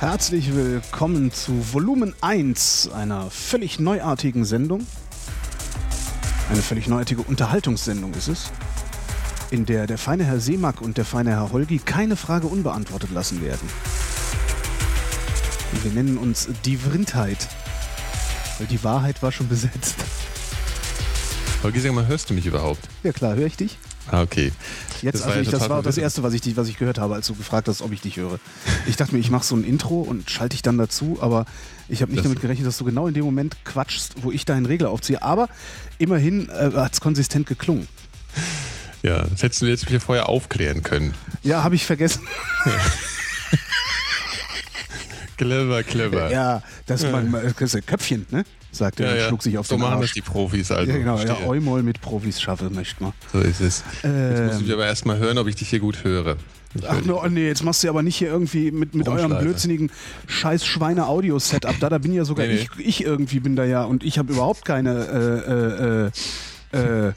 Herzlich willkommen zu Volumen 1 einer völlig neuartigen Sendung. Eine völlig neuartige Unterhaltungssendung ist es, in der der feine Herr Seemack und der feine Herr Holgi keine Frage unbeantwortet lassen werden. Und wir nennen uns die Vrindheit, weil die Wahrheit war schon besetzt. Holgi, sag mal, hörst du mich überhaupt? Ja klar, höre ich dich? Ah, okay. Jetzt, Das war also ja ich, das war das. Erste, was ich, was ich gehört habe, als du gefragt hast, ob ich dich höre. Ich dachte mir, ich mache so ein Intro und schalte dich dann dazu, aber ich habe nicht Das- damit gerechnet, dass du genau in dem Moment quatschst, wo ich deinen Regler aufziehe. Aber immerhin äh, hat es konsistent geklungen. Ja, das hättest du jetzt hier vorher aufklären können. Ja, habe ich vergessen. Clever, clever. Ja, das ist ein Köpfchen, ne? Sagt er ja, und ja. schlug sich auf so den machen das Arsch. die Profis also. Ja, genau, ja, Verstehe. Eumol mit Profis schaffe, möchte man. So ist es. Jetzt muss Ähm, ich aber erstmal hören, ob ich dich hier gut höre. Ich Ach no, oh nee, jetzt machst du aber nicht hier irgendwie mit, mit eurem blödsinnigen scheiß Schweine-Audio-Setup. Da, da bin ja sogar Nee, nee. ich, ich irgendwie bin da ja und ich habe überhaupt keine äh, äh, äh, äh,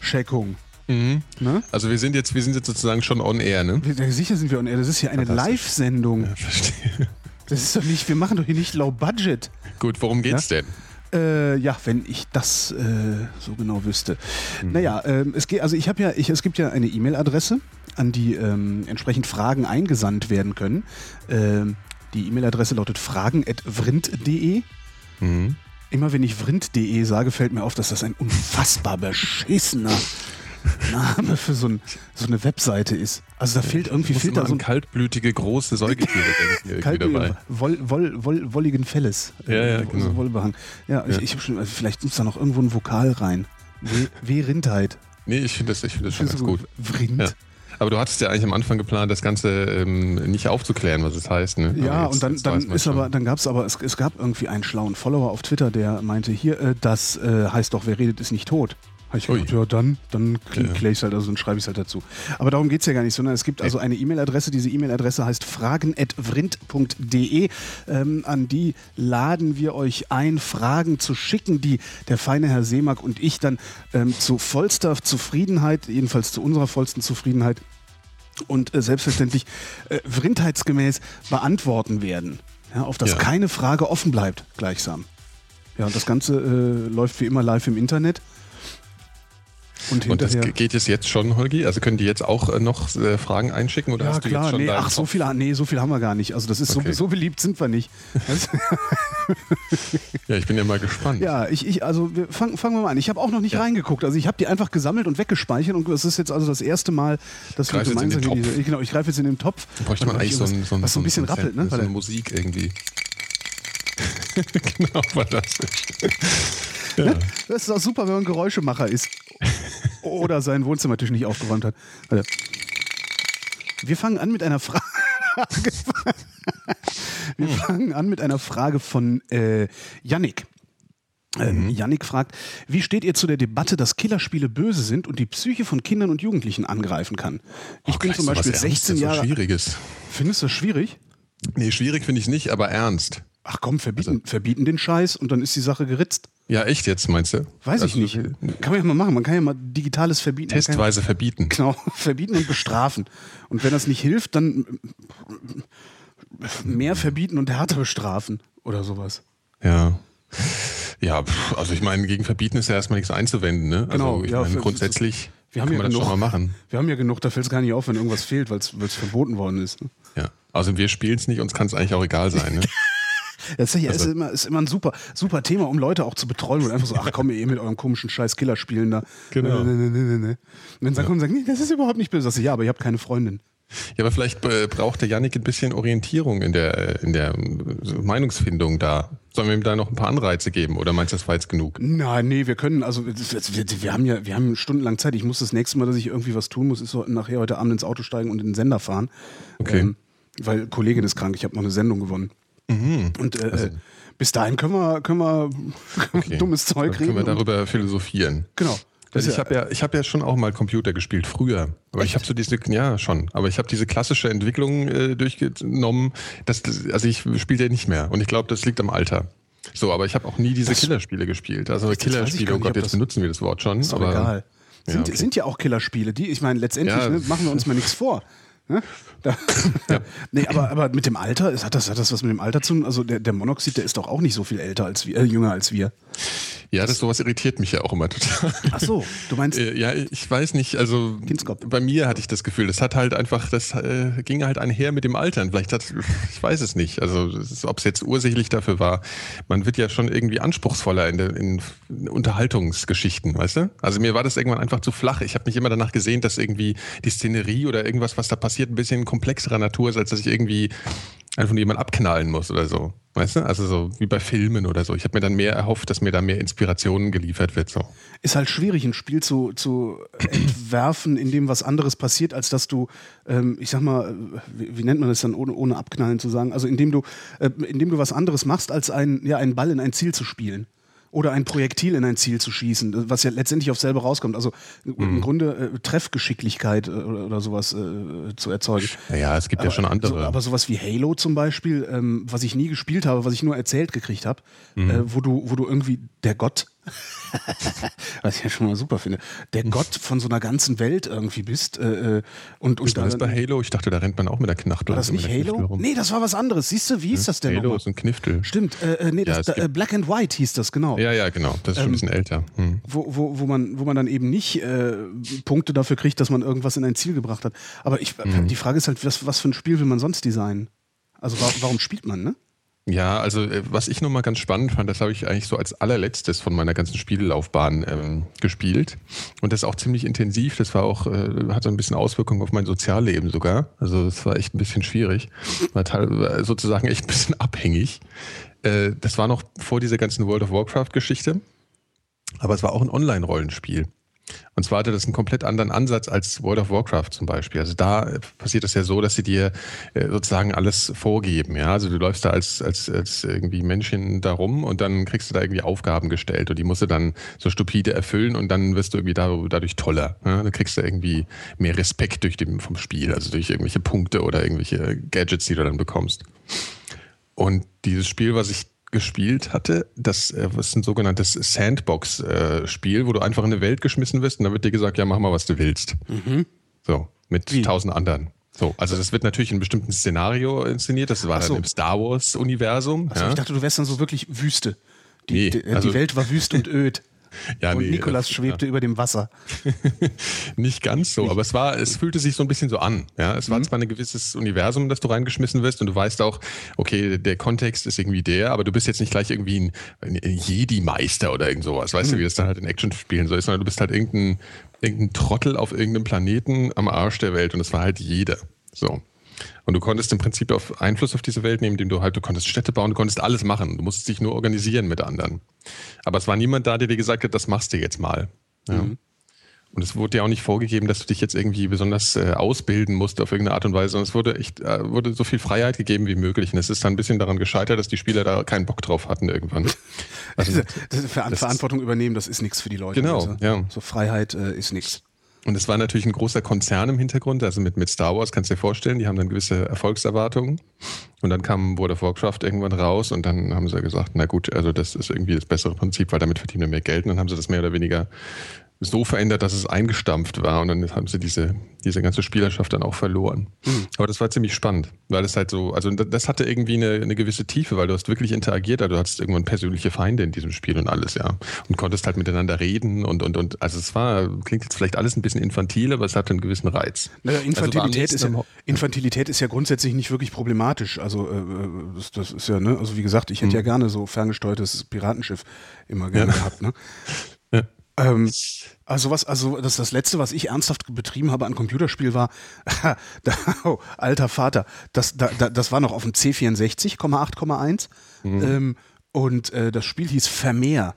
Checkung. Mhm. Ne? Also wir sind jetzt, wir sind jetzt sozusagen schon on air, ne? Sicher sind wir on air. Das ist hier eine. Live-Sendung. Ja, verstehe. Das ist doch nicht, wir machen doch hier nicht low budget. Gut, worum geht's denn? Äh, ja, wenn ich das äh, so genau wüsste. Mhm. Naja, ähm, es geht, also ich habe ja, ich, es gibt ja eine E-Mail-Adresse, an die ähm, entsprechend Fragen eingesandt werden können. Ähm, die E-Mail-Adresse lautet fragen.vrind.de. Mhm. Immer wenn ich vrind.de sage, fällt mir auf, dass das ein unfassbar beschissener Name für so, ein, so eine Webseite ist. Also da fehlt irgendwie fehlt da so ein kaltblütige, große Säugetiere irgendwie dabei. woll, woll, woll, wolligen Felles. Ja, ja, Äh, genau. so Wollbehang. Ja, Ich, Ja. ich hab schon, also vielleicht muss da noch irgendwo ein Vokal rein. W- W-Rindheit. Nee, ich finde das, ich finde das schon ganz gut. Vrind. Ja. Aber du hattest ja eigentlich am Anfang geplant, das Ganze ähm, nicht aufzuklären, was es heißt. Ne? Ja, jetzt- und dann, dann ist schon. aber, dann gab es aber, es, es gab irgendwie einen schlauen Follower auf Twitter, der meinte, hier, äh, das äh, heißt doch, wer redet, ist nicht tot. Ich gedacht, ja, dann, dann kläre ich es halt, also dann schreibe ich es halt dazu. Aber darum geht es ja gar nicht, sondern es gibt also eine E-Mail-Adresse. Diese E-Mail-Adresse heißt fragen.vrind.de. Ähm, an die laden wir euch ein, Fragen zu schicken, die der feine Herr Seemack und ich dann ähm, zu vollster Zufriedenheit, jedenfalls zu unserer vollsten Zufriedenheit, und äh, selbstverständlich äh, vrindheitsgemäß beantworten werden. Ja, auf dass Ja. keine Frage offen bleibt, gleichsam. Ja, und das Ganze äh, läuft wie immer live im Internet. Und Und das geht es jetzt schon, Holgi? Also können die jetzt auch äh, noch äh, Fragen einschicken oder ja, hast du klar, jetzt schon nee, ach, so viel, nee, so viel haben wir gar nicht. Also, das ist Okay. so, so beliebt sind wir nicht. Das, Ja, ich bin ja mal gespannt. ja, ich, ich, also, fangen, fangen wir mal an. Ich habe auch noch nicht Ja. reingeguckt. Also, ich habe die einfach gesammelt und weggespeichert und es ist jetzt also das erste Mal, dass wir gemeinsam hier diese, genau, ich greife jetzt in den Topf. Da bräuchte man eigentlich so ein, so ein, was so ein bisschen rappelt, ne? So eine Musik irgendwie. genau, fantastisch. Ja. Das ist auch super, wenn man Geräuschemacher ist. Oder seinen Wohnzimmertisch nicht aufgeräumt hat. Warte. Wir fangen an mit einer Frage. Wir fangen an mit einer Frage von äh, Yannick. Ähm, Yannick fragt, wie steht ihr zu der Debatte, dass Killerspiele böse sind und die Psyche von Kindern und Jugendlichen angreifen kann? Ich Oh, bin zum Beispiel Ernstes, 16 so Jahre. Findest du das schwierig? Nee, schwierig finde ich nicht, aber ernst. Ach komm, verbieten, Also verbieten den Scheiß und dann ist die Sache geritzt. Ja, echt jetzt, meinst du? Weiß ich Also, nicht. Kann man ja mal machen. Man kann ja mal digitales verbieten. Kann ja- Testweise verbieten. Genau, verbieten und bestrafen. Und wenn das nicht hilft, dann mehr verbieten und härter bestrafen oder sowas. Ja. Ja, also ich meine, gegen Verbieten ist ja erstmal nichts einzuwenden, ne? Genau, also ich ja, meine, grundsätzlich Wir haben kann ja man das genug, schon mal machen. Wir haben ja genug, da fällt es gar nicht auf, wenn irgendwas fehlt, weil es verboten worden ist. ne? Ja. Also wir spielen es nicht, uns kann es eigentlich auch egal sein, ne? Das ist, ja, Also ist, immer, ist immer ein super, super Thema, um Leute auch zu betreuen und einfach so, ach komm, ihr mit eurem komischen scheiß Killerspielen da. Genau. Nee, nee, nee, nee. Und dann sagen, und sagen, nee, das ist überhaupt nicht böse. Du, ja, aber ihr habt keine Freundin. Ja, aber vielleicht äh, braucht der Yannick ein bisschen Orientierung in der, in der äh, Meinungsfindung da. Sollen wir ihm da noch ein paar Anreize geben oder meinst du, das war jetzt genug? Nein, nee, wir können, also wir, wir haben ja, wir haben stundenlang Zeit. Ich muss das nächste Mal, dass ich irgendwie was tun muss, ist so nachher heute Abend ins Auto steigen und in den Sender fahren. Okay. Ähm, weil Kollegin ist krank, ich habe noch eine Sendung gewonnen. Und äh, äh, bis dahin können wir, können wir Okay. dummes Zeug Dann können wir reden. darüber philosophieren. Genau. Also ich habe ja, ich habe ja schon auch mal Computer gespielt früher, aber ich habe so diese, ja schon, aber ich habe diese klassische Entwicklung äh, durchgenommen. Das, also ich spiele ja nicht mehr und ich glaube, das liegt am Alter. So, aber ich habe auch nie diese Das- Killerspiele gespielt. Also Killerspiele, oh Gott, jetzt benutzen wir das Wort schon. Ist aber egal. Ja, Sind, okay. sind ja auch Killerspiele, die, ich meine, letztendlich Ja. ne, machen wir uns mal nichts vor. Ne? Da, ja. nee, aber, aber mit dem Alter, hat das, hat das was mit dem Alter zu tun? Also der, der Monoxid, der ist doch auch nicht so viel älter als wir, äh, jünger als wir. Ja, das sowas irritiert mich ja auch immer total. Ach so, du meinst? Äh, ja, ich weiß nicht, also Kinskop. bei mir hatte ich das Gefühl, das hat halt einfach, das äh, ging halt einher mit dem Altern. Vielleicht hat, ich weiß es nicht, also ob es jetzt ursächlich dafür war. Man wird ja schon irgendwie anspruchsvoller in, der, in Unterhaltungsgeschichten, weißt du? Also mir war das irgendwann einfach zu flach. Ich habe mich immer danach gesehen, dass irgendwie die Szenerie oder irgendwas, was da passiert, ein bisschen komplexerer Natur ist, als dass ich irgendwie einfach nur jemand abknallen muss oder so. Weißt du? Also so wie bei Filmen oder so. Ich habe mir dann mehr erhofft, dass mir da mehr Inspirationen geliefert wird. So. Ist halt schwierig, ein Spiel zu, zu entwerfen, in dem was anderes passiert, als dass du, ähm, ich sag mal, wie, wie, nennt man das dann, ohne, ohne abknallen zu sagen, also indem du, äh, indem du was anderes machst, als ein, ja, einen Ball in ein Ziel zu spielen oder ein Projektil in ein Ziel zu schießen, was ja letztendlich auf selber rauskommt. Also mhm. im Grunde äh, Treffgeschicklichkeit äh, oder, oder, sowas äh, zu erzeugen. Ja, es gibt aber, ja schon andere. So, aber sowas wie Halo zum Beispiel, ähm, was ich nie gespielt habe, was ich nur erzählt gekriegt habe, mhm. wo du, wo du irgendwie der Gott Was ich ja schon mal super finde. Der. Gott von so einer ganzen Welt irgendwie bist. Äh, äh und, und ist das bei Halo? Ich dachte, da rennt man auch mit der Knachtel. War das nicht Halo? Nee, das war was anderes. Siehst du, wie hieß hm? das denn Halo ist ein Kniftel. Stimmt, äh, äh nee, ja, das, äh, Black and White hieß das, genau. Ja, ja, genau. Das ist schon ähm, ein bisschen älter. Hm. Wo, wo, wo, man, wo man dann eben nicht äh, Punkte dafür kriegt, dass man irgendwas in ein Ziel gebracht hat. Aber ich, hm. die Frage ist halt, was, was für ein Spiel will man sonst designen? Also warum, warum spielt man, ne? Ja, also äh, was ich nochmal ganz spannend fand, das habe ich eigentlich so als allerletztes von meiner ganzen Spiellaufbahn ähm, gespielt. Und das auch ziemlich intensiv. Das war auch, äh, hat so ein bisschen Auswirkungen auf mein Sozialleben sogar. Also das war echt ein bisschen schwierig. War teilweise sozusagen echt ein bisschen abhängig. Äh, das war noch vor dieser ganzen World of Warcraft-Geschichte. Aber es war auch ein Online-Rollenspiel. Und zwar hatte das einen komplett anderen Ansatz als World of Warcraft zum Beispiel. Also da passiert es ja so, dass sie dir äh, sozusagen alles vorgeben. Ja, also du läufst da als, als, als irgendwie Männchen da rum und dann kriegst du da irgendwie Aufgaben gestellt und die musst du dann so stupide erfüllen und dann wirst du irgendwie dadurch toller. Ja? Dann kriegst du irgendwie mehr Respekt durch den, vom Spiel, also durch irgendwelche Punkte oder irgendwelche Gadgets, die du dann bekommst. Und dieses Spiel, was ich gespielt hatte. Das äh, ist ein sogenanntes Sandbox-Spiel, äh, wo du einfach in eine Welt geschmissen wirst und dann wird dir gesagt, ja, mach mal, was du willst. Mhm. So, mit Wie? tausend anderen. So, also das wird natürlich in einem bestimmten Szenario inszeniert. Das war so. dann im Star Wars-Universum. Also ja. ich dachte, du wärst dann so wirklich Wüste. Die, nee, die, also, die Welt war wüst und öd. Ja, und nee, Nikolas schwebte ja. über dem Wasser. Nicht ganz so, aber es war, es fühlte sich so ein bisschen so an. Ja, es war mhm. zwar ein gewisses Universum, das du reingeschmissen wirst und du weißt auch, okay, der Kontext ist irgendwie der, aber du bist jetzt nicht gleich irgendwie ein, ein Jedi-Meister oder irgend sowas. Weißt mhm. du, wie das dann halt in Actionspielen so ist, sondern du bist halt irgendein, irgendein Trottel auf irgendeinem Planeten am Arsch der Welt und es war halt jeder. So. Und du konntest im Prinzip auf Einfluss auf diese Welt nehmen, indem du halt, du konntest Städte bauen, du konntest alles machen. Du musstest dich nur organisieren mit anderen. Aber es war niemand da, der dir gesagt hat, das machst du jetzt mal. Ja. Mhm. Und es wurde dir auch nicht vorgegeben, dass du dich jetzt irgendwie besonders äh, ausbilden musst auf irgendeine Art und Weise, sondern es wurde echt, äh, wurde so viel Freiheit gegeben wie möglich. Und es ist dann ein bisschen daran gescheitert, dass die Spieler da keinen Bock drauf hatten irgendwann. Also, Ver Verantwortung übernehmen, das ist nichts für die Leute. Genau, also, ja. So Freiheit äh, ist nichts. Und es war natürlich ein großer Konzern im Hintergrund, also mit, mit Star Wars kannst du dir vorstellen, die haben dann gewisse Erfolgserwartungen. Und dann kam World of Warcraft irgendwann raus und dann haben sie gesagt, na gut, also das ist irgendwie das bessere Prinzip, weil damit verdienen wir mehr Geld. Und dann haben sie das mehr oder weniger so verändert, dass es eingestampft war und dann haben sie diese, diese ganze Spielerschaft dann auch verloren. Mhm. Aber das war ziemlich spannend, weil es halt so, also das hatte irgendwie eine, eine gewisse Tiefe, weil du hast wirklich interagiert, also du hattest irgendwann persönliche Feinde in diesem Spiel und alles, ja. Und konntest halt miteinander reden und, und, und, also es war, klingt jetzt vielleicht alles ein bisschen infantil, aber es hatte einen gewissen Reiz. Naja, Infantilität, also ist ja, Infantilität ist ja grundsätzlich nicht wirklich problematisch, also äh, das, das, ist ja, ne, also wie gesagt, ich hätte mhm. ja gerne so ferngesteuertes Piratenschiff immer gerne ja. gehabt, ne. Ähm, also was, also das, das letzte, was ich ernsthaft betrieben habe an Computerspiel war, da, oh, alter Vater, das, da, da, das war noch auf dem C64,8,1 mhm. ähm, und äh, das Spiel hieß Vermeer.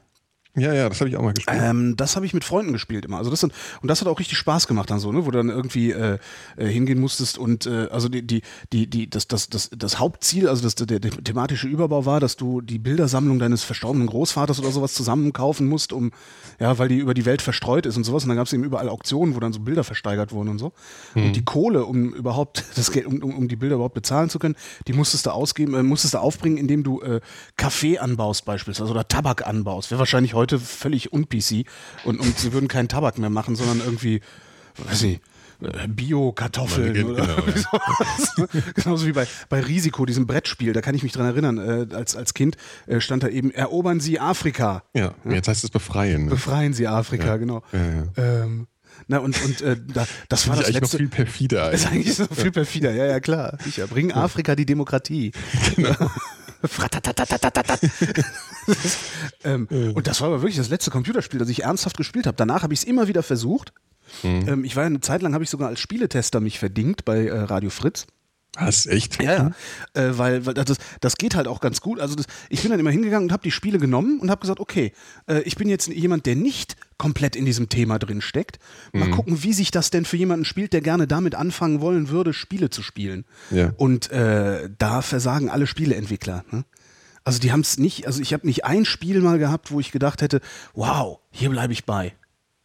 Ja, ja, das habe ich auch mal gespielt. Ähm, das habe ich mit Freunden gespielt immer. Also das sind, und das hat auch richtig Spaß gemacht dann so, ne, wo du dann irgendwie äh, äh, hingehen musstest und äh, also die, die, die, die, das, das, das, das Hauptziel, also das, der, der thematische Überbau war, dass du die Bildersammlung deines verstorbenen Großvaters oder sowas zusammenkaufen musst, um, ja, weil die über die Welt verstreut ist und sowas. Und dann gab es eben überall Auktionen, wo dann so Bilder versteigert wurden und so. Mhm. Und die Kohle, um überhaupt das Geld, um, um, um die Bilder überhaupt bezahlen zu können, die musstest du ausgeben, äh, musstest du aufbringen, indem du äh, Kaffee anbaust beispielsweise oder Tabak anbaust. Wäre wahrscheinlich heute völlig un-PC und, und sie würden keinen Tabak mehr machen, sondern irgendwie, weiß ich, äh, Bio-Kartoffeln Genau, oder ja. sowas. Genauso wie bei, bei Risiko, diesem Brettspiel, da kann ich mich dran erinnern, äh, als, als Kind äh, stand da eben, erobern Sie Afrika, Ja, jetzt heißt es befreien. Ne? befreien Sie Afrika, genau. Ja, ja. Ähm, na und, und äh, da, das war das ich eigentlich noch letzte. viel perfider. ist Eigentlich. eigentlich so viel perfider, ja, ja, klar. Sicher. Bring Afrika die Demokratie. Genau. ähm. Und das war aber wirklich das letzte Computerspiel, das ich ernsthaft gespielt habe. Danach habe ich es immer wieder versucht. Mhm. Ähm, ich war ja eine Zeit lang, habe ich sogar als Spieletester mich verdingt bei äh, Radio Fritz. Was, echt? Ja, ja. Äh, weil, weil das, das geht halt auch ganz gut. Also das, ich bin dann immer hingegangen und habe die Spiele genommen und habe gesagt, okay, äh, ich bin jetzt jemand, der nicht komplett in diesem Thema drin steckt. Mal Mhm. gucken, wie sich das denn für jemanden spielt, der gerne damit anfangen wollen würde, Spiele zu spielen. Ja. Und äh, da versagen alle Spieleentwickler. Ne? Also die haben es nicht, also ich habe nicht ein Spiel mal gehabt, wo ich gedacht hätte, wow, hier bleibe ich bei.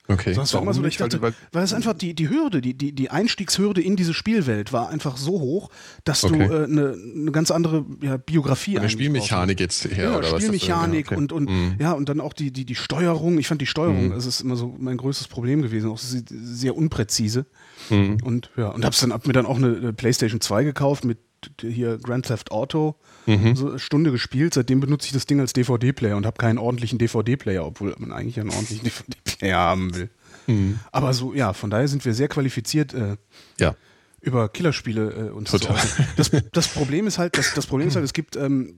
Okay. Sonst war immer so, ich dachte, Weil, weil es einfach die, die Hürde, die, die, die Einstiegshürde in diese Spielwelt war einfach so hoch, dass du Okay. äh, eine eine ganz andere ja, Biografie eine Spielmechanik jetzt her, ja, oder was? Spielmechanik Das, äh, und, und Mhm. ja, und dann auch die, die, die Steuerung. Ich fand die Steuerung, das ist immer so mein größtes Problem gewesen, auch sehr unpräzise. Mhm. Und ja, und hab's dann, hab mir dann auch eine, eine PlayStation 2 gekauft mit hier Grand Theft Auto, Mhm. so eine Stunde gespielt. Seitdem benutze ich das Ding als DVD-Player und habe keinen ordentlichen DVD-Player, obwohl man eigentlich einen ordentlichen DVD-Player haben will. Mhm. Aber so, ja, von daher sind wir sehr qualifiziert, äh, Ja. über Killerspiele äh, und Total. Das, das Problem ist halt, das, das Problem ist halt, es gibt, ähm,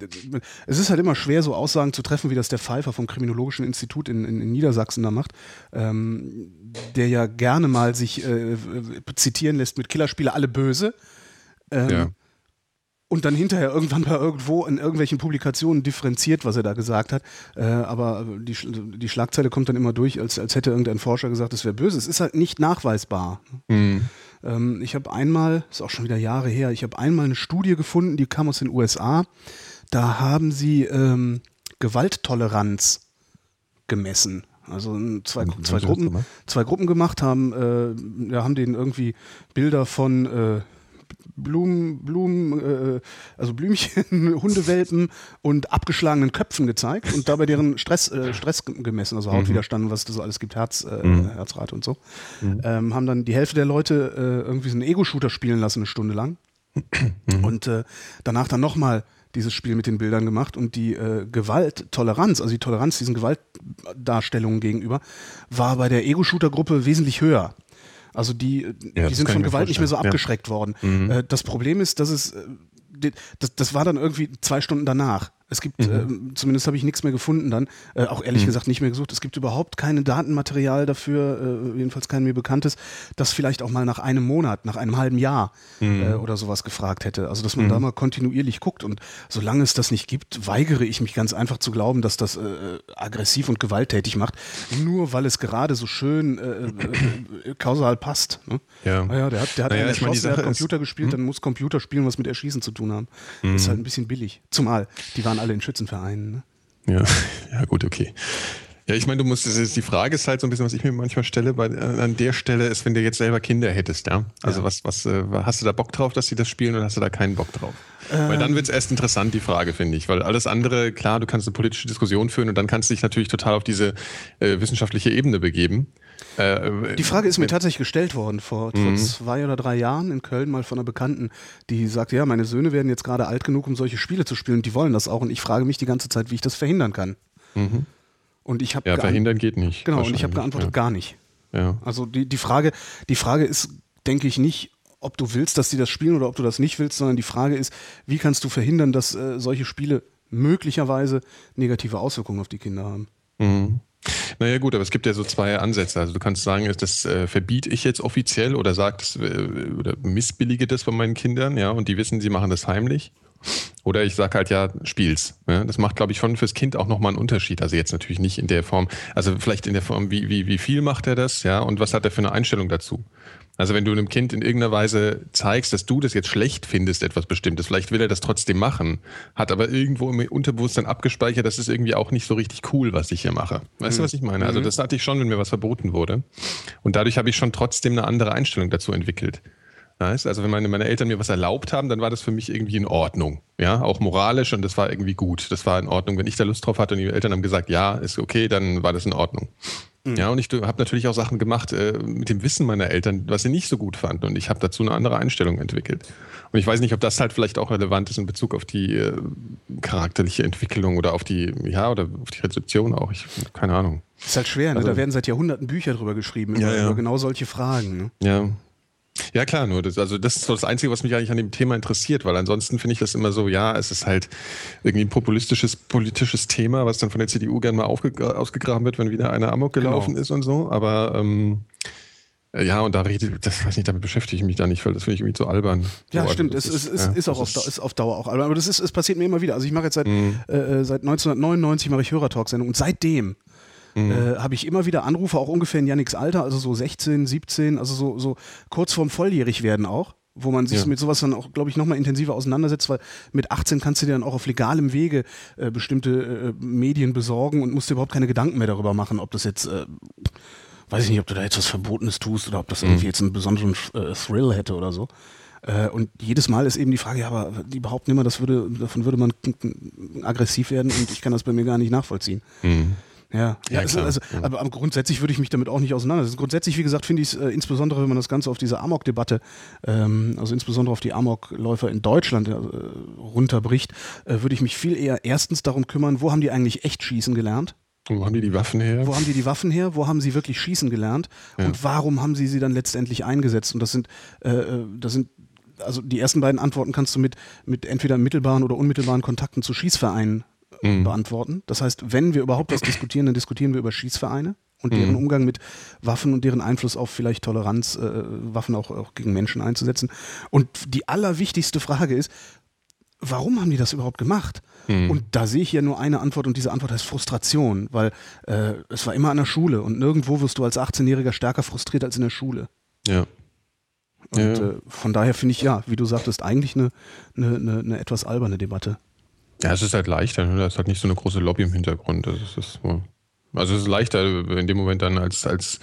es ist halt immer schwer, so Aussagen zu treffen, wie das der Pfeiffer vom Kriminologischen Institut in, in, in Niedersachsen da macht, ähm, der ja gerne mal sich äh, zitieren lässt mit Killerspiele alle böse. Ähm, Ja. Und dann hinterher irgendwann mal irgendwo in irgendwelchen Publikationen differenziert, was er da gesagt hat. Äh, aber die, die Schlagzeile kommt dann immer durch, als, als hätte irgendein Forscher gesagt, es wäre böse. Es ist halt nicht nachweisbar. Mhm. Ähm, ich habe einmal, ist auch schon wieder Jahre her, ich habe einmal eine Studie gefunden, die kam aus den USA. Da haben sie ähm, Gewalttoleranz gemessen. Also ähm, zwei, zwei, das Gruppen, gemacht? zwei Gruppen gemacht, haben, äh, ja, haben denen irgendwie Bilder von äh, Blumen, Blumen, äh, also Blümchen, Hundewelpen und abgeschlagenen Köpfen gezeigt und dabei deren Stress, äh, Stress ge- gemessen, also Hautwiderstand, und was es da so alles gibt, Herz, äh, Mhm. Herzrate und so. Ähm, haben dann die Hälfte der Leute äh, irgendwie so einen Ego-Shooter spielen lassen, eine Stunde lang. Und äh, danach dann nochmal dieses Spiel mit den Bildern gemacht und die äh, Gewalttoleranz, also die Toleranz diesen Gewaltdarstellungen gegenüber, war bei der Ego-Shooter-Gruppe wesentlich höher. Also die, äh, Ja, die sind von Gewalt nicht mehr so vorstellen. Ja. abgeschreckt worden. Mhm. Äh, das Problem ist, dass es, äh, das, das war dann irgendwie zwei Stunden danach. Es gibt, Mhm. ähm, zumindest habe ich nichts mehr gefunden dann, äh, auch ehrlich gesagt nicht mehr gesucht. Es gibt überhaupt kein Datenmaterial dafür, äh, jedenfalls kein mir bekanntes, das vielleicht auch mal nach einem Monat, nach einem halben Jahr Mhm. äh, oder sowas gefragt hätte. Also dass man da mal kontinuierlich guckt. Und solange es das nicht gibt, weigere ich mich ganz einfach zu glauben, dass das äh, aggressiv und gewalttätig macht, nur weil es gerade so schön äh, äh, kausal passt. Ne? Ja. Naja, der hat, der hat Naja, einen ich erschossen, der hat Sache ist- Computer gespielt, dann muss Computerspielen was mit Erschießen zu tun haben. Ist halt ein bisschen billig. Zumal, die waren alle in Schützenvereinen. Ne? Ja, ja gut, okay. Ja, ich meine, du musst, die Frage ist halt so ein bisschen, was ich mir manchmal stelle, bei, an der Stelle ist, wenn du jetzt selber Kinder hättest, ja. Also Ja. was, was, äh, hast du da Bock drauf, dass sie das spielen oder hast du da keinen Bock drauf? weil dann wird es erst interessant, die Frage, finde ich. Weil alles andere, klar, du kannst eine politische Diskussion führen und dann kannst du dich natürlich total auf diese äh, wissenschaftliche Ebene begeben. Äh, Die Frage ist mir tatsächlich gestellt worden vor, vor zwei oder drei Jahren in Köln mal von einer Bekannten, die sagte, ja, meine Söhne werden jetzt gerade alt genug, um solche Spiele zu spielen und die wollen das auch und ich frage mich die ganze Zeit, wie ich das verhindern kann. Und ich habe ja, verhindern geht nicht. genau und ich habe geantwortet gar nicht. Ja. ja. Also die, die Frage, die Frage ist, denke ich nicht, ob du willst, dass die das spielen oder ob du das nicht willst, sondern die Frage ist, wie kannst du verhindern, dass äh, solche Spiele möglicherweise negative Auswirkungen auf die Kinder haben. Mhm. Naja gut, aber es gibt ja so zwei Ansätze. Also du kannst sagen, das äh, verbiete ich jetzt offiziell oder sag äh, oder missbillige das bei meinen Kindern, ja, und die wissen, sie machen das heimlich. Oder ich sage halt ja, spiel's. Ja, das macht, glaube ich, schon fürs Kind auch nochmal einen Unterschied. Also jetzt natürlich nicht in der Form, also vielleicht in der Form, wie, wie, wie viel macht er das, ja, und was hat er für eine Einstellung dazu? Also wenn du einem Kind in irgendeiner Weise zeigst, dass du das jetzt schlecht findest, etwas Bestimmtes, vielleicht will er das trotzdem machen, hat aber irgendwo im Unterbewusstsein abgespeichert, das ist irgendwie auch nicht so richtig cool, was ich hier mache. Weißt du, was ich meine? Also das hatte ich schon, wenn mir was verboten wurde. Und dadurch habe ich schon trotzdem eine andere Einstellung dazu entwickelt. Weißt? Also wenn meine, meine Eltern mir was erlaubt haben, dann war das für mich irgendwie in Ordnung. Ja, auch moralisch und das war irgendwie gut. Das war in Ordnung. Wenn ich da Lust drauf hatte und die Eltern haben gesagt, ja, ist okay, dann war das in Ordnung. Mhm. Ja, und ich habe natürlich auch Sachen gemacht äh, mit dem Wissen meiner Eltern, was sie nicht so gut fanden. Und ich habe dazu eine andere Einstellung entwickelt. Und ich weiß nicht, ob das halt vielleicht auch relevant ist in Bezug auf die äh, charakterliche Entwicklung oder auf die, ja, oder auf die Rezeption auch. Ich, keine Ahnung. Ist halt schwer, ne? Also, da werden seit Jahrhunderten Bücher drüber geschrieben, über, ja, ja. über genau solche Fragen. Ne? Ja, ja, klar, nur das, also das ist so das Einzige, was mich eigentlich an dem Thema interessiert, weil ansonsten finde ich das immer so, ja, es ist halt irgendwie ein populistisches politisches Thema, was dann von der CDU gerne mal ausgegraben wird, wenn wieder einer Amok genau. gelaufen genau. ist und so. Aber ähm, ja, und da rede das weiß nicht, damit beschäftige ich mich da nicht, weil das finde ich irgendwie zu albern. Ja, so, stimmt, es, ist, ist, ja, ist auch auf, ist auf Dauer auch albern. Aber das ist, es passiert mir immer wieder. Also ich mache jetzt seit, mhm. äh, seit 1999 mache ich Hörertalk-Sendung und seitdem mhm. äh, habe ich immer wieder Anrufe, auch ungefähr in Yannicks Alter, also so 16, 17, also so, so kurz vorm volljährig werden auch wo man sich ja. mit sowas dann auch, glaube ich, nochmal intensiver auseinandersetzt, weil mit 18 kannst du dir dann auch auf legalem Wege äh, bestimmte äh, Medien besorgen und musst dir überhaupt keine Gedanken mehr darüber machen, ob das jetzt, äh, weiß ich nicht, ob du da jetzt was Verbotenes tust oder ob das mhm. irgendwie jetzt einen besonderen äh, Thrill hätte oder so. Äh, und jedes Mal ist eben die Frage, ja, aber die behaupten immer, das würde, davon würde man aggressiv werden und ich kann das bei mir gar nicht nachvollziehen. Mhm. Ja, ja, ja also, aber grundsätzlich würde ich mich damit auch nicht auseinandersetzen. Grundsätzlich, wie gesagt, finde ich es äh, insbesondere, wenn man das Ganze auf diese Amok-Debatte, ähm, also insbesondere auf die Amok-Läufer in Deutschland äh, runterbricht, äh, würde ich mich viel eher erstens darum kümmern, wo haben die eigentlich echt schießen gelernt? Wo haben die die Waffen her? Wo haben die die Waffen her? Wo haben sie wirklich schießen gelernt? Ja. Und warum haben sie sie dann letztendlich eingesetzt? Und das sind, äh, äh das sind also die ersten beiden Antworten kannst du mit, mit entweder mittelbaren oder unmittelbaren Kontakten zu Schießvereinen mhm. beantworten. Das heißt, wenn wir überhaupt was diskutieren, dann diskutieren wir über Schießvereine und deren mhm. Umgang mit Waffen und deren Einfluss auf vielleicht Toleranz, äh, Waffen auch, auch gegen Menschen einzusetzen. Und die allerwichtigste Frage ist, warum haben die das überhaupt gemacht? Mhm. Und da sehe ich ja nur eine Antwort und diese Antwort heißt Frustration, weil äh, es war immer an der Schule und nirgendwo wirst du als 18-Jähriger stärker frustriert als in der Schule. Ja. Und ja. Äh, von daher finde ich ja, wie du sagtest, eigentlich eine, eine, eine, eine etwas alberne Debatte. Ja, es ist halt leichter, ne? da ist halt nicht so eine große Lobby im Hintergrund. Das ist, das, also es ist leichter in dem Moment dann als, als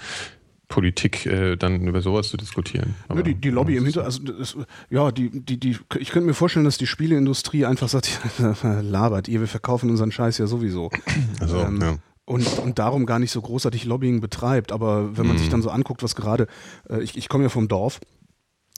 Politik äh, dann über sowas zu diskutieren. Aber, die, die Lobby im Hintergrund, also das, ja, die, die, die, ich könnte mir vorstellen, dass die Spieleindustrie einfach sagt, labert ihr, wir verkaufen unseren Scheiß ja sowieso. Also, ähm, ja. Und, und darum gar nicht so großartig Lobbying betreibt. Aber wenn man mhm. sich dann so anguckt, was gerade, äh, ich, ich komme ja vom Dorf,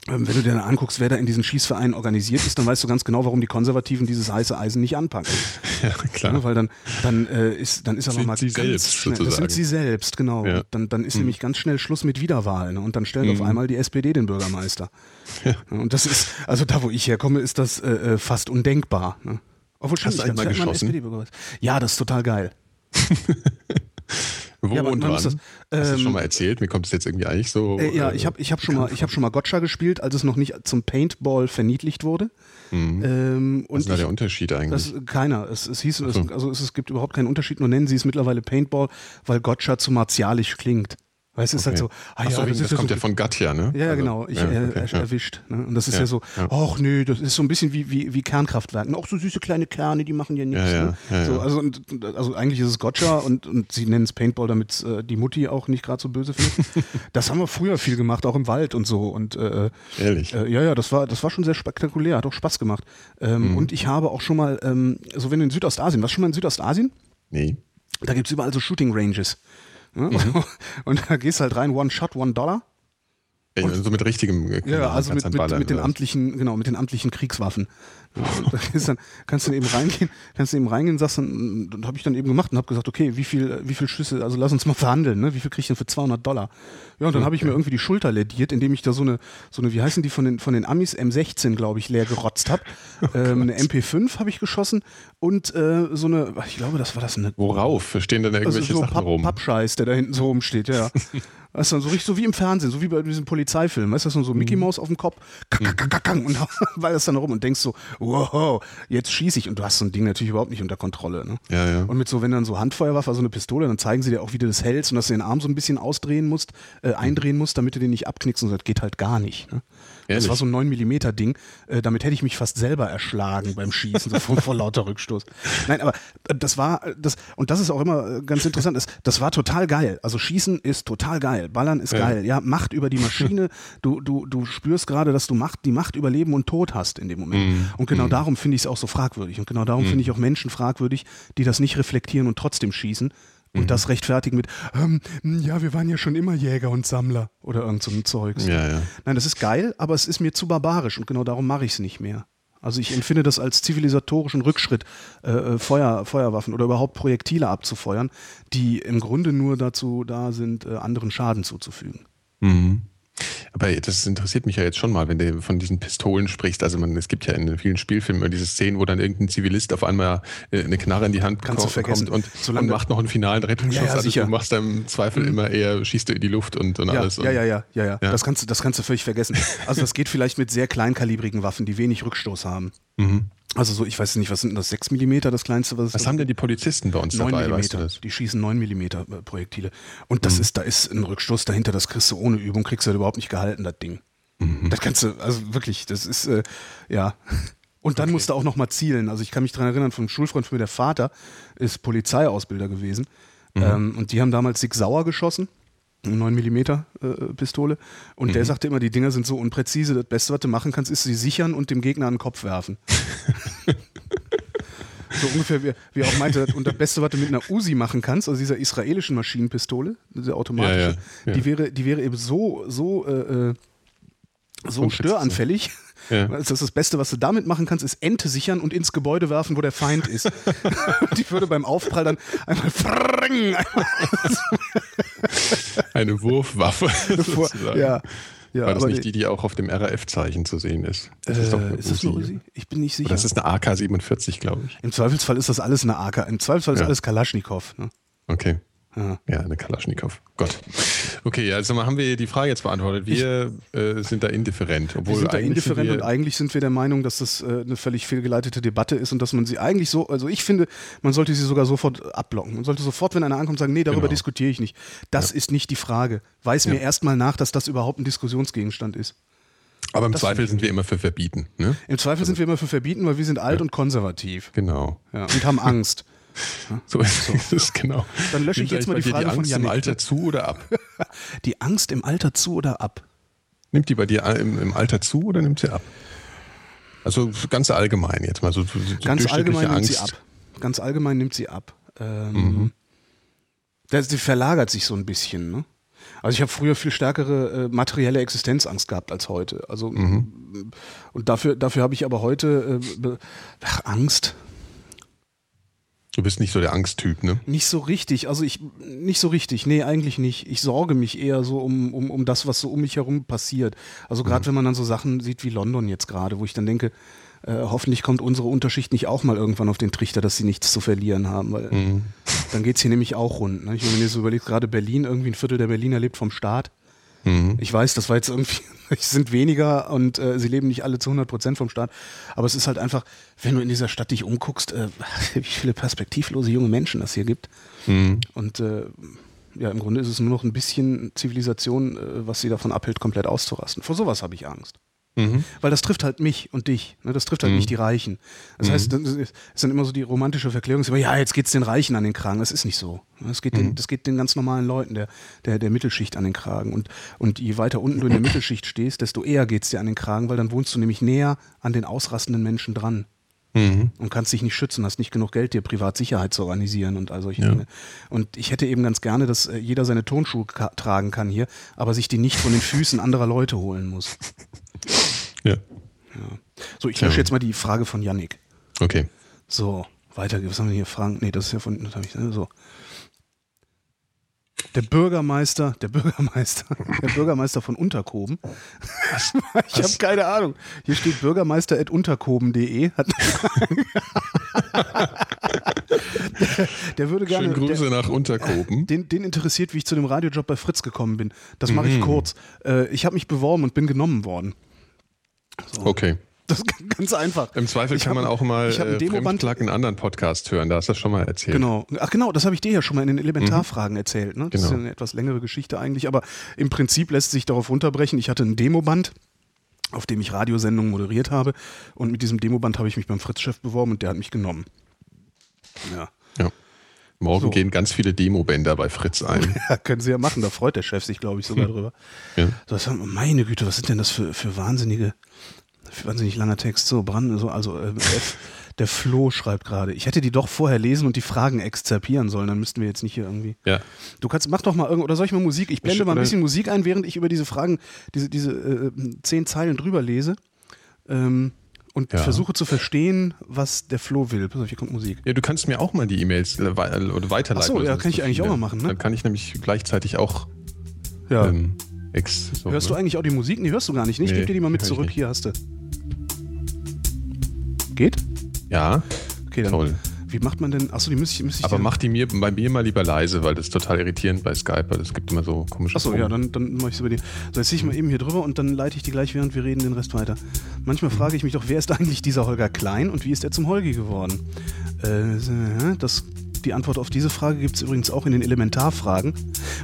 wenn du dir dann anguckst, wer da in diesen Schießvereinen organisiert ist, dann weißt du ganz genau, warum die Konservativen dieses heiße Eisen nicht anpacken. Ja, klar. Ja, weil dann, dann, äh, ist, dann ist aber mal sie ganz selbst, schnell, das sind sie selbst, genau. Ja. Dann, dann ist hm. nämlich ganz schnell Schluss mit Wiederwahlen ne? und dann stellt hm. auf einmal die SPD den Bürgermeister. Ja. Und das ist, also da, wo ich herkomme, ist das äh, äh fast undenkbar. Ne? Obwohl, Hast du einmal geschossen? Ja, das ist total geil. Wo ja, und wann? Das, ähm, Hast du schon mal ähm, erzählt? Mir kommt es jetzt irgendwie eigentlich so. Äh, ja, ich habe ich hab schon, mal, hab schon mal Gotcha gespielt, als es noch nicht zum Paintball verniedlicht wurde. Mhm. Ähm, Was ist da der Unterschied eigentlich? Das, keiner. Es, es hieß, so. es, also es, es, gibt überhaupt keinen Unterschied, nur nennen sie es mittlerweile Paintball, weil Gotcha zu martialisch klingt. Weil es ist halt okay. halt so, ah ja, das, das kommt ja, so, ja von Gatja, ne? Ja, also, genau, ich ja, äh, okay, äh, erwischt. Ne? Und das ist ja, so, ach nö, das ist so ein bisschen wie, wie, wie Kernkraftwerken. Auch so süße kleine Kerne, die machen ja nichts. Ne? So, also, und, also eigentlich ist es Gotcha und, und sie nennen es Paintball, damit äh, die Mutti auch nicht gerade so böse findet. das haben wir früher viel gemacht, auch im Wald und so. Und, äh, Ehrlich? Äh, ja, ja, das war, das war schon sehr spektakulär, hat auch Spaß gemacht. Ähm, mhm. Und ich habe auch schon mal, ähm, so wenn du in Südostasien, warst du schon mal in Südostasien? Nee. Da gibt es überall so Shooting Ranges. Ne? Mhm. Und da gehst halt rein, one shot, one dollar. Und, so mit richtigem äh, Ja, also mit, mit, mit den amtlichen, genau, mit den amtlichen Kriegswaffen. Dann, kannst du eben reingehen, kannst du eben reingehen, sagst dann, und habe ich dann eben gemacht und habe gesagt, okay, wie viel, wie viel Schüsse, also lass uns mal verhandeln, ne? Wie viel krieg ich denn für 200 Dollar? Ja, und dann habe ich mir irgendwie die Schulter lediert, indem ich da so eine, so eine, wie heißen die von den, von den Amis M16, glaube ich, leer gerotzt habe. Oh ähm, eine MP5 habe ich geschossen und äh, so eine, ich glaube, das war das eine. Worauf? Stehen denn da also irgendwelche also so Sachen Papp, rum? Pappscheiß, der da hinten so rumsteht, ja. Weißt du, so richtig so wie im Fernsehen, so wie bei diesem Polizeifilm. Weißt du, so Mickey mhm. Mouse auf dem Kopf, und weil das dann rum und denkst so, wow, jetzt schieße ich. Und du hast so ein Ding natürlich überhaupt nicht unter Kontrolle. Ne? Ja, ja. Und mit so, wenn dann so Handfeuerwaffe, also eine Pistole, dann zeigen sie dir auch, wie du das hältst und dass du den Arm so ein bisschen ausdrehen musst, äh, eindrehen musst, damit du den nicht abknickst. Und das geht halt gar nicht. Ne? Das war so ein 9 mm Ding. Äh, damit hätte ich mich fast selber erschlagen beim Schießen, so vor, vor lauter Rückstoß. Nein, aber äh, das war, äh, das, und das ist auch immer äh, ganz interessant, das, das war total geil. Also Schießen ist total geil. Ballern ist Ja. geil. Ja, Macht über die Maschine. Du, du, du spürst gerade, dass du Macht, die Macht über Leben und Tod hast in dem Moment. Mhm. Und genau darum finde ich es auch so fragwürdig. Und genau darum finde ich auch Menschen fragwürdig, die das nicht reflektieren und trotzdem schießen. Und Mhm. das rechtfertigen mit, ähm, ja, wir waren ja schon immer Jäger und Sammler oder irgend so ein Zeugs. Ja, ja. Nein, das ist geil, aber es ist mir zu barbarisch und genau darum mache ich es nicht mehr. Also ich empfinde das als zivilisatorischen Rückschritt, äh, äh, Feuer, Feuerwaffen oder überhaupt Projektile abzufeuern, die im Grunde nur dazu da sind, äh, anderen Schaden zuzufügen. Mhm. Aber das interessiert mich ja jetzt schon mal, wenn du von diesen Pistolen sprichst. Also man, es gibt ja in vielen Spielfilmen immer diese Szenen, wo dann irgendein Zivilist auf einmal äh, eine Knarre in die Hand Kannst du ko- vergessen. kommt und, und macht noch einen finalen Rettungsschuss. Ja, ja, also du machst dann im Zweifel Mhm. immer eher, schießt du in die Luft und, und Ja, alles. ja, und, ja, ja, ja, ja. Ja. Das, kannst, du- das kannst du völlig vergessen. Also das geht vielleicht mit sehr kleinkalibrigen Waffen, die wenig Rückstoß haben. Mhm. Also so, ich weiß nicht, was sind denn das, 6 mm das kleinste, was es Was haben denn die Polizisten bei uns 9 dabei, weißt du das? Die schießen 9 mm Projektile. Und das ist, da ist ein Rückstoß dahinter, das kriegst du ohne Übung, kriegst du halt überhaupt nicht gehalten, das Ding. Mhm. Das kannst du, also wirklich, das ist, äh, ja. Und dann musst du auch noch mal zielen. Also ich kann mich daran erinnern, von einem Schulfreund von mir, der Vater ist Polizeiausbilder gewesen. Mhm. Ähm, und die haben damals Sig Sauer geschossen. Eine 9 mm äh, Pistole. Und Mhm. der sagte immer, die Dinger sind so unpräzise. Das Beste, was du machen kannst, ist sie sichern und dem Gegner den Kopf werfen. So ungefähr, wie, wie er auch meinte, und das Beste, was du mit einer Uzi machen kannst, also dieser israelischen Maschinenpistole, diese automatische, Ja, ja, ja. Die, wäre, die wäre eben so, so, äh, äh, so störanfällig. Ja. Das das Beste, was du damit machen kannst, ist Ente sichern und ins Gebäude werfen, wo der Feind ist. Und die würde beim Aufprall dann einmal frrrring, Eine Wurfwaffe. sozusagen. ja, ja, War das aber nicht die, die auch auf dem RAF-Zeichen zu sehen ist? Das äh, ist doch eine ist das eine. Uzi? Ich bin nicht sicher. Oder das ist eine AK-47, glaube ich. Im Zweifelsfall ist das alles eine AK. Im Zweifelsfall ist Ja. alles Kalaschnikow. Ne? Okay. Ja. Ja, eine Kalaschnikow. Gott. Okay, also mal haben wir die Frage jetzt beantwortet. Wir äh, sind da indifferent. Obwohl Wir sind da eigentlich indifferent sind und eigentlich sind wir der Meinung, dass das äh, eine völlig fehlgeleitete Debatte ist und dass man sie eigentlich so, also ich finde, man sollte sie sogar sofort abblocken. Man sollte sofort, wenn einer ankommt, sagen, nee, darüber Genau. diskutiere ich nicht. Das ist nicht die Frage. Weiß mir Ja. erstmal nach, dass das überhaupt ein Diskussionsgegenstand ist. aber im das Zweifel sind wir immer für verbieten. Ne? Im Zweifel sind wir immer für verbieten, weil wir sind alt und konservativ Genau. ja, und haben Angst. So ist es, genau. Dann lösche ich jetzt mal die bei dir Frage von Angst im. Alter zu oder ab? Die Angst im Alter zu oder ab? Nimmt die bei dir im, im Alter zu oder nimmt sie ab? Also ganz allgemein jetzt mal so, so so Ganz allgemein nimmt sie Angst. ab. Ganz allgemein nimmt sie ab. Ähm, Mhm. das, die verlagert sich so ein bisschen. Ne? Also ich habe früher viel stärkere äh, materielle Existenzangst gehabt als heute. Also Mhm. und dafür, dafür habe ich aber heute äh, ach, Angst. Du bist nicht so der Angsttyp, ne? Nicht so richtig. Also ich nicht so richtig. Nee, eigentlich nicht. Ich sorge mich eher so um, um, um das, was so um mich herum passiert. Also gerade Mhm. wenn man dann so Sachen sieht wie London jetzt gerade, wo ich dann denke, äh, hoffentlich kommt unsere Unterschicht nicht auch mal irgendwann auf den Trichter, dass sie nichts zu verlieren haben, weil Mhm. dann geht es hier nämlich auch rund. Ne? Ich meine, wenn ihr so überlegt, gerade Berlin, irgendwie ein Viertel der Berliner lebt vom Staat. Mhm. Ich weiß, das war jetzt irgendwie, es sind weniger und äh, sie leben nicht alle zu 100 Prozent vom Staat. Aber es ist halt einfach, wenn du in dieser Stadt dich umguckst, äh, wie viele perspektivlose junge Menschen das hier gibt. Mhm. Und äh, ja, im Grunde ist es nur noch ein bisschen Zivilisation, äh, was sie davon abhält, komplett auszurasten. Vor sowas habe ich Angst. Mhm. Weil das trifft halt mich und dich. Ne? Das trifft halt Mhm. nicht die Reichen. Das Mhm. heißt, das ist ist dann immer so die romantische Verklärung, immer, ja, jetzt geht's den Reichen an den Kragen. Das ist nicht so. Das geht, Mhm. den, das geht den ganz normalen Leuten, der, der, der Mittelschicht an den Kragen. Und, und je weiter unten du in der Mittelschicht stehst, desto eher geht's dir an den Kragen, weil dann wohnst du nämlich näher an den ausrastenden Menschen dran Mhm. und kannst dich nicht schützen, hast nicht genug Geld, dir Privatsicherheit zu organisieren und all solche Ja. Dinge. Und ich hätte eben ganz gerne, dass äh, jeder seine Turnschuhe tragen kann hier, aber sich die nicht von den Füßen anderer Leute holen muss. Ja. So, ich lösche jetzt mal die Frage von Yannick. Okay. So, weiter. Was haben wir hier? Fragen? Nee, das ist ja von. Das ich, ne? So. Der Bürgermeister, der Bürgermeister, der Bürgermeister von Unterkoben. ich habe keine Ahnung. Hier steht bürgermeister.unterkoben.de. Der, der würde gerne. Schöne Grüße der, nach Unterkoben. den, den interessiert, wie ich zu dem Radiojob bei Fritz gekommen bin. Das mache Mhm. ich kurz. Äh, ich habe mich beworben und bin genommen worden. So. Okay. Das ist ganz einfach. Im Zweifel Ich kann hab- man auch mal ich äh, Fremdplug in anderen Podcast hören. Da hast du das schon mal erzählt. Genau. Ach genau, das habe ich dir ja schon mal in den Elementarfragen erzählt. Ne? Das ist ja Genau. eine etwas längere Geschichte eigentlich, aber im Prinzip lässt sich darauf runterbrechen. Ich hatte ein Demoband, auf dem ich Radiosendungen moderiert habe und mit diesem Demoband habe ich mich beim Fritz-Chef beworben und der hat mich genommen. Ja. Ja. Morgen so. gehen ganz viele Demobänder bei Fritz ein. Ja, können sie ja machen, da freut der Chef sich, glaube ich, sogar hm. drüber. Ja. So, meine Güte, was sind denn das für, für wahnsinnige, für wahnsinnig langer Text? So, Brand, so, also äh, der Flo schreibt gerade, ich hätte die doch vorher lesen und die Fragen exzerpieren sollen, dann müssten wir jetzt nicht hier irgendwie. Ja. Du kannst, mach doch mal irgend, oder soll ich mal Musik? Ich blende ich, mal ein bisschen Musik ein, während ich über diese Fragen, diese, diese äh, zehn Zeilen drüber lese. Ähm, und ja. versuche zu verstehen, was der Flo will. Pass auf, hier kommt Musik. Ja, du kannst mir auch mal die E-Mails äh, weiterleiten. Achso, ja, kann ich eigentlich auch mal machen. Ne? Dann kann ich nämlich gleichzeitig auch. Ja. Ähm, Ex, so, hörst ne? du eigentlich auch die Musik? Nee, hörst du gar nicht. Ich nee, gebe dir die mal mit zurück. Hier hast du. Geht? Ja. Okay, dann. Toll. Wie macht man denn? Achso, die müsste ich. Müsste ich Aber mach die mir bei mir mal lieber leise, weil das ist total irritierend bei Skype, weil es gibt immer so komische Achso, ja, dann, dann mache ich es bei dir. So, jetzt ziehe ich mal eben hier drüber und dann leite ich die gleich, während wir reden, den Rest weiter. Manchmal frage ich mich doch, wer ist eigentlich dieser Holger Klein und wie ist er zum Holgi geworden? Äh, das die Antwort auf diese Frage gibt es übrigens auch in den Elementarfragen.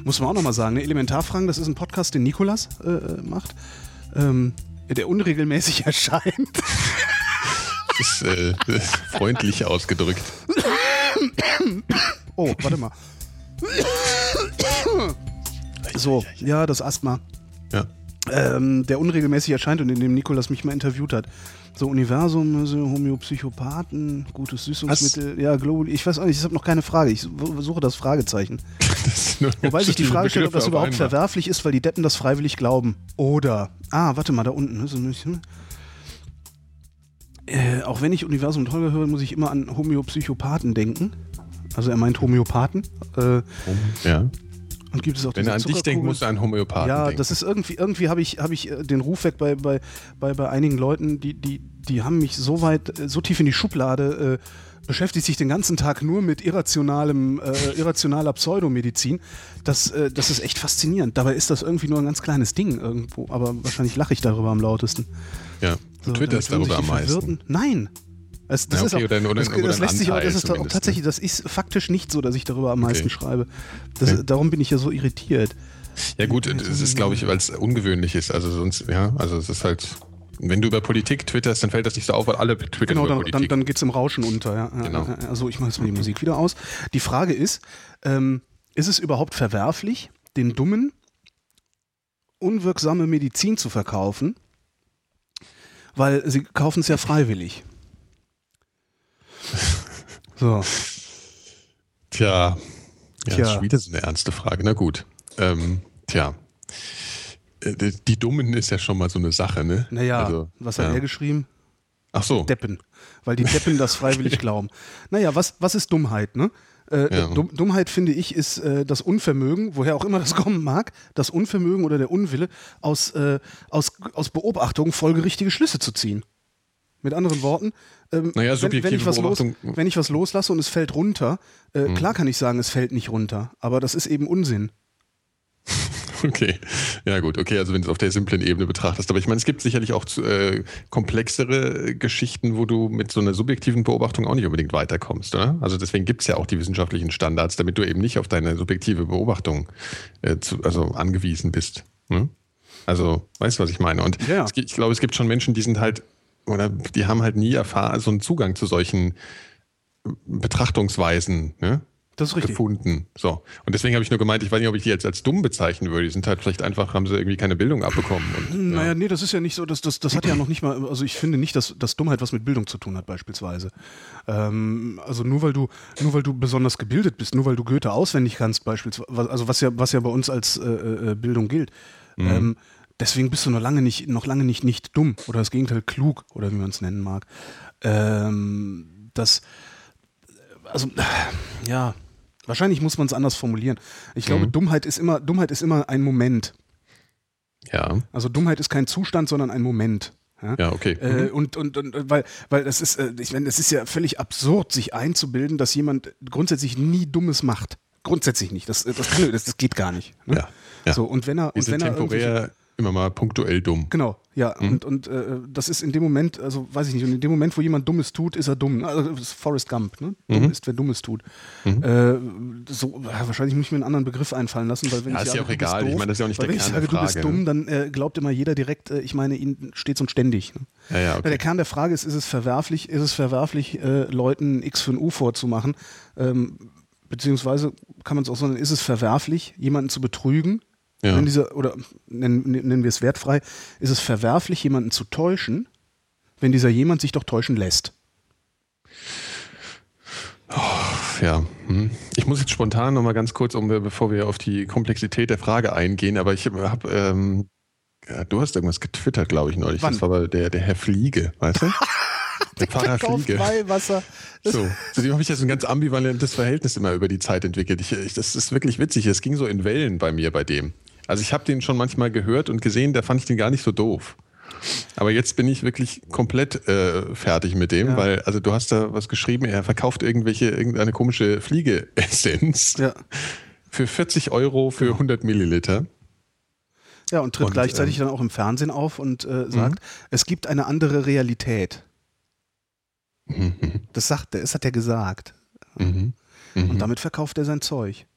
Muss man auch nochmal sagen. Ne? Elementarfragen, das ist ein Podcast, den Nikolas äh, macht, ähm, der unregelmäßig erscheint. Das ist äh, freundlich ausgedrückt. Oh, warte mal. So, ja, das Asthma. Ja. Ähm, der unregelmäßig erscheint und in dem Nikolas mich mal interviewt hat. So Universum, also Homöopsychopathen, gutes Süßungsmittel, Was? ja, Global. Ich weiß auch nicht, ich habe noch keine Frage. Ich suche das Fragezeichen. Das Wobei sich die Frage stellt, ob das überhaupt verwerflich ist, weil die Deppen das freiwillig glauben. Oder, ah, warte mal, da unten. Äh, auch wenn ich Universum Holger höre, muss ich immer an Homöopsychopathen denken. Also er meint Homöopathen. Äh, ja. Und gibt es auch Wenn er an dich denkt, muss er an Homöopathen ja, denken. das ist irgendwie, irgendwie habe ich, hab ich äh, den Ruf weg bei, bei, bei, bei einigen Leuten, die, die, die haben mich so weit, äh, so tief in die Schublade äh, beschäftigt sich den ganzen Tag nur mit irrationalem, äh, irrationaler Pseudomedizin. Das, äh, das ist echt faszinierend. Dabei ist das irgendwie nur ein ganz kleines Ding irgendwo, aber wahrscheinlich lache ich darüber am lautesten. Ja. Du so, twitterst darüber am meisten. Nein. Es, das, ja, okay, ist auch, oder, das, oder das lässt sich auch, das ist auch tatsächlich, ne? das ist faktisch nicht so, dass ich darüber am meisten okay. schreibe. Das, okay. Darum bin ich ja so irritiert. Ja gut, das ist glaube ich, weil es ungewöhnlich ist. Also sonst, ja, also es ist halt, wenn du über Politik twitterst, dann fällt das nicht so auf, weil alle twittern genau, über dann, Politik. Genau, dann, dann geht es im Rauschen unter. Ja. Genau. Also ich mache jetzt mal die Musik wieder aus. Die Frage ist, ähm, ist es überhaupt verwerflich, den Dummen unwirksame Medizin zu verkaufen, weil sie kaufen es ja freiwillig. So. Tja, ja, tja. ist wieder so eine ernste Frage. Na gut. Ähm, tja. Äh, die Dummen ist ja schon mal so eine Sache, ne? Naja, also, was hat ja. er geschrieben? Ach so. Deppen. Weil die Deppen das freiwillig glauben. Naja, was, was ist Dummheit, ne? Äh, ja. Dummheit, finde ich, ist äh, das Unvermögen, woher auch immer das kommen mag, das Unvermögen oder der Unwille, aus, äh, aus, aus Beobachtung folgerichtige Schlüsse zu ziehen. Mit anderen Worten, ähm, naja, wenn, wenn, ich was los, wenn ich was loslasse und es fällt runter, äh, mhm. klar kann ich sagen, es fällt nicht runter, aber das ist eben Unsinn. Okay, ja gut, okay, also wenn du es auf der simplen Ebene betrachtest. Aber ich meine, es gibt sicherlich auch äh, komplexere Geschichten, wo du mit so einer subjektiven Beobachtung auch nicht unbedingt weiterkommst, oder? Also deswegen gibt es ja auch die wissenschaftlichen Standards, damit du eben nicht auf deine subjektive Beobachtung äh, zu, also angewiesen bist. Ne? Also, weißt du, was ich meine? Und ja. es, ich glaube, es gibt schon Menschen, die sind halt, oder die haben halt nie erfahren, so einen Zugang zu solchen Betrachtungsweisen. Ne? Das ist richtig. gefunden. So. Und deswegen habe ich nur gemeint, ich weiß nicht, ob ich die jetzt als dumm bezeichnen würde. Die sind halt vielleicht einfach, haben sie irgendwie keine Bildung abbekommen. Und, naja, ja. nee, das ist ja nicht so, das, das, das hat ja noch nicht mal, also ich finde nicht, dass, dass Dummheit was mit Bildung zu tun hat, beispielsweise. Ähm, also nur weil du, nur weil du besonders gebildet bist, nur weil du Goethe auswendig kannst, beispielsweise, also was ja, was ja bei uns als äh, äh, Bildung gilt. Mhm. Ähm, deswegen bist du noch lange nicht, noch lange nicht, nicht dumm oder das Gegenteil klug oder wie man es nennen mag. Ähm, das, also, ja, Wahrscheinlich muss man es anders formulieren. Ich glaube, mhm. Dummheit ist immer, Dummheit ist immer ein Moment. Ja. Also Dummheit ist kein Zustand, sondern ein Moment. Ja, ja okay. Äh, mhm. und, und, und weil, weil das ist, äh, ich meine, es ist ja völlig absurd, sich einzubilden, dass jemand grundsätzlich nie Dummes macht. Grundsätzlich nicht. Das, das, kann, das, das geht gar nicht. Ne? Ja, ja. So, und wenn er, und wenn er temporär immer mal punktuell dumm. Genau, ja. Mhm. Und, und äh, das ist in dem Moment, also weiß ich nicht, und in dem Moment, wo jemand Dummes tut, ist er dumm. Also das ist Forrest Gump, ne? Dumm mhm. ist, wer Dummes tut. Mhm. Äh, so, wahrscheinlich muss ich mir einen anderen Begriff einfallen lassen, weil wenn ja, ich ist ja auch egal. Doof, ich meine, das ist ja auch nicht der Wenn ich sage, du bist dumm, ne? dann äh, glaubt immer jeder direkt, äh, ich meine ihn stets und ständig. Ne? Ja, ja, okay. Der Kern der Frage ist, ist es verwerflich, ist es verwerflich, äh, Leuten X für ein U vorzumachen? Ähm, beziehungsweise kann man es auch sagen, ist es verwerflich, jemanden zu betrügen? Ja. Wenn dieser, oder nennen, nennen wir es wertfrei, ist es verwerflich, jemanden zu täuschen, wenn dieser jemand sich doch täuschen lässt? Ja, hm. ich muss jetzt spontan nochmal ganz kurz, um, bevor wir auf die Komplexität der Frage eingehen, aber ich habe, ähm, ja, du hast irgendwas getwittert, glaube ich, neulich. Wann? Das war aber der, der Herr Fliege, weißt du? Der Pfarrer Fliege. Weihwasser. So, zu dem habe ich jetzt ein ganz ambivalentes Verhältnis immer über die Zeit entwickelt. Ich, ich, das ist wirklich witzig. Es ging so in Wellen bei mir bei dem. Also ich habe den schon manchmal gehört und gesehen, da fand ich den gar nicht so doof. Aber jetzt bin ich wirklich komplett äh, fertig mit dem, Ja. weil, also du hast da was geschrieben, er verkauft irgendwelche, irgendeine komische Fliegeessenz Ja. für 40 Euro für 100 Milliliter. Ja, und tritt Und, gleichzeitig ähm, dann auch im Fernsehen auf und äh, sagt, es gibt eine andere Realität. Mhm. Das sagt er, das hat er gesagt. Mhm. Mhm. Und damit verkauft er sein Zeug.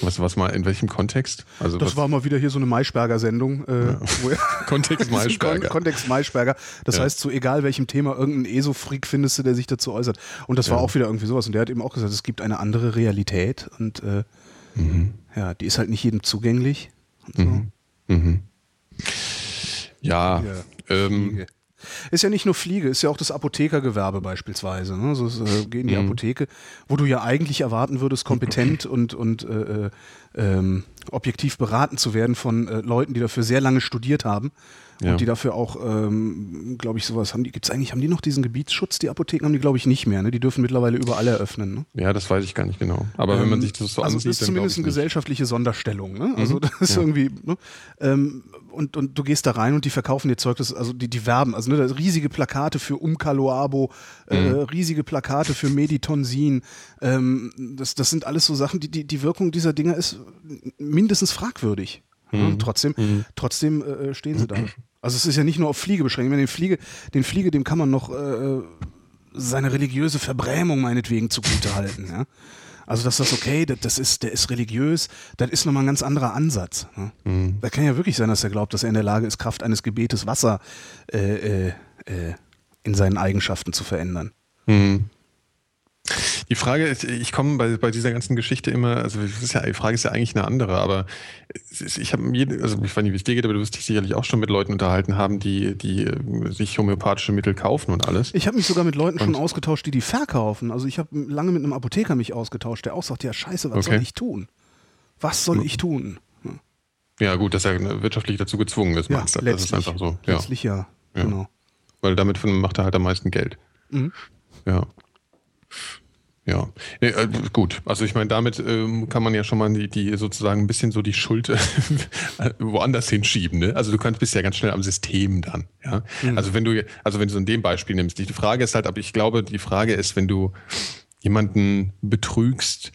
Was, was mal, in welchem Kontext? Also Das was, war mal wieder hier so eine Maischberger-Sendung. Äh, er- Kontext Maischberger. Kon Kontext Maischberger. Das Ja. heißt, zu egal welchem Thema, irgendein ESO-Freak findest du, der sich dazu äußert. Und das war Ja. auch wieder irgendwie sowas. Und der hat eben auch gesagt, es gibt eine andere Realität. Und äh, Mhm. ja, die ist halt nicht jedem zugänglich. So. Mhm. Mhm. Ja, Ja. ähm. Ist ja nicht nur Fliege, ist ja auch das Apothekergewerbe beispielsweise. Ne? Also es, äh, geh in die Mhm. Apotheke, wo du ja eigentlich erwarten würdest, kompetent und, und äh, äh, ähm, objektiv beraten zu werden von äh, Leuten, die dafür sehr lange studiert haben Ja. und die dafür auch, ähm, glaube ich, sowas haben. Die gibt's eigentlich, haben die noch diesen Gebietsschutz? Die Apotheken haben die, glaube ich, nicht mehr. Ne? Die dürfen mittlerweile überall eröffnen. Ne? ja, das weiß ich gar nicht genau. Aber wenn man sich das so also ansieht, das ist zumindest eine gesellschaftliche Sonderstellung. Ne? Also Mhm. das ist Ja. irgendwie ne? ähm, und, und du gehst da rein und die verkaufen dir Zeug, das, also die, die werben, also ne, riesige Plakate für Umkaloabo, äh, Mhm. riesige Plakate für Meditonsin. Ähm, das, das sind alles so Sachen, die, die, die Wirkung dieser Dinger ist mindestens fragwürdig. Ja, und trotzdem, Mhm. trotzdem äh, stehen sie da. Also es ist ja nicht nur auf Fliege beschränkt. Den Fliege, den Fliege, dem kann man noch äh, seine religiöse Verbrämung meinetwegen zugute halten. Ja? Also dass das okay, das, das ist, der ist religiös, das ist nochmal ein ganz anderer Ansatz. Ne? Mhm. Da kann ja wirklich sein, dass er glaubt, dass er in der Lage ist, Kraft eines Gebetes Wasser äh, äh, äh, in seinen Eigenschaften zu verändern. Mhm. Die Frage ist, ich komme bei, bei dieser ganzen Geschichte immer, also ja, die Frage ist ja eigentlich eine andere, aber ich habe also ich weiß nicht, wie es dir geht, aber du wirst dich sicherlich auch schon mit Leuten unterhalten haben, die, die äh, sich homöopathische Mittel kaufen und alles. Ich habe mich sogar mit Leuten schon Und- ausgetauscht, die die verkaufen. Also ich habe lange mit einem Apotheker mich ausgetauscht, der auch sagt, ja scheiße, was Okay. soll ich tun? Was soll ich tun? Ja, gut, dass er wirtschaftlich dazu gezwungen ist, meinst du? Das ist einfach so. Ja. Letztlich ja, Ja. genau. Weil damit macht er halt am meisten Geld. Mhm. Ja. Ja, nee, äh, gut. Also ich meine, damit ähm, kann man ja schon mal die, die sozusagen ein bisschen so die Schuld äh, woanders hinschieben. Ne? Also du kannst bist ja ganz schnell am System dann. Ja. Also wenn du, also wenn du so in dem Beispiel nimmst, die Frage ist halt, aber ich glaube, die Frage ist, wenn du jemanden betrügst,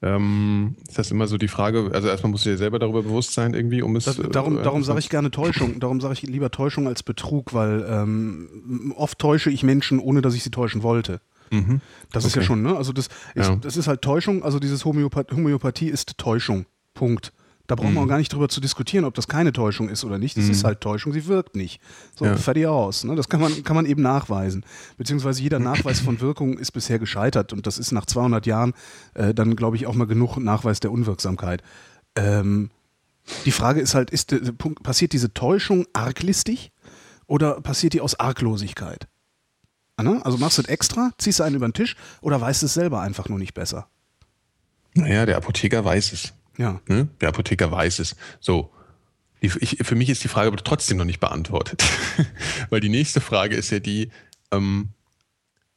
ähm, ist das immer so die Frage. Also erstmal musst du dir selber darüber bewusst sein irgendwie, um es. Das, äh, darum darum äh, sage ich gerne Täuschung. Darum sage ich lieber Täuschung als Betrug, weil ähm, oft täusche ich Menschen, ohne dass ich sie täuschen wollte. Mhm. Das ist ja Okay. schon, ne? Also das ist, Ja. das ist halt Täuschung, also dieses Homöopath Homöopathie ist Täuschung. Punkt. Da brauchen wir Mhm. auch gar nicht drüber zu diskutieren, ob das keine Täuschung ist oder nicht. Das ist halt Täuschung, sie wirkt nicht. So, Ja. fertig aus. Ne? Das kann man, kann man eben nachweisen. Beziehungsweise jeder Nachweis von Wirkung ist bisher gescheitert und das ist nach 200 Jahren äh, dann, glaube ich, auch mal genug Nachweis der Unwirksamkeit. Ähm, die Frage ist halt, ist, Punkt, passiert diese Täuschung arglistig oder passiert die aus Arglosigkeit? Ne? Also machst du es extra, ziehst du einen über den Tisch oder weißt es selber einfach nur nicht besser? Naja, der Apotheker weiß es. Ja. Ne? Der Apotheker weiß es. So. Die, ich, für mich ist die Frage aber trotzdem noch nicht beantwortet. Weil die nächste Frage ist ja die, ähm,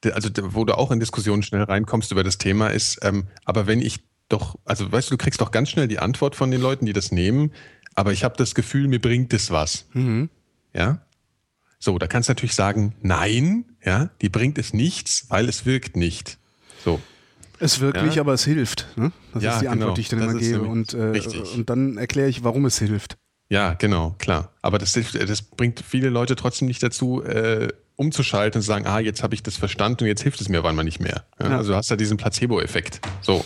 also wo du auch in Diskussionen schnell reinkommst über das Thema, ist, ähm, aber wenn ich doch, also weißt du, du kriegst doch ganz schnell die Antwort von den Leuten, die das nehmen, aber ich habe das Gefühl, mir bringt es was. Mhm. Ja? So, da kannst du natürlich sagen, nein, ja, die bringt es nichts, weil es wirkt nicht. So. Es wirkt Ja. nicht, aber es hilft. Ne? Das Ja, ist die Antwort, genau. die ich dann Das immer gebe. Und, äh, und dann erkläre ich, warum es hilft. Ja, genau, klar. Aber das, hilft- das bringt viele Leute trotzdem nicht dazu, äh, umzuschalten und zu sagen, ah, jetzt habe ich das verstanden und jetzt hilft es mir auf einmal nicht mehr. Ja, Ja. Also du hast ja diesen Placebo-Effekt. So.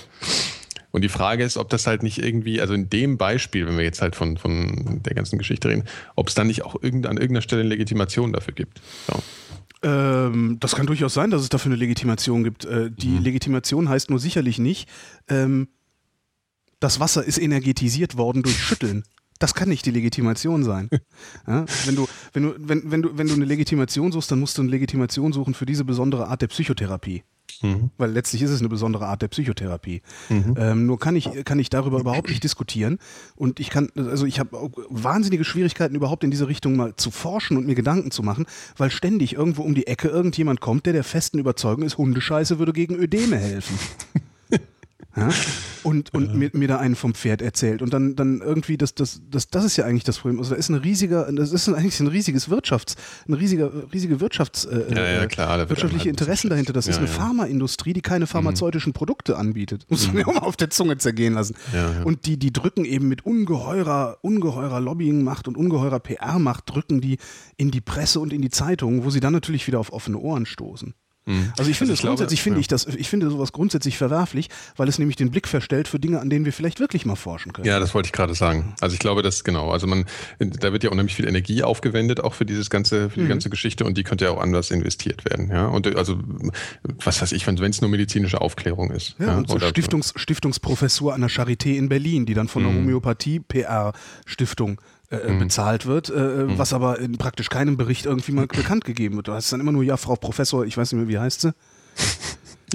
Und die Frage ist, ob das halt nicht irgendwie, also in dem Beispiel, wenn wir jetzt halt von, von der ganzen Geschichte reden, ob es dann nicht auch irgend, an irgendeiner Stelle eine Legitimation dafür gibt. So. Ähm, das kann durchaus sein, dass es dafür eine Legitimation gibt. Äh, die mhm. Legitimation heißt nur sicherlich nicht, ähm, das Wasser ist energetisiert worden durch Schütteln. Das kann nicht die Legitimation sein. Ja, wenn, du, wenn, du, wenn, wenn, du, wenn du eine Legitimation suchst, dann musst du eine Legitimation suchen für diese besondere Art der Psychotherapie. Mhm. Weil letztlich ist es eine besondere Art der Psychotherapie. Mhm. Ähm, nur kann ich, kann ich darüber überhaupt nicht diskutieren. Und ich kann, also ich habe wahnsinnige Schwierigkeiten, überhaupt in diese Richtung mal zu forschen und mir Gedanken zu machen, weil ständig irgendwo um die Ecke irgendjemand kommt, der der festen Überzeugung ist, Hundescheiße würde gegen Ödeme helfen. Ja? Und, und ja. mir, mir da einen vom Pferd erzählt. Und dann, dann irgendwie, das, das, das, das ist ja eigentlich das Problem. Also da ist ein riesiger, das ist eigentlich ein riesiges Wirtschafts, ein riesiger, riesige Wirtschafts, äh, ja, klar, wirtschaftliche Interessen dahinter. Das ist eine Pharmaindustrie, die keine pharmazeutischen mhm. Produkte anbietet. Muss man mhm. ja auch mal auf der Zunge zergehen lassen. Und die, die drücken eben mit ungeheurer, ungeheurer Lobbyingmacht und ungeheurer PR-Macht drücken die in die Presse und in die Zeitungen, wo sie dann natürlich wieder auf offene Ohren stoßen. Mhm. Also ich finde also grundsätzlich glaube, finde ja. ich das, ich finde sowas grundsätzlich verwerflich, weil es nämlich den Blick verstellt für Dinge, an denen wir vielleicht wirklich mal forschen können. Ja, das wollte ich gerade sagen. Also ich glaube, das genau. Also man, da wird ja unheimlich viel Energie aufgewendet, auch für dieses ganze, für die mhm. ganze Geschichte und die könnte ja auch anders investiert werden. Ja, und also was weiß ich, wenn es nur medizinische Aufklärung ist. Ja, ja und so Stiftungs, Stiftungsprofessur an der Charité in Berlin, die dann von der mhm. Homöopathie PR Stiftung äh, mhm. bezahlt wird, äh, mhm. was aber in praktisch keinem Bericht irgendwie mal bekannt gegeben wird. Du hast dann immer nur, ja, Frau Professor, ich weiß nicht mehr, wie heißt sie?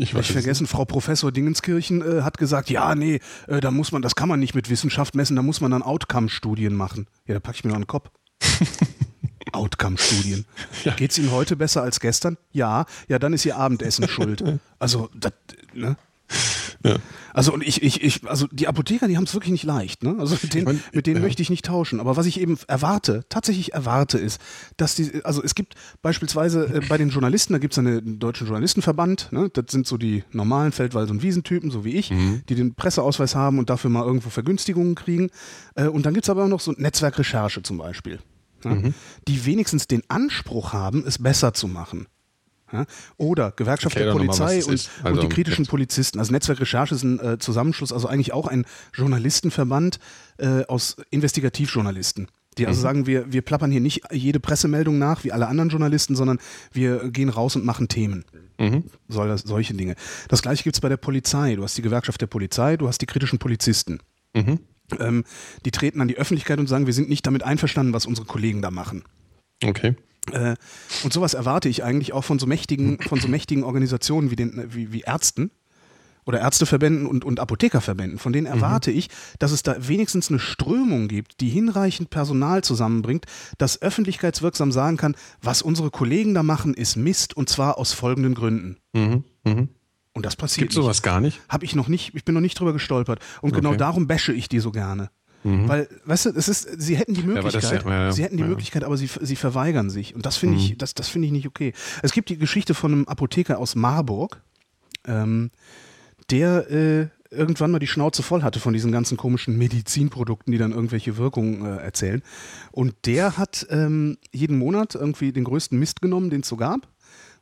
Ich, ich vergessen, Frau Professor Dingenskirchen äh, hat gesagt, ja, nee, äh, da muss man, das kann man nicht mit Wissenschaft messen, da muss man dann Outcome-Studien machen. Ja, da packe ich mir noch einen Kopf. Outcome-Studien. Ja. Geht es Ihnen heute besser als gestern? Ja, ja, dann ist Ihr Abendessen schuld. Also, das, ne? Ja. Also und ich, ich, ich, also die Apotheker, die haben es wirklich nicht leicht, ne? Also mit denen, ich mein, mit denen ja. möchte ich nicht tauschen. Aber was ich eben erwarte, tatsächlich erwarte, ist, dass die, also es gibt beispielsweise äh, bei den Journalisten, da gibt es einen deutschen Journalistenverband, ne? Das sind so die normalen Feldwald- und Wiesentypen, so wie ich, mhm. die den Presseausweis haben und dafür mal irgendwo Vergünstigungen kriegen. Äh, und dann gibt es aber auch noch so Netzwerkrecherche zum Beispiel. Ja? Mhm. Die wenigstens den Anspruch haben, es besser zu machen. Ja? Oder Gewerkschaft der Polizei und, also, und, die kritischen jetzt. Polizisten. Also Netzwerkrecherche ist ein äh, Zusammenschluss, also eigentlich auch ein Journalistenverband äh, aus Investigativjournalisten. Die also mhm. sagen, wir, wir plappern hier nicht jede Pressemeldung nach, wie alle anderen Journalisten, sondern wir gehen raus und machen Themen. Mhm. Soll das, solche Dinge. Das gleiche gibt es bei der Polizei. Du hast die Gewerkschaft der Polizei, du hast die kritischen Polizisten. Mhm. Ähm, die treten an die Öffentlichkeit und sagen, wir sind nicht damit einverstanden, was unsere Kollegen da machen. Okay. Äh, und sowas erwarte ich eigentlich auch von so mächtigen, von so mächtigen Organisationen wie, den, wie, wie Ärzten oder Ärzteverbänden und, und Apothekerverbänden. Von denen mhm. erwarte mhm. ich, dass es da wenigstens eine Strömung gibt, die hinreichend Personal zusammenbringt, das öffentlichkeitswirksam sagen kann, was unsere Kollegen da machen, ist Mist und zwar aus folgenden Gründen. Mhm. Mhm. Und das passiert. Gibt sowas gar nicht? Habe ich noch nicht, ich bin noch nicht drüber gestolpert. Und genau okay. genau darum bashe ich die so gerne. Mhm. Weil, weißt du, es ist, sie hätten die Möglichkeit, ja, ja, sie hätten die. Möglichkeit, aber sie, sie verweigern sich. Und das finde mhm. ich, das, das finde ich nicht okay. Es gibt die Geschichte von einem Apotheker aus Marburg, ähm, der äh, irgendwann mal die Schnauze voll hatte von diesen ganzen komischen Medizinprodukten, die dann irgendwelche Wirkungen äh, erzählen. Und der hat ähm, jeden Monat irgendwie den größten Mist genommen, den es so gab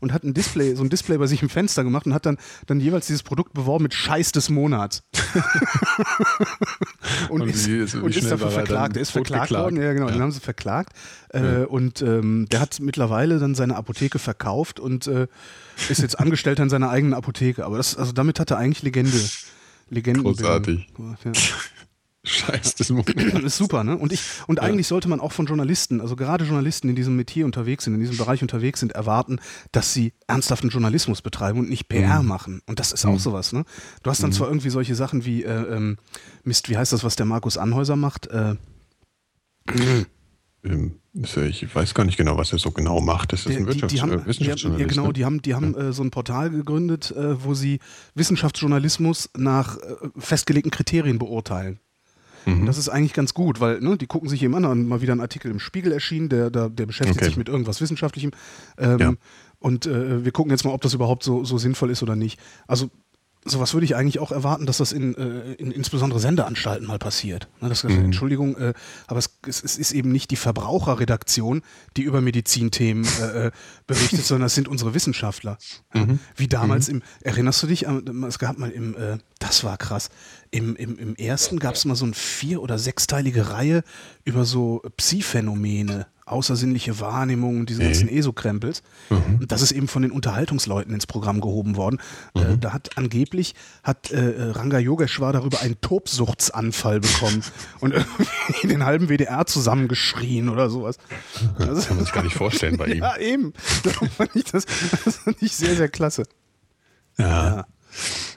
und hat ein Display, so ein Display bei sich im Fenster gemacht und hat dann, dann jeweils dieses Produkt beworben mit Scheiß des Monats. und, und, ist, ist, und ist dafür verklagt. Er ist verklagt worden, ja genau, ja. den haben sie verklagt. Äh, und ähm, der hat mittlerweile dann seine Apotheke verkauft und äh, ist jetzt Angestellter in seiner eigenen Apotheke. Aber das, also damit hat er eigentlich Legende. Legenden. Großartig. Ja. Scheiß des Monats. ist super, ne? Und ich, und ja. eigentlich sollte man auch von Journalisten, also gerade Journalisten, die in diesem Metier unterwegs sind, in diesem Bereich unterwegs sind, erwarten, dass sie ernsthaften Journalismus betreiben und nicht PR mhm. machen. Und das ist auch mhm. sowas, ne? Du hast dann mhm. zwar irgendwie solche Sachen wie, äh, ähm, Mist, wie heißt das, was der Markus Anhäuser macht? Äh, ähm, ich weiß gar nicht genau, was er so genau macht. Das ist ein Wirtschafts die, die haben, Wissenschaftsjournalist. Ja, genau, ne? die haben, die haben äh, so ein Portal gegründet, äh, wo sie Wissenschaftsjournalismus nach äh, festgelegten Kriterien beurteilen. Mhm. Das ist eigentlich ganz gut, weil ne, die gucken sich eben an, mal wieder ein Artikel im Spiegel erschienen, der, der, der beschäftigt okay. sich mit irgendwas Wissenschaftlichem. Ähm, ja. Und äh, wir gucken jetzt mal, ob das überhaupt so, so sinnvoll ist oder nicht. Also sowas würde ich eigentlich auch erwarten, dass das in, äh, in insbesondere Sendeanstalten mal passiert. Ne, das, mhm. Entschuldigung, äh, aber es, es, es, ist eben nicht die Verbraucherredaktion, die über Medizinthemen äh, äh berichtet, sondern es sind unsere Wissenschaftler. Mhm. Wie damals mhm. im, erinnerst du dich, es gab mal im, äh, Das war krass. Im, im, im ersten gab es mal so eine vier- oder sechsteilige Reihe über so Psi-Phänomene, außersinnliche Wahrnehmungen, diese ganzen ESO-Krempels. Mhm. Und das ist eben von den Unterhaltungsleuten ins Programm gehoben worden. Mhm. Äh, da hat angeblich hat äh, Ranga Yogeshwar darüber einen Tobsuchtsanfall bekommen und irgendwie den halben WDR zusammengeschrien oder sowas. Das kann man sich gar nicht vorstellen bei ihm. Ja, eben. Das fand ich, das, das fand ich sehr, sehr klasse. ja. Ja.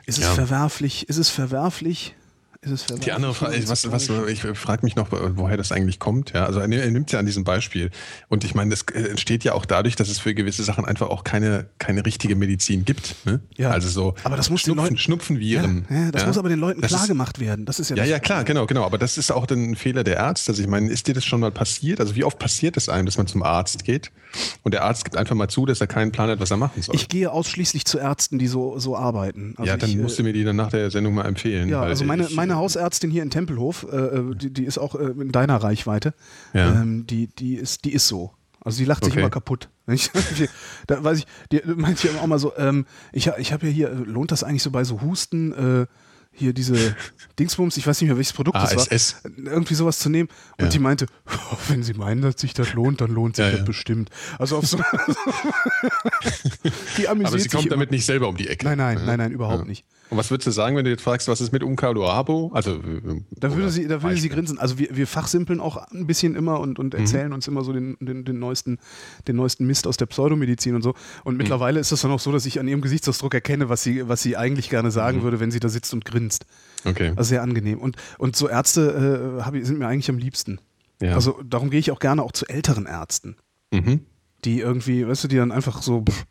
Ist es Ja. verwerflich? Ist es verwerflich? Ist es verwerflich? Die andere Frage, was, was, ich frage mich noch, woher das eigentlich kommt. Ja, also er nimmt ja an diesem Beispiel. Und ich meine, das äh, entsteht ja auch dadurch, dass es für gewisse Sachen einfach auch keine, keine richtige Medizin gibt. Ne? Ja. Also so Aber das muss den Schnupfen, Leuten- Schnupfenviren. Ja, ja, das ja. muss aber den Leuten Das klar ist- gemacht werden. Das ist ja, Ja, ja, klar, genau, genau. Aber das ist auch ein Fehler der Ärzte. Also ich meine, ist dir das schon mal passiert? Also wie oft passiert es einem, dass man zum Arzt geht und der Arzt gibt einfach mal zu, dass er keinen Plan hat, was er machen soll? Ich gehe ausschließlich zu Ärzten, die so, so arbeiten. Also ja, dann ich, musst du mir die dann nach der Sendung mal empfehlen. Ja, also meine, ich, meine Hausärztin hier in Tempelhof, äh, äh, die, die ist auch äh, in deiner Reichweite, Ja. ähm, die, die, ist, die ist so. Also die lacht sich Okay. immer kaputt. Ich, da weiß ich, die meint ja auch mal so, ähm, ich, ich habe ja hier, lohnt das eigentlich so bei so Husten, äh, hier diese Dingsbums, ich weiß nicht mehr, welches Produkt das war, ASS. irgendwie sowas zu nehmen. Und Ja. die meinte, oh, wenn Sie meinen, dass sich das lohnt, dann lohnt sich Ja, das ja. bestimmt. Also auf so die amüsiert Aber sie kommt immer. damit nicht selber um die Ecke. Nein, nein, nein, nein, überhaupt nicht. Und was würdest du sagen, wenn du jetzt fragst, was ist mit Umkaloabo? Also, äh, Da würde sie, da würde sie grinsen. Also wir, wir fachsimpeln auch ein bisschen immer und, Mhm. und erzählen uns immer so den, den, den, neuesten, den neuesten Mist aus der Pseudomedizin und so. Und Mhm. mittlerweile ist es dann auch so, dass ich an ihrem Gesichtsausdruck erkenne, was sie, was sie eigentlich gerne sagen Mhm. würde, wenn sie da sitzt und grinst. Okay. Also sehr angenehm. Und, und so Ärzte äh, ich, sind mir eigentlich am liebsten. ja. Also darum gehe ich auch gerne auch zu älteren Ärzten, mhm. die irgendwie, weißt du, die dann einfach so, pff,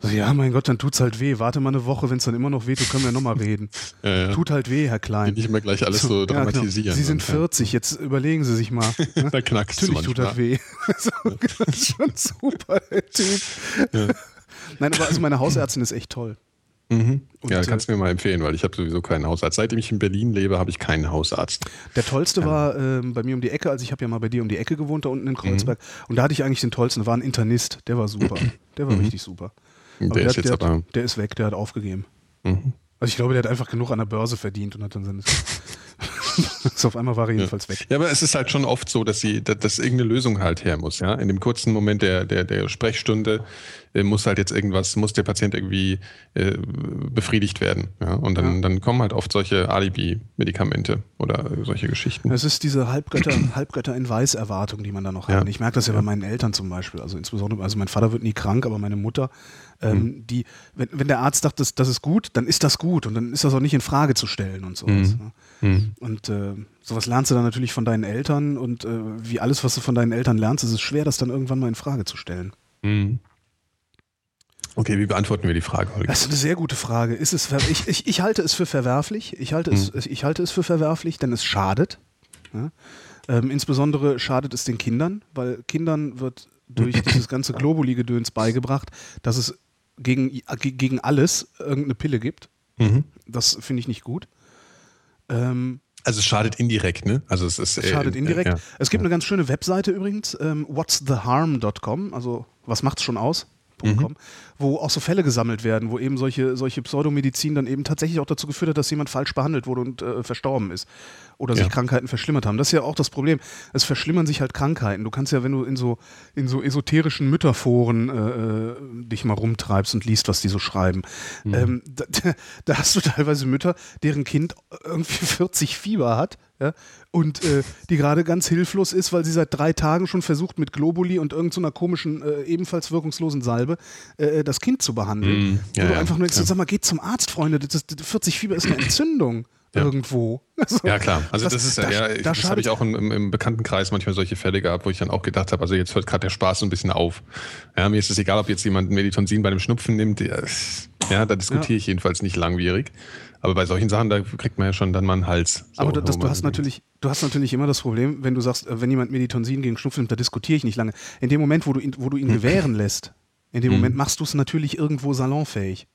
so, ja, mein Gott, dann tut's halt weh. Warte mal eine Woche, wenn es dann immer noch weh tut, können wir nochmal reden. ja, ja. Tut halt weh, Herr Klein. Nicht immer gleich alles so Ja, genau. dramatisieren. Sie sind Und, ja. 40, jetzt überlegen Sie sich mal. ne? Da knackst Natürlich tut das manchmal. weh. So, das ist schon super, der Typ. Nein, aber also meine Hausärztin ist echt toll. Mhm. Ja, äh, kannst du mir mal empfehlen, weil ich habe sowieso keinen Hausarzt. Seitdem ich in Berlin lebe, habe ich keinen Hausarzt. Der tollste war ähm, bei mir um die Ecke, also ich habe ja mal bei dir um die Ecke gewohnt, da unten in Kreuzberg. Und da hatte ich eigentlich den tollsten, war ein Internist, der war super. Der war richtig super. Der ist der, jetzt der, aber. der ist weg, der hat aufgegeben. Mhm. Also ich glaube, der hat einfach genug an der Börse verdient und hat dann seine. so auf einmal war er jedenfalls weg. Ja, aber es ist halt schon oft so, dass sie, dass, dass irgendeine Lösung halt her muss, ja. In dem kurzen Moment der, der, der Sprechstunde äh, muss halt jetzt irgendwas, muss der Patient irgendwie äh, befriedigt werden. Ja. Und dann, Ja. dann kommen halt oft solche Alibi-Medikamente oder solche Geschichten. Es ist diese Halbgötter, Halbgötter in Weiß-Erwartung, die man da noch Ja. hat. Ich merke das ja bei meinen Eltern zum Beispiel. Also insbesondere, also mein Vater wird nie krank, aber meine Mutter, ähm, Mhm. die, wenn, wenn der Arzt sagt, das, das ist gut, dann ist das gut und dann ist das auch nicht in Frage zu stellen und sowas. Mhm. Mhm. Und äh, sowas lernst du dann natürlich von deinen Eltern und äh, wie alles, was du von deinen Eltern lernst, ist es schwer, das dann irgendwann mal in Frage zu stellen. Mhm. Okay, wie beantworten wir die Frage, Holger? Das ist eine sehr gute Frage. Ist es ich, ich, ich halte es für verwerflich. Ich halte, es, Mhm. ich halte es für verwerflich, denn es schadet. Ja? Ähm, insbesondere schadet es den Kindern, weil Kindern wird durch dieses ganze Globuli-Gedöns beigebracht, dass es gegen, gegen alles irgendeine Pille gibt. Mhm. Das finde ich nicht gut. Ähm, Also es schadet indirekt, ne? Also es ist es schadet äh, indirekt. Ja. Es gibt eine ganz schöne Webseite übrigens, ähm, whatstheharm.com, also was macht's schon aus? Mhm. Wo auch so Fälle gesammelt werden, wo eben solche, solche Pseudomedizin dann eben tatsächlich auch dazu geführt hat, dass jemand falsch behandelt wurde und äh, verstorben ist. Oder sich Ja. Krankheiten verschlimmert haben. Das ist ja auch das Problem. Es verschlimmern sich halt Krankheiten. Du kannst ja, wenn du in so, in so esoterischen Mütterforen äh, äh, dich mal rumtreibst und liest, was die so schreiben, Mhm. ähm, da, da hast du teilweise Mütter, deren Kind irgendwie 40 Fieber hat ja, und äh, die gerade ganz hilflos ist, weil sie seit drei Tagen schon versucht, mit Globuli und irgendeiner komischen, äh, ebenfalls wirkungslosen Salbe äh, das Kind zu behandeln. Mhm. Ja, Wo du ja, einfach nur denkst, ja. sag mal, geht zum Arzt, Freunde, das, das, 40 Fieber ist eine Entzündung Ja. irgendwo. Also, Ja, klar. Also das, Das- ist da- ja, da das habe ich auch im, im, im Bekanntenkreis manchmal solche Fälle gehabt, wo ich dann auch gedacht habe, also jetzt hört gerade der Spaß so ein bisschen auf. Ja, mir ist es egal, ob jetzt jemand Meditonsin bei dem Schnupfen nimmt. Ja, da diskutiere Ja. ich jedenfalls nicht langwierig. Aber bei solchen Sachen, da kriegt man ja schon dann mal einen Hals. So, aber das, du hast natürlich, du hast natürlich immer das Problem, wenn du sagst, äh, wenn jemand Meditonsin gegen Schnupfen nimmt, da diskutiere ich nicht lange. In dem Moment, wo du ihn, wo du ihn gewähren lässt, in dem Mhm. Moment machst du es natürlich irgendwo salonfähig.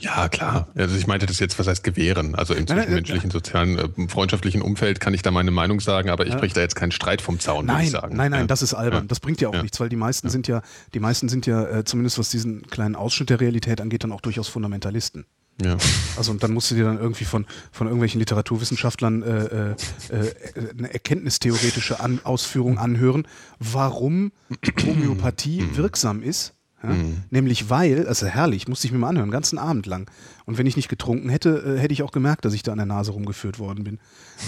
Ja, klar. Also ich meinte das jetzt, was heißt gewähren? Also im nein, zwischenmenschlichen, sozialen, äh, freundschaftlichen Umfeld kann ich da meine Meinung sagen, aber ich breche da jetzt keinen Streit vom Zaun, würde Nein, ich sagen. nein, nein, ja. das ist albern. Ja. Das bringt ja auch Ja. nichts, weil die meisten sind ja, die meisten sind ja, äh, zumindest was diesen kleinen Ausschnitt der Realität angeht, dann auch durchaus Fundamentalisten. Ja. Also und dann musst du dir dann irgendwie von, von irgendwelchen Literaturwissenschaftlern äh, äh, äh, eine erkenntnistheoretische An Ausführung anhören, warum Homöopathie wirksam ist. Ja? Nämlich weil, also herrlich, musste ich mir mal anhören, den ganzen Abend lang. Und wenn ich nicht getrunken hätte, äh, hätte ich auch gemerkt, dass ich da an der Nase rumgeführt worden bin.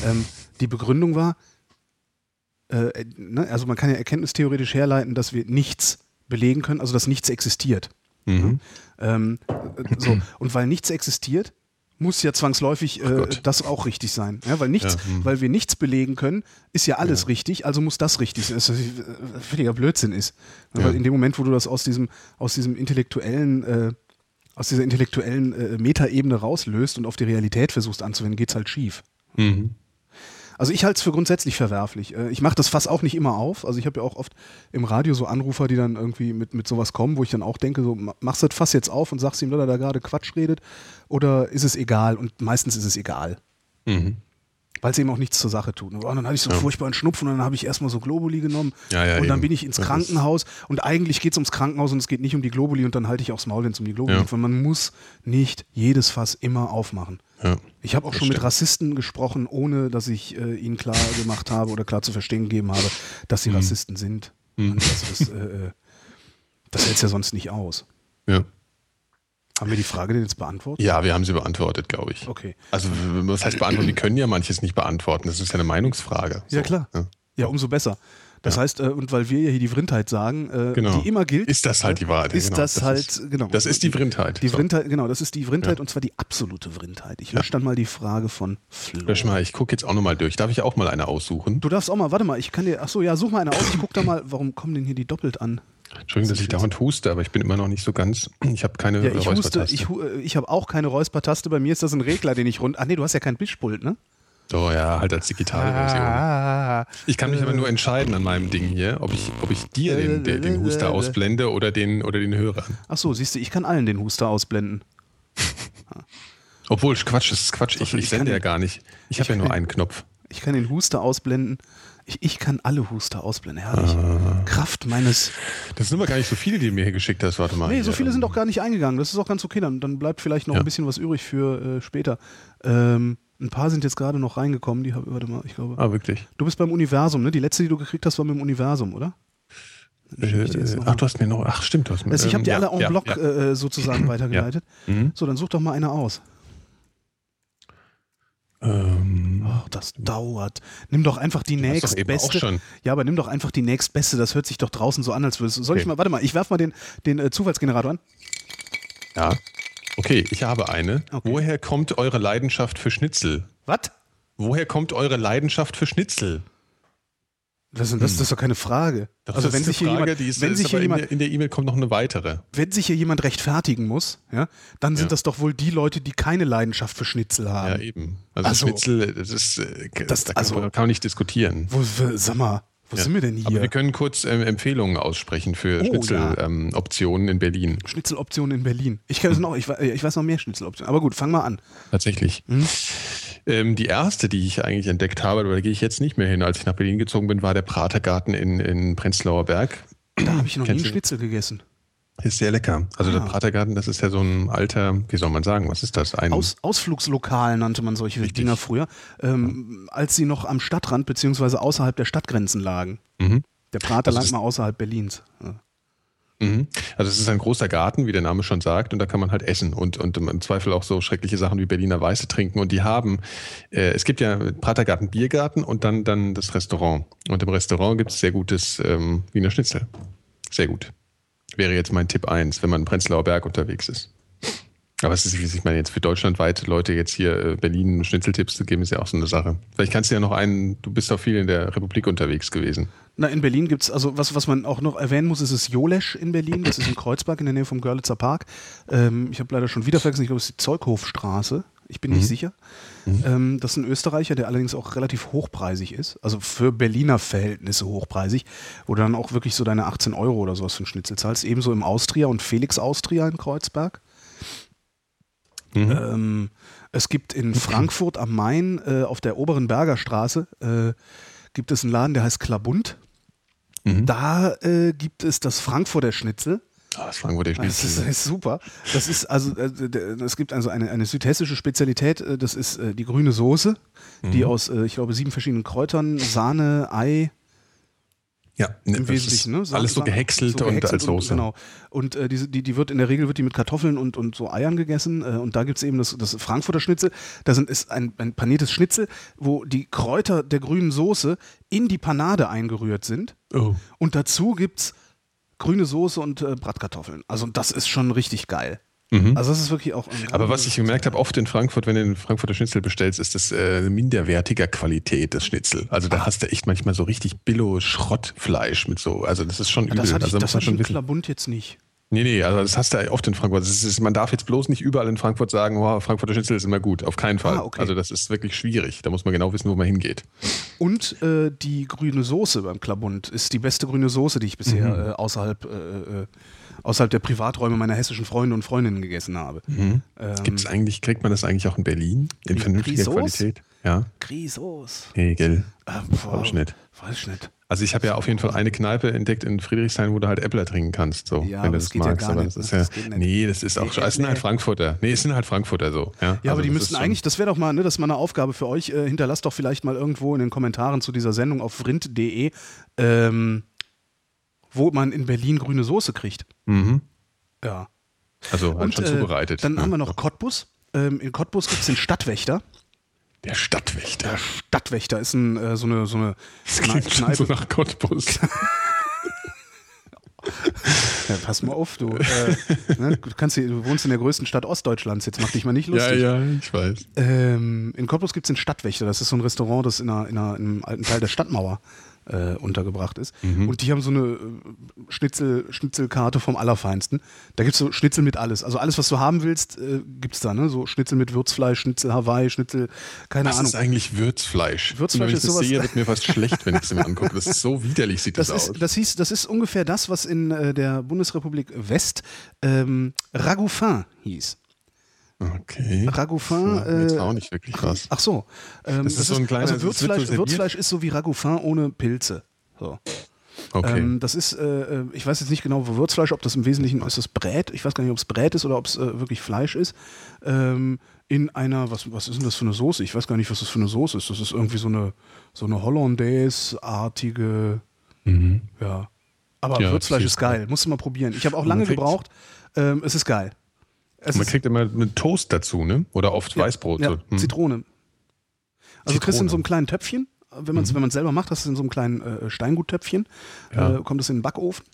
Ähm, die Begründung war, äh, ne, also man kann ja erkenntnistheoretisch herleiten, dass wir nichts belegen können, also dass nichts existiert. Mhm. Ähm, äh, so. Und weil nichts existiert, muss ja zwangsläufig äh, das auch richtig sein. Ja, weil nichts, Ja, hm. weil wir nichts belegen können, ist ja alles richtig, also muss das richtig sein. Das ist äh, völliger Blödsinn ist. Ja. Weil in dem Moment, wo du das aus diesem, aus diesem intellektuellen, äh, aus dieser intellektuellen äh, Metaebene rauslöst und auf die Realität versuchst anzuwenden, geht's halt schief. Mhm. Also ich halte es für grundsätzlich verwerflich. Äh, Ich mache das Fass auch nicht immer auf. Also ich habe ja auch oft im Radio so Anrufer, die dann irgendwie mit, mit sowas kommen, wo ich dann auch denke, so ma- machst du das Fass jetzt auf und sagst ihm, dass er da gerade Quatsch redet oder ist es egal? Und meistens ist es egal, Mhm. Weil es eben auch nichts zur Sache tut. Und dann hatte ich so einen Ja. furchtbaren Schnupfen und dann habe ich erstmal so Globuli genommen Ja, ja, und dann eben. bin ich ins Krankenhaus und eigentlich geht es ums Krankenhaus und es geht nicht um die Globuli und dann halte ich aufs Maul, wenn es um die Globuli geht, weil man muss nicht jedes Fass immer aufmachen. Ich habe auch schon mit stimmt. Rassisten gesprochen, ohne dass ich äh, ihnen klar gemacht habe oder klar zu verstehen gegeben habe, dass sie Mhm. Rassisten sind. Also das, äh, äh, das hält ja sonst nicht aus. Ja. Haben wir die Frage denn jetzt beantwortet? ja, wir haben sie beantwortet, glaube ich. Okay. Also, was heißt beantworten? Die können ja manches nicht beantworten. Das ist ja eine Meinungsfrage. Ja, klar. Ja. Ja, umso besser. Das heißt, äh, und weil wir ja hier die Vrindheit sagen, äh, Genau. die immer gilt, Ist das halt die Wahrheit? ist genau. das, halt, Ist, genau. das ist die Vrindheit. Die So. Vrindheit, genau, das ist die Vrindheit Ja. und zwar die absolute Vrindheit. Ich lösche dann mal die Frage von Flo. Lösch mal, ich gucke jetzt auch nochmal durch. Darf ich auch mal eine aussuchen? Du darfst auch mal, warte mal, ich kann dir, ach so, ja, such mal eine aus, ich guck da mal, warum kommen denn hier die doppelt an? Entschuldigung, dass ich dauernd huste, aber ich bin immer noch nicht so ganz. Ich habe keine Ja, ich huste, Räuspertaste. ich, hu- äh, ich habe auch keine Räuspertaste, bei mir ist das ein Regler, den ich rund. Ach nee, du hast ja kein Mischpult, ne? So, ja, halt als digitale Version. Ah, Ich kann mich aber nur entscheiden an meinem Ding hier, ob ich, ob ich dir den, den, den Huster ausblende oder den, oder den Hörern. ach so, siehst du, ich kann allen den Huster ausblenden. Obwohl, Quatsch, das ist Quatsch. Ich, ich ich sende ja gar nicht. Ich habe ja nur einen Knopf. Ich kann den Huster ausblenden. Ich, ich kann alle Huster ausblenden. Herrlich. Ah. Kraft meines. Das sind aber gar nicht so viele, die du mir hier geschickt hast. Warte mal. Nee, so viele sind auch gar nicht eingegangen. Das ist auch ganz okay. Dann, dann bleibt vielleicht noch Ja. ein bisschen was übrig für äh, später. Ähm, ein paar sind jetzt gerade noch reingekommen. Die hab, warte mal, ich glaube. Ah, wirklich? Du bist beim Universum, ne? Die letzte, die du gekriegt hast, war mit dem Universum, oder? Äh, ach, du hast mir noch. Ach, stimmt. Du hast mir, Also ich habe ähm, die alle ja, en ja, bloc ja. Äh, sozusagen weitergeleitet. Mhm. So, dann such doch mal eine aus. Ähm, Ach, das dauert. Nimm doch einfach die nächstbeste. Ja, aber nimm doch einfach die nächstbeste. Das hört sich doch draußen so an, als würdest du. Soll ich Okay. mal, warte mal, ich werf mal den, den äh, Zufallsgenerator an. ja. Okay, ich habe eine. Okay. Woher kommt eure Leidenschaft für Schnitzel? Was? Woher kommt eure Leidenschaft für Schnitzel? Das, ist- das, das ist doch keine Frage. Das also ist wenn sich hier Frage, jemand, ist, wenn sich hier jemand, der- in der E-Mail kommt noch eine weitere. wenn sich hier jemand rechtfertigen muss, ja, dann sind Ja. das doch wohl die Leute, die keine Leidenschaft für Schnitzel Ja, haben. eben. Also, Also- Schnitzel, das ist, äh, Das- da kann, also- man- kann man nicht diskutieren. Wo, sag mal, wo sind wir denn hier? Aber wir können kurz ähm, Empfehlungen aussprechen für Oh, Schnitzeloptionen ja. ähm, in Berlin. Schnitzeloptionen in Berlin. Ich, kenn das noch, ich, ich weiß noch mehr Schnitzeloptionen. Aber gut, fang mal an. Tatsächlich. Hm? Ähm, die erste, die ich eigentlich entdeckt habe, aber da gehe ich jetzt nicht mehr hin, als ich nach Berlin gezogen bin, war der Pratergarten in, in Prenzlauer Berg. Da habe ich noch nie Kennst Schnitzel gegessen. Ist sehr lecker. Also Ah. der Pratergarten, das ist ja so ein alter, wie soll man sagen, was ist das? Ein, Aus, Ausflugslokal nannte man solche Richtig. Dinger früher, ähm, als sie noch am Stadtrand beziehungsweise außerhalb der Stadtgrenzen lagen. Mhm. Der Prater Also lag mal außerhalb Berlins. Ja. Mhm. Also es ist ein großer Garten, wie der Name schon sagt, und da kann man halt essen und, und im Zweifel auch so schreckliche Sachen wie Berliner Weiße trinken. Und die haben, äh, es gibt ja Pratergarten Biergarten und dann, dann das Restaurant. Und im Restaurant gibt es sehr gutes ähm, Wiener Schnitzel. Sehr gut. Wäre jetzt mein Tipp eins, wenn man in Prenzlauer Berg unterwegs ist. Aber es ist, wie ich meine, jetzt für deutschlandweit Leute jetzt hier äh, Berlin Schnitzeltipps zu geben, ist ja auch so eine Sache. Vielleicht kannst du ja noch einen, du bist doch viel in der Republik unterwegs gewesen. Na, in Berlin gibt es, also was, was man auch noch erwähnen muss, ist das Jolesch in Berlin. Das ist in Kreuzberg in der Nähe vom Görlitzer Park. Ähm, ich habe leider schon wieder vergessen, ich glaube, es ist die Zeughofstraße. Ich bin nicht sicher. Ähm, das ist ein Österreicher, der allerdings auch relativ hochpreisig ist. Also für Berliner Verhältnisse hochpreisig, wo du dann auch wirklich so deine 18 Euro oder sowas für einen Schnitzel zahlst. Ebenso im Austria und Felix Austria in Kreuzberg. Mhm. Ähm, es gibt in Frankfurt am Main äh, auf der oberen Berger Straße äh, gibt es einen Laden, der heißt Klabund. Mhm. Da äh, gibt es das Frankfurter Schnitzel. Ah, das Frankfurter Das ist, Schnitzel. das ist super. Das ist also, äh, es gibt also eine, eine südhessische Spezialität, äh, das ist äh, die grüne Soße, die Mhm. aus, ich glaube, sieben verschiedenen Kräutern, Sahne, Ei, Ja, ne, im Wesentlichen, ne? ist alles so gehäckselt, so und gehäckselt als Soße. genau. Und äh, diese, die, die wird in der Regel wird die mit Kartoffeln und, und so Eiern gegessen. Äh, und da gibt es eben das, das Frankfurter Schnitzel. Da sind, ist ein, ein paniertes Schnitzel, wo die Kräuter der grünen Soße in die Panade eingerührt sind. Oh. Und dazu gibt es grüne Soße und äh, Bratkartoffeln. Also das ist schon richtig geil. Mhm. Also das ist wirklich auch. Aber was ich gemerkt habe, oft in Frankfurt, wenn du den Frankfurter Schnitzel bestellst, ist das äh, minderwertiger Qualität, das Schnitzel. Also da hast du echt manchmal so richtig Billo-Schrottfleisch mit so. Also das ist schon übel. das hatte ich, also das wissen. Klabund jetzt nicht. Nee, nee, also das hast du ja oft in Frankfurt. Ist, man darf jetzt bloß nicht überall in Frankfurt sagen, oh, Frankfurter Schnitzel ist immer gut. Auf keinen Fall. Ah, okay. Also das ist wirklich schwierig. Da muss man genau wissen, wo man hingeht. Und äh, die grüne Soße beim Klabund ist die beste grüne Soße, die ich bisher Mhm. äh, außerhalb, äh, äh, außerhalb der Privaträume meiner hessischen Freunde und Freundinnen gegessen habe. Ähm, Gibt's eigentlich, kriegt man das eigentlich auch in Berlin? In vernünftiger Grisauce? Qualität? Ja. Grisauce. Nee, gell. Äh, ich nicht. Weiß ich nicht. Also ich habe ja auf jeden Fall eine Kneipe entdeckt in Friedrichshain, wo du halt Äppler trinken kannst, so, Ja, wenn aber du das das ja magst. gar aber nicht, das ist ja, Das nee, das ist auch, Nee, es sind halt. Frankfurter. Nee, es sind halt Frankfurter so. Ja, Ja, aber Also die das müssten eigentlich, das wäre doch mal, ne, das ist mal eine Aufgabe für euch. Äh, hinterlasst doch vielleicht mal irgendwo in den Kommentaren zu dieser Sendung auf vrind.de, ähm, wo man in Berlin grüne Soße kriegt. Mhm. Ja. Also halt schon äh, zubereitet. Dann ja. haben wir noch Cottbus. Ähm, in Cottbus gibt es den Stadtwächter. Der Stadtwächter. Der Stadtwächter ist ein, äh, so eine, so eine Das klingt schon so nach Cottbus. Ja, pass mal auf, du. Äh, ne, du, kannst hier, du wohnst in der größten Stadt Ostdeutschlands, jetzt mach dich mal nicht ja, lustig. ja, ich weiß. Ähm, in Cottbus gibt es den Stadtwächter, das ist so ein Restaurant, das in, einer, in, einer, in einem alten Teil der Stadtmauer äh, untergebracht ist. Mhm. Und die haben so eine äh, Schnitzel, Schnitzelkarte vom Allerfeinsten. Da gibt es so Schnitzel mit alles. Also alles, was du haben willst, äh, gibt es da. Ne? So Schnitzel mit Würzfleisch, Schnitzel Hawaii, Schnitzel, keine Was Ahnung. ist eigentlich Würzfleisch? Würzfleisch wenn ich ist das sehe, wird mir fast schlecht, wenn ich es mir angucke. Das ist so widerlich, sieht das, Das aus. ist, das, hieß, das ist ungefähr das, was in äh, der Bundesrepublik West ähm, Ragoufin hieß. Okay. Ragoufin. Äh, auch nicht wirklich was. Ach so. Ähm, Das ist so ein kleiner- also Würzfleisch? Würzfleisch ist so wie Ragoufin ohne Pilze. So. Okay. Ähm, das ist, äh, äh, ich weiß jetzt nicht genau, wo Würzfleisch, ob das im Wesentlichen ist das Brät. Ich weiß gar nicht, ob es Brät ist oder ob es äh, wirklich Fleisch ist. Ähm, in einer, was, was ist denn das für eine Soße? Ich weiß gar nicht, was das für eine Soße ist. Das ist irgendwie so eine, so eine Hollandaise-artige, ja. Aber Mhm. Ja, Würzfleisch ist geil. Musst du mal probieren. Ich habe auch lange gebraucht. Ähm, es ist geil. Es Man ist, kriegt immer einen Toast dazu, ne? Oder oft Weißbrot. ja. Hm. Zitrone. Also du kriegst in Zitrone. so einem kleinen Töpfchen, wenn man es wenn selber macht, hast du in so einem kleinen äh, Steinguttöpfchen, Ja. äh, kommt es in den Backofen.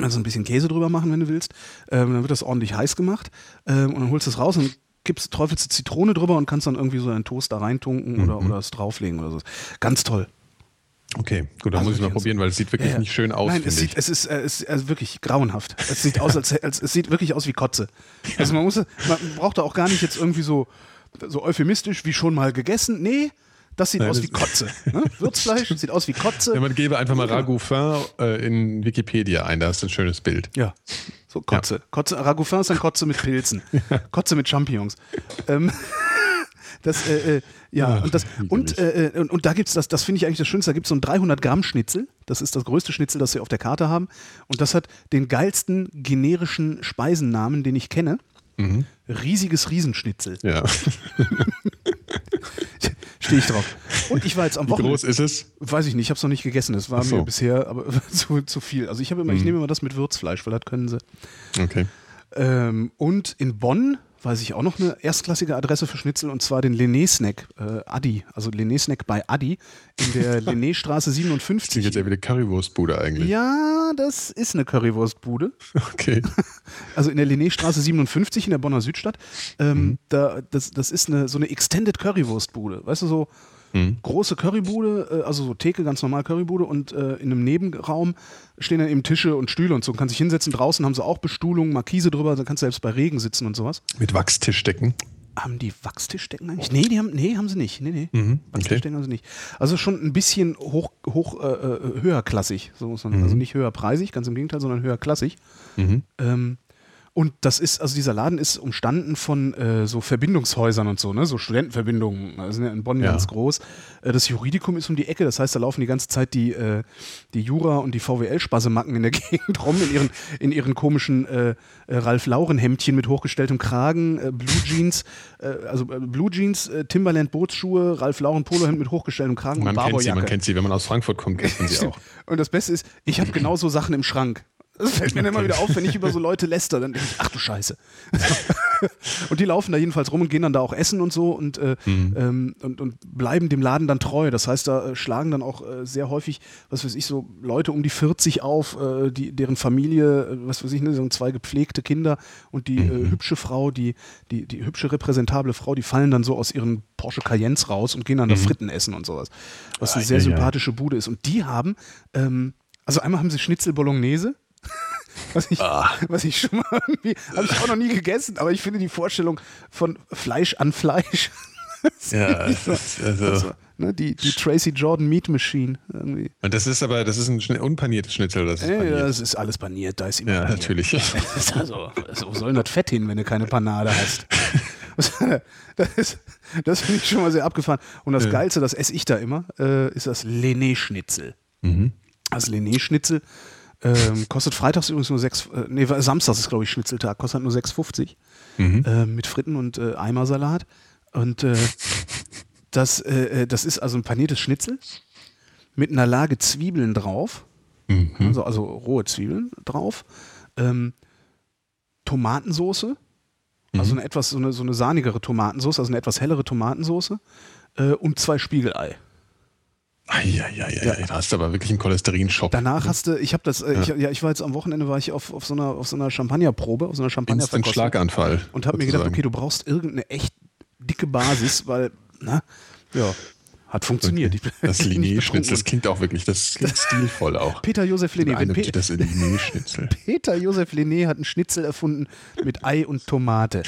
Also ein bisschen Käse drüber machen, wenn du willst. Ähm, dann wird das ordentlich heiß gemacht. Ähm, und dann holst du es raus und gibst, träufelst du Zitrone drüber und kannst dann irgendwie so einen Toast da reintunken oder, oder es drauflegen oder so. Ganz toll. Okay, gut, dann Also muss ich mal wirklich probieren, weil es sieht wirklich Ja, ja. nicht schön aus, Nein, es sieht, ich. es ist, äh, es ist also wirklich grauenhaft. Es sieht aus, als, als es sieht wirklich aus wie Kotze. Also man muss, man braucht da auch gar nicht jetzt irgendwie so, so euphemistisch wie schon mal gegessen. Nee, das sieht Nein, aus das- wie Kotze. Ne? Würzfleisch sieht aus wie Kotze. Ja, man gebe einfach mal Ja. Ragoufin äh, in Wikipedia ein, da du ein schönes Bild. Ja, so Kotze. Kotze Ragoufin ist ein Kotze mit Pilzen. Kotze mit Champignons. Ähm, das, äh, äh, ja, Ach, und, das, und, äh, äh, und, und da gibt es das, das finde ich eigentlich das Schönste, da gibt es so ein 300 Gramm Schnitzel. Das ist das größte Schnitzel, das sie auf der Karte haben. Und das hat den geilsten generischen Speisennamen, den ich kenne. Riesiges Riesenschnitzel. Ja. Stehe ich drauf. Und ich war jetzt am Wie Wochenende. groß ist es? Weiß ich nicht, ich habe es noch nicht gegessen. Das war so. mir bisher aber zu, zu viel. Also ich habe immer, ich nehme immer das mit Würzfleisch, weil das können sie. Okay. Ähm, und in Bonn weiß ich auch noch eine erstklassige Adresse für Schnitzel und zwar den Lené Snack, äh, Adi, also Lené Snack bei Adi in der Lené-Straße Das klingt 57. jetzt ja wieder Currywurstbude eigentlich. Ja, das ist eine Currywurstbude. Okay. Also in der Linné-Straße 57 in der Bonner Südstadt. Ähm, da, das, das ist eine, so eine Extended Currywurstbude. Weißt du, so große Currybude, äh, also so Theke, ganz normal Currybude und äh, in einem Nebenraum stehen dann eben Tische und Stühle und so. Man kann sich hinsetzen. Draußen haben sie auch Bestuhlung, Markise drüber, da kannst du selbst bei Regen sitzen und sowas. Mit Wachstischdecken. Haben die Wachstischdecken eigentlich? Nee, die haben, nee, haben sie nicht. Nee, nee. Mhm, Wachstischdecken haben sie nicht. Also schon ein bisschen hoch, hoch äh, äh, höherklassig, so muss man Mhm. Also nicht höherpreisig, ganz im Gegenteil, sondern höherklassig. Ähm, Und das ist, also dieser Laden ist umstanden von äh, so Verbindungshäusern und so, ne? So Studentenverbindungen, also in Bonn Ja. ganz groß. Äh, das Juridikum ist um die Ecke, das heißt, da laufen die ganze Zeit die, äh, die Jura- und die VWL-Spasemacken in der Gegend rum, in ihren, in ihren komischen äh, äh, Ralf-Lauren-Hemdchen mit hochgestelltem Kragen, äh, Blue Jeans, also Blue Jeans, Timberland-Bootsschuhe, Ralf-Lauren-Polohemd mit hochgestelltem Kragen Man und kennt sie, man kennt sie, wenn man aus Frankfurt kommt, kennt man sie auch. Und das Beste ist, ich habe genauso Sachen im Schrank. Das fällt mir dann immer wieder auf, wenn ich über so Leute läster, dann denke ich, ach du Scheiße. und die laufen da jedenfalls rum und gehen dann da auch essen und so und, äh, ähm, und, und bleiben dem Laden dann treu. Das heißt, da äh, schlagen dann auch äh, sehr häufig, was weiß ich, so Leute um die 40 auf, äh, die, deren Familie, äh, was weiß ich, ne, so zwei gepflegte Kinder und die äh, hübsche Frau, die, die, die hübsche repräsentable Frau, die fallen dann so aus ihren Porsche Cayennes raus und gehen dann da Fritten essen und sowas. Was eine Ah, sehr ja, ja. sympathische Bude ist. Und die haben, ähm, also einmal haben sie Schnitzel Bolognese. Was ich, Ah. was ich schon mal irgendwie, habe ich auch noch nie gegessen, aber ich finde die Vorstellung von Fleisch an Fleisch, Ja, das ist, also, also, ne, die, die Tracy Jordan Meat Machine irgendwie. und das ist aber, das ist ein unpaniertes Schnitzel, das ist Ja, paniert. das ist alles paniert, da ist immer Ja, paniert. natürlich. Also, also, wo soll denn das Fett hin, wenn du keine Panade hast? Das, ist, das finde ich schon mal sehr abgefahren. Und das Geilste, das esse ich da immer, äh, ist das Lené-Schnitzel. Mhm. Das Lené-Schnitzel ähm, kostet freitags übrigens nur 6, äh, nee, samstags ist glaube ich Schnitzeltag, kostet nur 6,50 Mhm. äh, mit Fritten und äh, Eimersalat. Und äh, das, äh, äh, das ist also ein paniertes Schnitzel mit einer Lage Zwiebeln drauf, Mhm. also, also rohe Zwiebeln drauf, ähm, Tomatensoße, also eine etwas so eine, so eine sahnigere Tomatensoße, also eine etwas hellere Tomatensoße äh, und zwei Spiegelei. Eieieiei, da hast du aber wirklich einen Cholesterinschock. Danach hast du, ich habe das, äh, ich, ja, ich war jetzt am Wochenende war ich auf, auf so einer auf so einer Champagnerprobe, auf so einer Instant Champagnerverkostung Schlaganfall. und habe mir gedacht, okay, du brauchst irgendeine echt dicke Basis, weil, na, ja, hat funktioniert. Bin- Das Linné-Schnitzel, das klingt auch wirklich, das klingt stilvoll auch. Peter Josef Lené, wenn Pe das Linné-Schnitzel. Peter Josef Lené hat einen Schnitzel erfunden mit Ei und Tomate.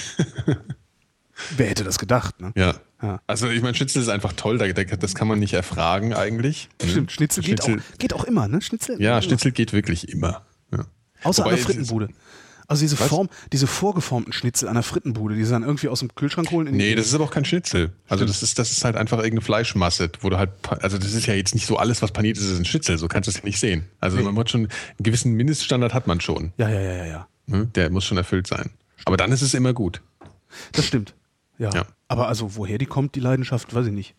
Wer hätte das gedacht, ne? Ja. Ja. Also ich meine, Schnitzel ist einfach toll, da- da- das kann man nicht erfragen eigentlich. Stimmt, Schnitzel, Geht, Schnitzel- auch, geht auch immer, ne? Schnitzel. Ja, immer. Schnitzel geht wirklich immer. Ja. Außer Wobei an der Frittenbude. Also diese Was? Form, diese vorgeformten Schnitzel an der Frittenbude, die sie dann irgendwie aus dem Kühlschrank holen. In Nee, das ist aber auch kein Schnitzel. Also das ist, das ist halt einfach irgendeine Fleischmasse, wo du halt, also das ist ja jetzt nicht so alles, was paniert ist, ist ein Schnitzel, so kannst du es ja nicht sehen. Also man hat schon, einen gewissen Mindeststandard hat man schon. Ja, ja, ja, ja, ja. Ne? Der muss schon erfüllt sein. Aber dann ist es immer gut. Das stimmt. Ja. Ja. Aber also, woher die kommt, die Leidenschaft, weiß ich nicht.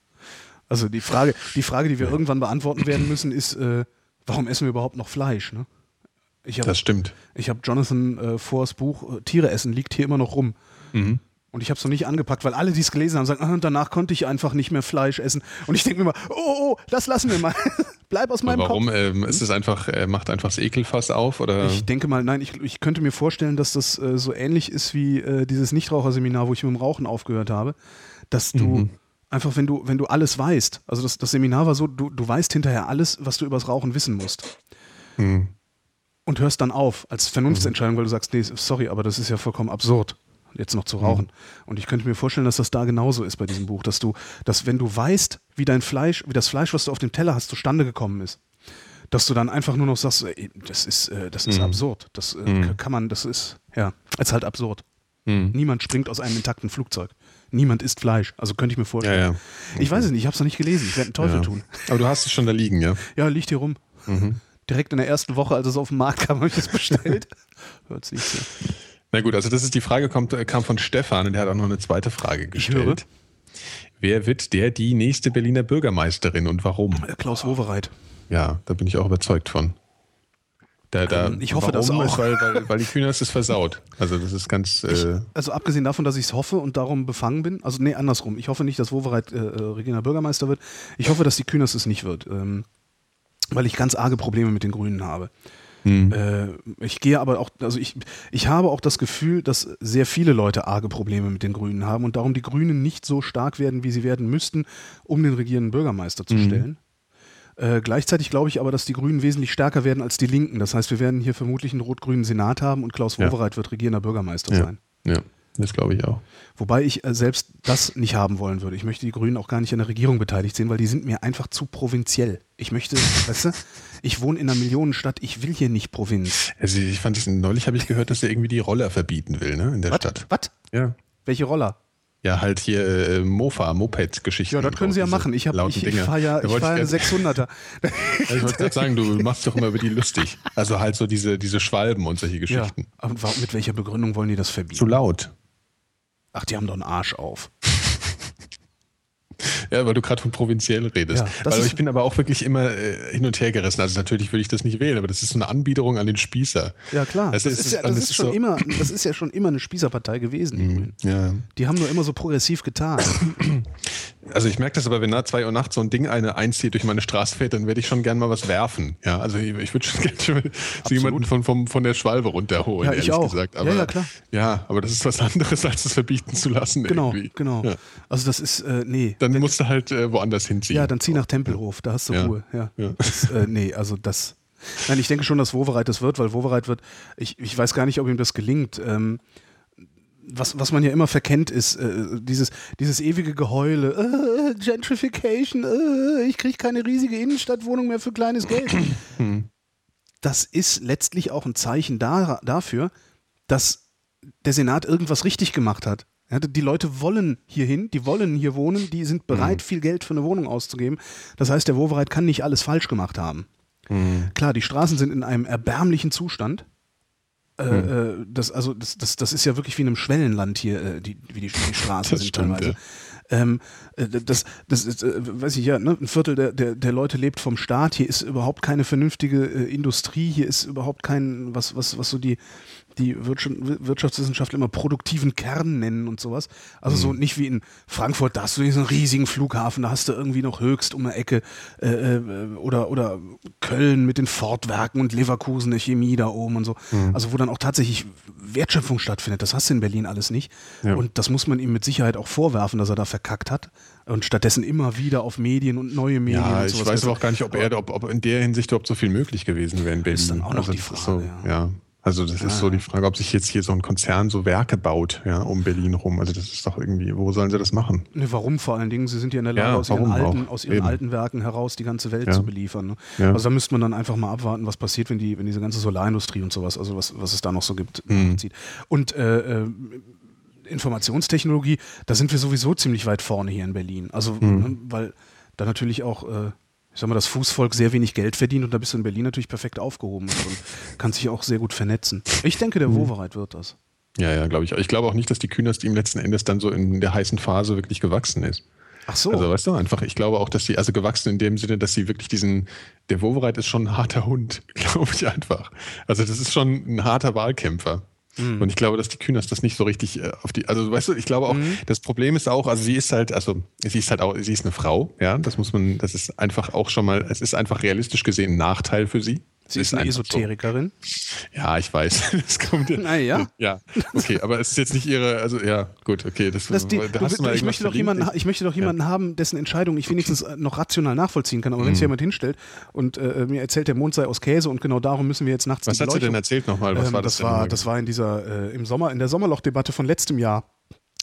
Also die Frage, die Frage, die wir irgendwann beantworten werden müssen, ist, äh, warum essen wir überhaupt noch Fleisch? Ne? Ich habe Das stimmt. ich hab Jonathan äh, Foers Buch äh, Tiere essen liegt hier immer noch rum. Mhm. Und ich habe es noch nicht angepackt, weil alle, die es gelesen haben, sagen, ah, danach konnte ich einfach nicht mehr Fleisch essen. Und ich denke mir immer, oh, oh, das lassen wir mal. Bleib aus meinem Warum? Kopf. Ähm, ist es einfach, er macht einfach das Ekelfass auf oder? Ich denke mal, nein, ich, ich könnte mir vorstellen, dass das äh, so ähnlich ist wie äh, dieses Nichtraucherseminar, wo ich mit dem Rauchen aufgehört habe, dass du Mhm. einfach, wenn du, wenn du alles weißt, also das, das Seminar war so, du, du weißt hinterher alles, was du übers Rauchen wissen musst. Mhm. Und hörst dann auf als Vernunftsentscheidung, weil du sagst, nee, sorry, aber das ist ja vollkommen absurd, jetzt noch zu rauchen. Und ich könnte mir vorstellen, dass das da genauso ist bei diesem Buch, dass du, dass wenn du weißt, wie dein Fleisch, wie das Fleisch, was du auf dem Teller hast, zustande gekommen ist, dass du dann einfach nur noch sagst, ey, das ist, äh, das ist absurd. Das äh, kann man, das ist, ja, es ist halt absurd. Mhm. Niemand springt aus einem intakten Flugzeug. Niemand isst Fleisch. Also könnte ich mir vorstellen. Ja, ja. Ich weiß es nicht, ich habe es noch nicht gelesen. Ich werde einen Teufel Ja. tun. Aber du hast es schon da liegen, ja? Ja, liegt hier rum. Mhm. Direkt in der ersten Woche, als es auf den Markt kam, habe ich es bestellt. Hört's nicht so. Na gut, also das ist die Frage, kommt, äh, kam von Stefan und der hat auch noch eine zweite Frage gestellt. Wer wird der die nächste Berliner Bürgermeisterin und warum? Äh, Klaus Wowereit. Ja, da bin ich auch überzeugt von. Da, da, Ähm, ich hoffe, das auch. Ist, weil, weil, weil die Kühners ist versaut. Also das ist ganz. Äh, Also abgesehen davon, dass ich es hoffe und darum befangen bin, also nee, andersrum. Ich hoffe nicht, dass Wowereit äh, Regierender Bürgermeister wird. Ich hoffe, dass die Kühners es nicht wird. Ähm, weil ich ganz arge Probleme mit den Grünen habe. Äh, ich gehe aber auch, also ich, ich habe auch das Gefühl, dass sehr viele Leute arge Probleme mit den Grünen haben und darum die Grünen nicht so stark werden, wie sie werden müssten, um den regierenden Bürgermeister zu stellen. Äh, gleichzeitig glaube ich aber, dass die Grünen wesentlich stärker werden als die Linken. Das heißt, wir werden hier vermutlich einen rot-grünen Senat haben und Klaus Ja. Wowereit wird regierender Bürgermeister ja, sein. ja. Das glaube ich auch. Wobei ich äh, selbst das nicht haben wollen würde. Ich möchte die Grünen auch gar nicht an der Regierung beteiligt sehen, weil die sind mir einfach zu provinziell. Ich möchte, weißt du, ich wohne in einer Millionenstadt, ich will hier nicht Provinz. Also ich fand es neulich habe ich gehört, dass er irgendwie die Roller verbieten will, ne, in der Was? Stadt. Was? Ja. Welche Roller? Ja, halt hier äh, Mofa, Moped-Geschichten. Ja, das können sie ja machen. Ich, hab- ich, ich fahre ja, ich fahr ja ich eine grad- 600er. Also ich wollte gerade sagen, du machst doch immer über die lustig. Also halt so diese, diese Schwalben und solche Ja, Geschichten. aber warum, mit welcher Begründung wollen die das verbieten? Zu laut. Ach, die haben doch einen Arsch auf. Ja, weil du gerade von provinziell redest. Ja, weil ich bin aber auch wirklich immer äh, hin und her gerissen. Also natürlich würde ich das nicht wählen, aber das ist so eine Anbiederung an den Spießer. Ja, klar. Das Das, ist- ist, ja, dann das, ist ist schon so- immer, das ist ja schon immer eine Spießerpartei gewesen, die Grünen. Ja. Die haben nur immer so progressiv getan. Also ich merke das aber, wenn nach zwei Uhr nachts so ein Ding eine einzieht durch meine Straße fährt, dann werde ich schon gern mal was werfen. Ja, also ich, ich würde schon gerne so jemanden von, von, von der Schwalbe runterholen, Ja, ich ehrlich auch. gesagt. Ja, Aber, ja, klar. Ja, aber das ist was anderes, als es verbieten zu lassen. Genau, irgendwie. genau. Ja. Also das ist, äh, nee. Dann musst du halt äh, woanders hinziehen. Ja, dann zieh nach Tempelhof, da hast du Ja. Ruhe. Ja. Ja. Das, äh, nee, also das. Nein, ich denke schon, dass Wovereit das wird, weil Wovereit wird, ich, ich weiß gar nicht, ob ihm das gelingt. Ähm, was, was man ja immer verkennt, ist äh, dieses, dieses ewige Geheule, äh, Gentrification, äh, ich kriege keine riesige Innenstadtwohnung mehr für kleines Geld. das ist letztlich auch ein Zeichen da, dafür, dass der Senat irgendwas richtig gemacht hat. Die Leute wollen hierhin, die wollen hier wohnen, die sind bereit, viel Geld für eine Wohnung auszugeben. Das heißt, der Wovereit kann nicht alles falsch gemacht haben. Klar, die Straßen sind in einem erbärmlichen Zustand. Äh, äh, das, also das, das, das ist ja wirklich wie in einem Schwellenland hier, äh, die, wie die, die Straßen Das sind stimmt, teilweise. ja. Ähm, äh, das, das ist, äh, weiß ich ja, ne? ein Viertel der, der, der Leute lebt vom Staat. Hier ist überhaupt keine vernünftige äh, Industrie. Hier ist überhaupt kein, was, was, was so die, die Wirtschaft, Wirtschaftswissenschaftler immer produktiven Kern nennen und sowas. Also Mhm. so nicht wie in Frankfurt, da hast du diesen riesigen Flughafen, da hast du irgendwie noch höchst um eine Ecke äh, äh, oder, oder Köln mit den Fortwerken und Leverkusen, der Chemie da oben und so. Mhm. Also wo dann auch tatsächlich Wertschöpfung stattfindet. Das hast du in Berlin alles nicht. Ja. Und das muss man ihm mit Sicherheit auch vorwerfen, dass er da verkackt hat und stattdessen immer wieder auf Medien und neue Medien Ja, und ich weiß aber auch gar nicht, ob, er, ob, ob in der Hinsicht überhaupt so viel möglich gewesen wäre in Berlin. ist dann auch noch die das ist Frage, So, ja. ja. Also das ist so die Frage, ob sich jetzt hier so ein Konzern so Werke baut, ja, um Berlin rum. Also das ist doch irgendwie, wo sollen sie das machen? Ne, warum vor allen Dingen? Sie sind ja in der Lage, Ja, aus, ihren alten, aus ihren Eben. alten Werken heraus die ganze Welt Ja. zu beliefern. Ne? Ja. Also da müsste man dann einfach mal abwarten, was passiert, wenn, die, wenn diese ganze Solarindustrie und sowas, also was, was es da noch so gibt, Mhm. Und äh, äh, Informationstechnologie, da sind wir sowieso ziemlich weit vorne hier in Berlin. Also, Mhm. weil da natürlich auch, äh, ich sag mal, das Fußvolk sehr wenig Geld verdient und da bist du in Berlin natürlich perfekt aufgehoben und kannst dich auch sehr gut vernetzen. Ich denke, Mhm. der Wovereit wird das. Ja, ja, glaube ich. Ich glaube auch nicht, dass die Künast ihm letzten Endes dann so in der heißen Phase wirklich gewachsen ist. Ach so. Also weißt du, einfach, ich glaube auch, dass sie, also gewachsen in dem Sinne, dass sie wirklich diesen, der Wovereit ist schon ein harter Hund, glaube ich einfach. Also das ist schon ein harter Wahlkämpfer. Und ich glaube, dass die Kühners das nicht so richtig äh, auf die, also weißt du, ich glaube auch, das Problem ist auch, also sie ist halt, also sie ist halt auch, sie ist eine Frau, ja, das muss man, das ist einfach auch schon mal, es ist einfach realistisch gesehen ein Nachteil für sie. Sie ist eine einfach so. Esoterikerin. Ja, ich weiß. Das kommt ja. Na ja. Ja, okay, aber es ist jetzt nicht ihre, also ja, gut, okay, das, Das die, da du, hast du du, mal ich, möchte doch jemanden, Ich- möchte doch jemanden haben, dessen Entscheidung ich wenigstens äh, noch rational nachvollziehen kann. Aber wenn Mhm. sich jemand hinstellt und äh, mir erzählt, der Mond sei aus Käse und genau darum müssen wir jetzt nachts Was hat sie denn erzählt nochmal? Was ähm, war das? das war, das war in dieser äh, im Sommer in der Sommerlochdebatte von letztem Jahr.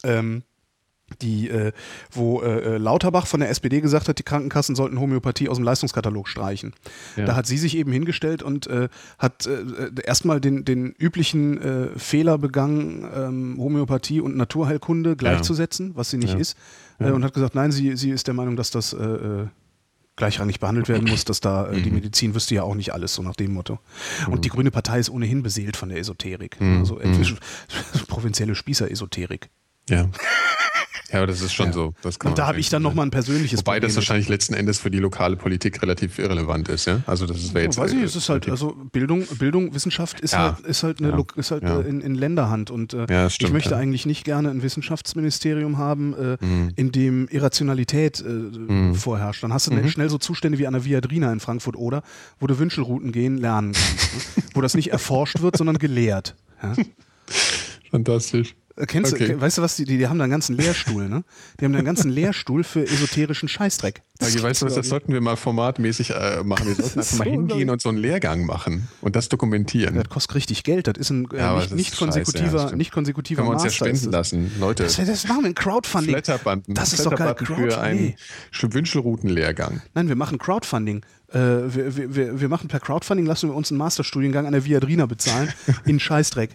Ähm, die, äh, wo äh, äh, Lauterbach von der SPD gesagt hat, die Krankenkassen sollten Homöopathie aus dem Leistungskatalog streichen. Ja. Da hat sie sich eben hingestellt und äh, hat äh, äh, erstmal den, den üblichen äh, Fehler begangen, ähm, Homöopathie und Naturheilkunde gleichzusetzen, was sie nicht Ja. ist, äh, und hat gesagt, nein, sie, sie ist der Meinung, dass das äh, gleichrangig behandelt werden muss, dass da äh, Mhm. die Medizin wüsste ja auch nicht alles, so nach dem Motto. Und die Grüne Partei ist ohnehin beseelt von der Esoterik. Also äh, provinzielle Spießer-Esoterik. Ja. Ja, aber das ist schon so. Das kann Und da habe ich dann nochmal ein persönliches Wobei das Problem mit. wahrscheinlich letzten Endes für die lokale Politik relativ irrelevant ist, ja? Also das ist wäre jetzt. Ja, weiß ich, äh, es ist halt, also Bildung, Bildung, Wissenschaft ist Ja. halt, ist halt, eine, Ja. Ist halt Ja. äh, in, in Länderhand und äh, Ja, das ich stimmt, möchte ja. eigentlich nicht gerne ein Wissenschaftsministerium haben, äh, Mhm. in dem Irrationalität äh, vorherrscht. Dann hast du Mhm. schnell so Zustände wie an der Viadrina in Frankfurt oder, wo du Wünschelrouten gehen lernen kannst, ne? wo das nicht erforscht wird, sondern gelehrt. Ja? Fantastisch. Äh, Kennst Okay. du, weißt du was, die, die, haben da einen ganzen Lehrstuhl, ne? Die haben da einen ganzen Lehrstuhl für esoterischen Scheißdreck. Agi, weißt du was, das sollten wir mal formatmäßig äh, machen. Wir sollten einfach mal so hingehen und so einen Lehrgang machen und das dokumentieren. Das kostet richtig Geld. Das ist ein äh, Ja, nicht, nicht ist scheiße, konsekutiver, ja, nicht konsekutiver Können wir uns ja Master spenden das. lassen. Leute, Das, das machen wir ein Crowdfunding. Flatterbanden. Das ist doch geil. Flatterbanden für einen Crowdfunding. Wünschelroutenlehrgang. Nein, wir machen Crowdfunding. Äh, wir, wir- wir, wir machen per Crowdfunding, lassen wir uns einen Masterstudiengang an der Viadrina bezahlen in Scheißdreck.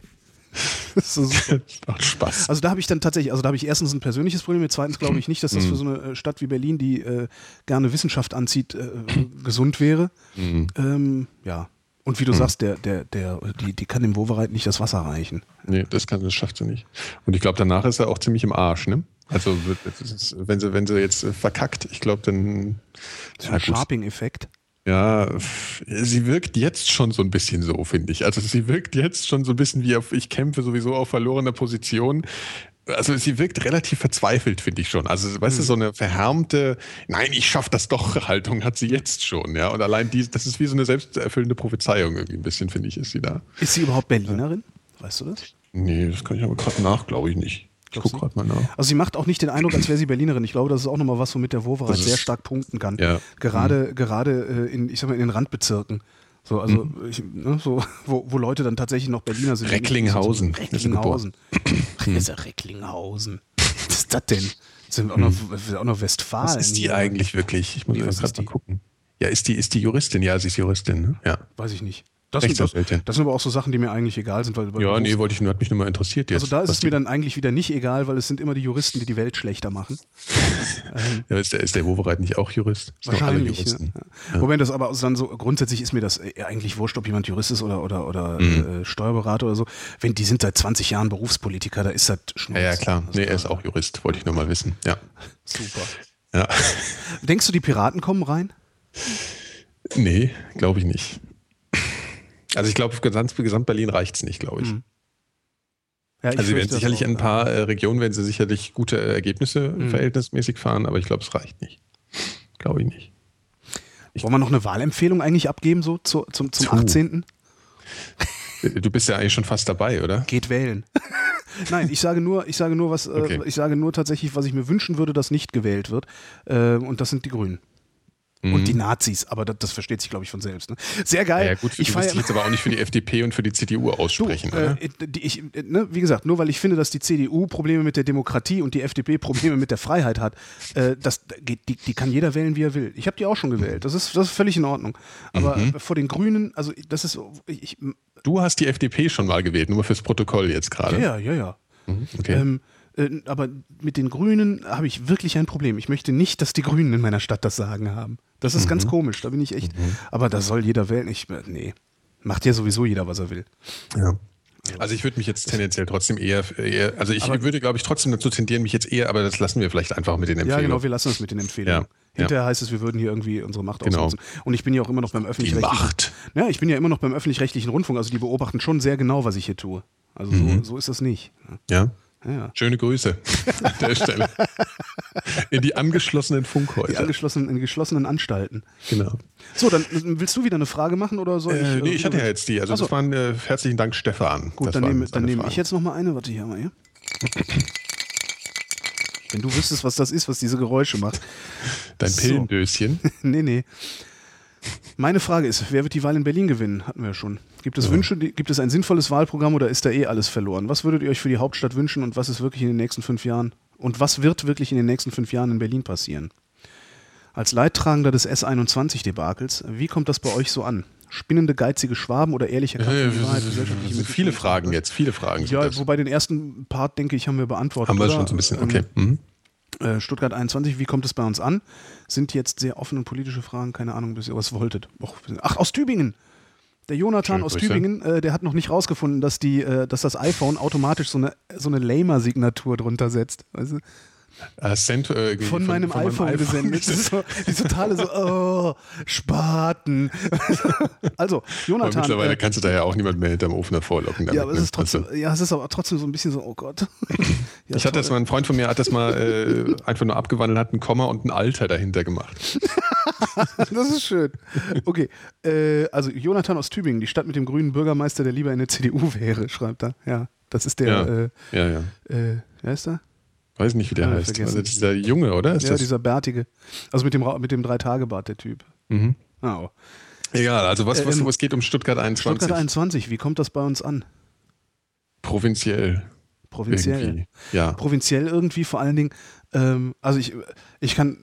Das ist macht Spaß. Also da habe ich dann tatsächlich, also da habe ich erstens ein persönliches Problem, mit zweitens glaube ich nicht, dass das für so eine äh, Stadt wie Berlin, die äh, gerne Wissenschaft anzieht, äh, gesund wäre. Ähm, ja. Und wie du sagst, der, der, der, die, die kann dem Wovereit nicht das Wasser reichen. Nee, das, kann, das schafft sie nicht. Und ich glaube, danach ist er auch ziemlich im Arsch, ne? Also, wenn sie, wenn sie jetzt äh, verkackt, ich glaube, dann. So Ja, ein. Sharping-Effekt. Ja, sie wirkt jetzt schon so ein bisschen so, finde ich. Also sie wirkt jetzt schon so ein bisschen wie auf, ich kämpfe sowieso auf verlorener Position. Also sie wirkt relativ verzweifelt, finde ich schon. Also, weißt du, so eine verhärmte, nein, ich schaff das doch Haltung hat sie jetzt schon, ja. Und allein die, das ist wie so eine selbsterfüllende Prophezeiung irgendwie ein bisschen, finde ich, ist sie da. Ist sie überhaupt Berlinerin? Weißt du das? Nee, das kann ich aber gerade nach, glaube ich nicht. Ich gucke gerade mal nach. Also sie macht auch nicht den Eindruck, als wäre sie Berlinerin. Ich glaube, das ist auch nochmal was, womit der Wovereit sehr stark punkten kann. Ja. Gerade, gerade äh, in, ich sag mal, in den Randbezirken. So, also Mhm. ich, ne, so, wo, wo Leute dann tatsächlich noch Berliner sind. Recklinghausen. Recklinghausen. Das ist ja Recklinghausen. Was ist das denn? Sind auch noch, sind auch noch Westfalen. Mhm. Was ist die eigentlich wirklich? Ich muss Nee, gerade mal die? gucken. Ja, ist die, ist die Juristin? Ja, sie ist Juristin, ne? Ja. Weiß ich nicht. Das sind, das, das sind aber auch so Sachen, die mir eigentlich egal sind. Weil, weil Ja, nee, wollte ich nur, hat mich nur mal interessiert jetzt. Also da ist es mir dann eigentlich wieder nicht egal, weil es sind immer die Juristen, die die Welt schlechter machen. Ja, ist der, ist der Wovereit nicht auch Jurist? Ist Wahrscheinlich. Juristen. Ja. Wobei das aber dann so grundsätzlich ist mir das äh, eigentlich wurscht, ob jemand Jurist ist oder, oder, oder Mhm. äh, Steuerberater oder so. Wenn die sind seit 20 Jahren Berufspolitiker, da ist das Schnurz. Ja, ja, klar. Also, Nee, er ist auch Jurist, wollte ich nur mal wissen. Ja. Super. ja. Denkst du, die Piraten kommen rein? Nee, glaube ich nicht. Also ich glaube, für Gesamt, Gesamt Berlin reicht es nicht, glaube ich. Mhm. Ja, ich Also sie werden sicherlich auch, in ein paar äh, Regionen werden sie sicherlich gute äh, Ergebnisse Mhm. verhältnismäßig fahren, aber ich glaube, es reicht nicht. Glaube ich nicht. Wollen wir noch eine Wahlempfehlung eigentlich abgeben, so zu, zum, zum Zu. 18.? Du bist ja eigentlich schon fast dabei, oder? Geht wählen. Nein, ich sage nur, ich sage nur, was, Okay. äh, ich sage nur tatsächlich, was ich mir wünschen würde, dass nicht gewählt wird. Äh, und das sind die Grünen. Und die Nazis, aber das, das versteht sich, glaube ich, von selbst. Ne? Sehr geil. Mhm. Ja, ja gut, ich du jetzt aber auch nicht für die FDP und für die CDU aussprechen, Du, äh, ich, äh, ne, wie gesagt, nur weil ich finde, dass die CDU Probleme mit der Demokratie und die FDP Probleme mit der Freiheit hat, äh, das die, die kann jeder wählen, wie er will. Ich habe die auch schon gewählt. Das ist, das ist völlig in Ordnung. Aber Mhm. vor den Grünen, also das ist, ich, Du hast die FDP schon mal gewählt, nur fürs Protokoll jetzt gerade. ja, ja, ja. Mhm, Okay. Ähm, äh, aber mit den Grünen habe ich wirklich ein Problem. Ich möchte nicht, dass die Grünen in meiner Stadt das Sagen haben. Das ist Mhm. ganz komisch. Da bin ich echt. Aber da soll jeder wählen. Ich, äh, nee. Macht ja sowieso jeder, was er will. Ja. Also ich würde mich jetzt tendenziell trotzdem eher, eher also ich Aber- würde, glaube ich, trotzdem dazu tendieren, mich jetzt eher, aber das lassen wir vielleicht einfach mit den Ja, Empfehlungen. genau, wir lassen es mit den Empfehlungen. Ja, Hinterher heißt es, wir würden hier irgendwie unsere Macht Genau. ausnutzen. Und ich bin ja auch immer noch beim die öffentlich-rechtlichen. Macht. Ja, ich bin ja immer noch beim öffentlich-rechtlichen Rundfunk. Also die beobachten schon sehr genau, was ich hier tue. Also Mhm. so, so ist das nicht. Ja. Ja, ja. Schöne Grüße an der Stelle. In die angeschlossenen Die Funkhäuser. angeschlossenen, in geschlossenen Anstalten. genau. So, dann äh, willst du wieder eine Frage machen oder soll ich? Äh, nee, äh, ich hatte ja jetzt die. Also Ach so. das waren äh, herzlichen Dank, Stefan. Gut, das dann nehme, dann nehme ich jetzt noch mal eine. Warte, hier mal hier. Wenn du wüsstest, was das ist, was diese Geräusche macht. Dein So. Pillendöschen. nee, nee. Meine Frage ist, wer wird die Wahl in Berlin gewinnen? Hatten wir ja schon. Gibt es Wünsche, die- gibt es ein sinnvolles Wahlprogramm oder ist da eh alles verloren? Was würdet ihr euch für die Hauptstadt wünschen und was ist wirklich in den nächsten fünf Jahren? Und was wird wirklich in den nächsten fünf Jahren in Berlin passieren? Als Leidtragender des S21-Debakels, wie kommt das bei euch so an? Spinnende, geizige Schwaben oder ehrlicher Kampf Wahrheit, gesellschaftliche viele? Fragen jetzt, viele Fragen. Ja, wobei den ersten Part, denke ich, haben wir beantwortet. Haben wir schon so ein bisschen. Ähm, Okay. Mhm. äh, Stuttgart 21, wie kommt es bei uns an? Sind jetzt sehr offene politische Fragen, keine Ahnung, bis ihr was wolltet. Och, Ach, aus Tübingen! Der Jonathan Schöne aus Grüße. Tübingen, äh, der hat noch nicht rausgefunden, dass, die, äh, dass das iPhone automatisch so eine, so eine Lamer-Signatur drunter setzt. Weißt du? Äh, sent, äh, Von, meinem iPhone, gesendet. Das ist so, die totale so, oh, Spaten. also, Aber Jonathan. mittlerweile äh, kannst du da ja auch niemand mehr hinterm Ofen hervorlocken. damit, ja, aber es ne? ist trotzdem, ja, es ist aber trotzdem so ein bisschen so, oh Gott. Ja, Ich hatte toll. das mal, ein Freund von mir hat das mal äh, einfach nur abgewandelt, hat ein Komma und ein Alter dahinter gemacht. Das ist schön. Okay, äh, also Jonathan aus Tübingen, die Stadt mit dem grünen Bürgermeister, der lieber in der CDU wäre, schreibt er. Ja, Das ist der, Ja. äh, Ja, ja. äh, wer ist der? Weiß nicht, wie der Ah, heißt. Also dieser Junge, oder? Ist ja, das? dieser bärtige. Also mit dem, mit dem Drei-Tage-Bart, der Typ. Mhm. Ah, oh. Egal, also was, was, Ähm, es geht um Stuttgart 21. Stuttgart 21, wie kommt das bei uns an? Provinziell. Provinziell. Irgendwie. Ja. Provinziell irgendwie, vor allen Dingen, ähm, also ich, ich kann,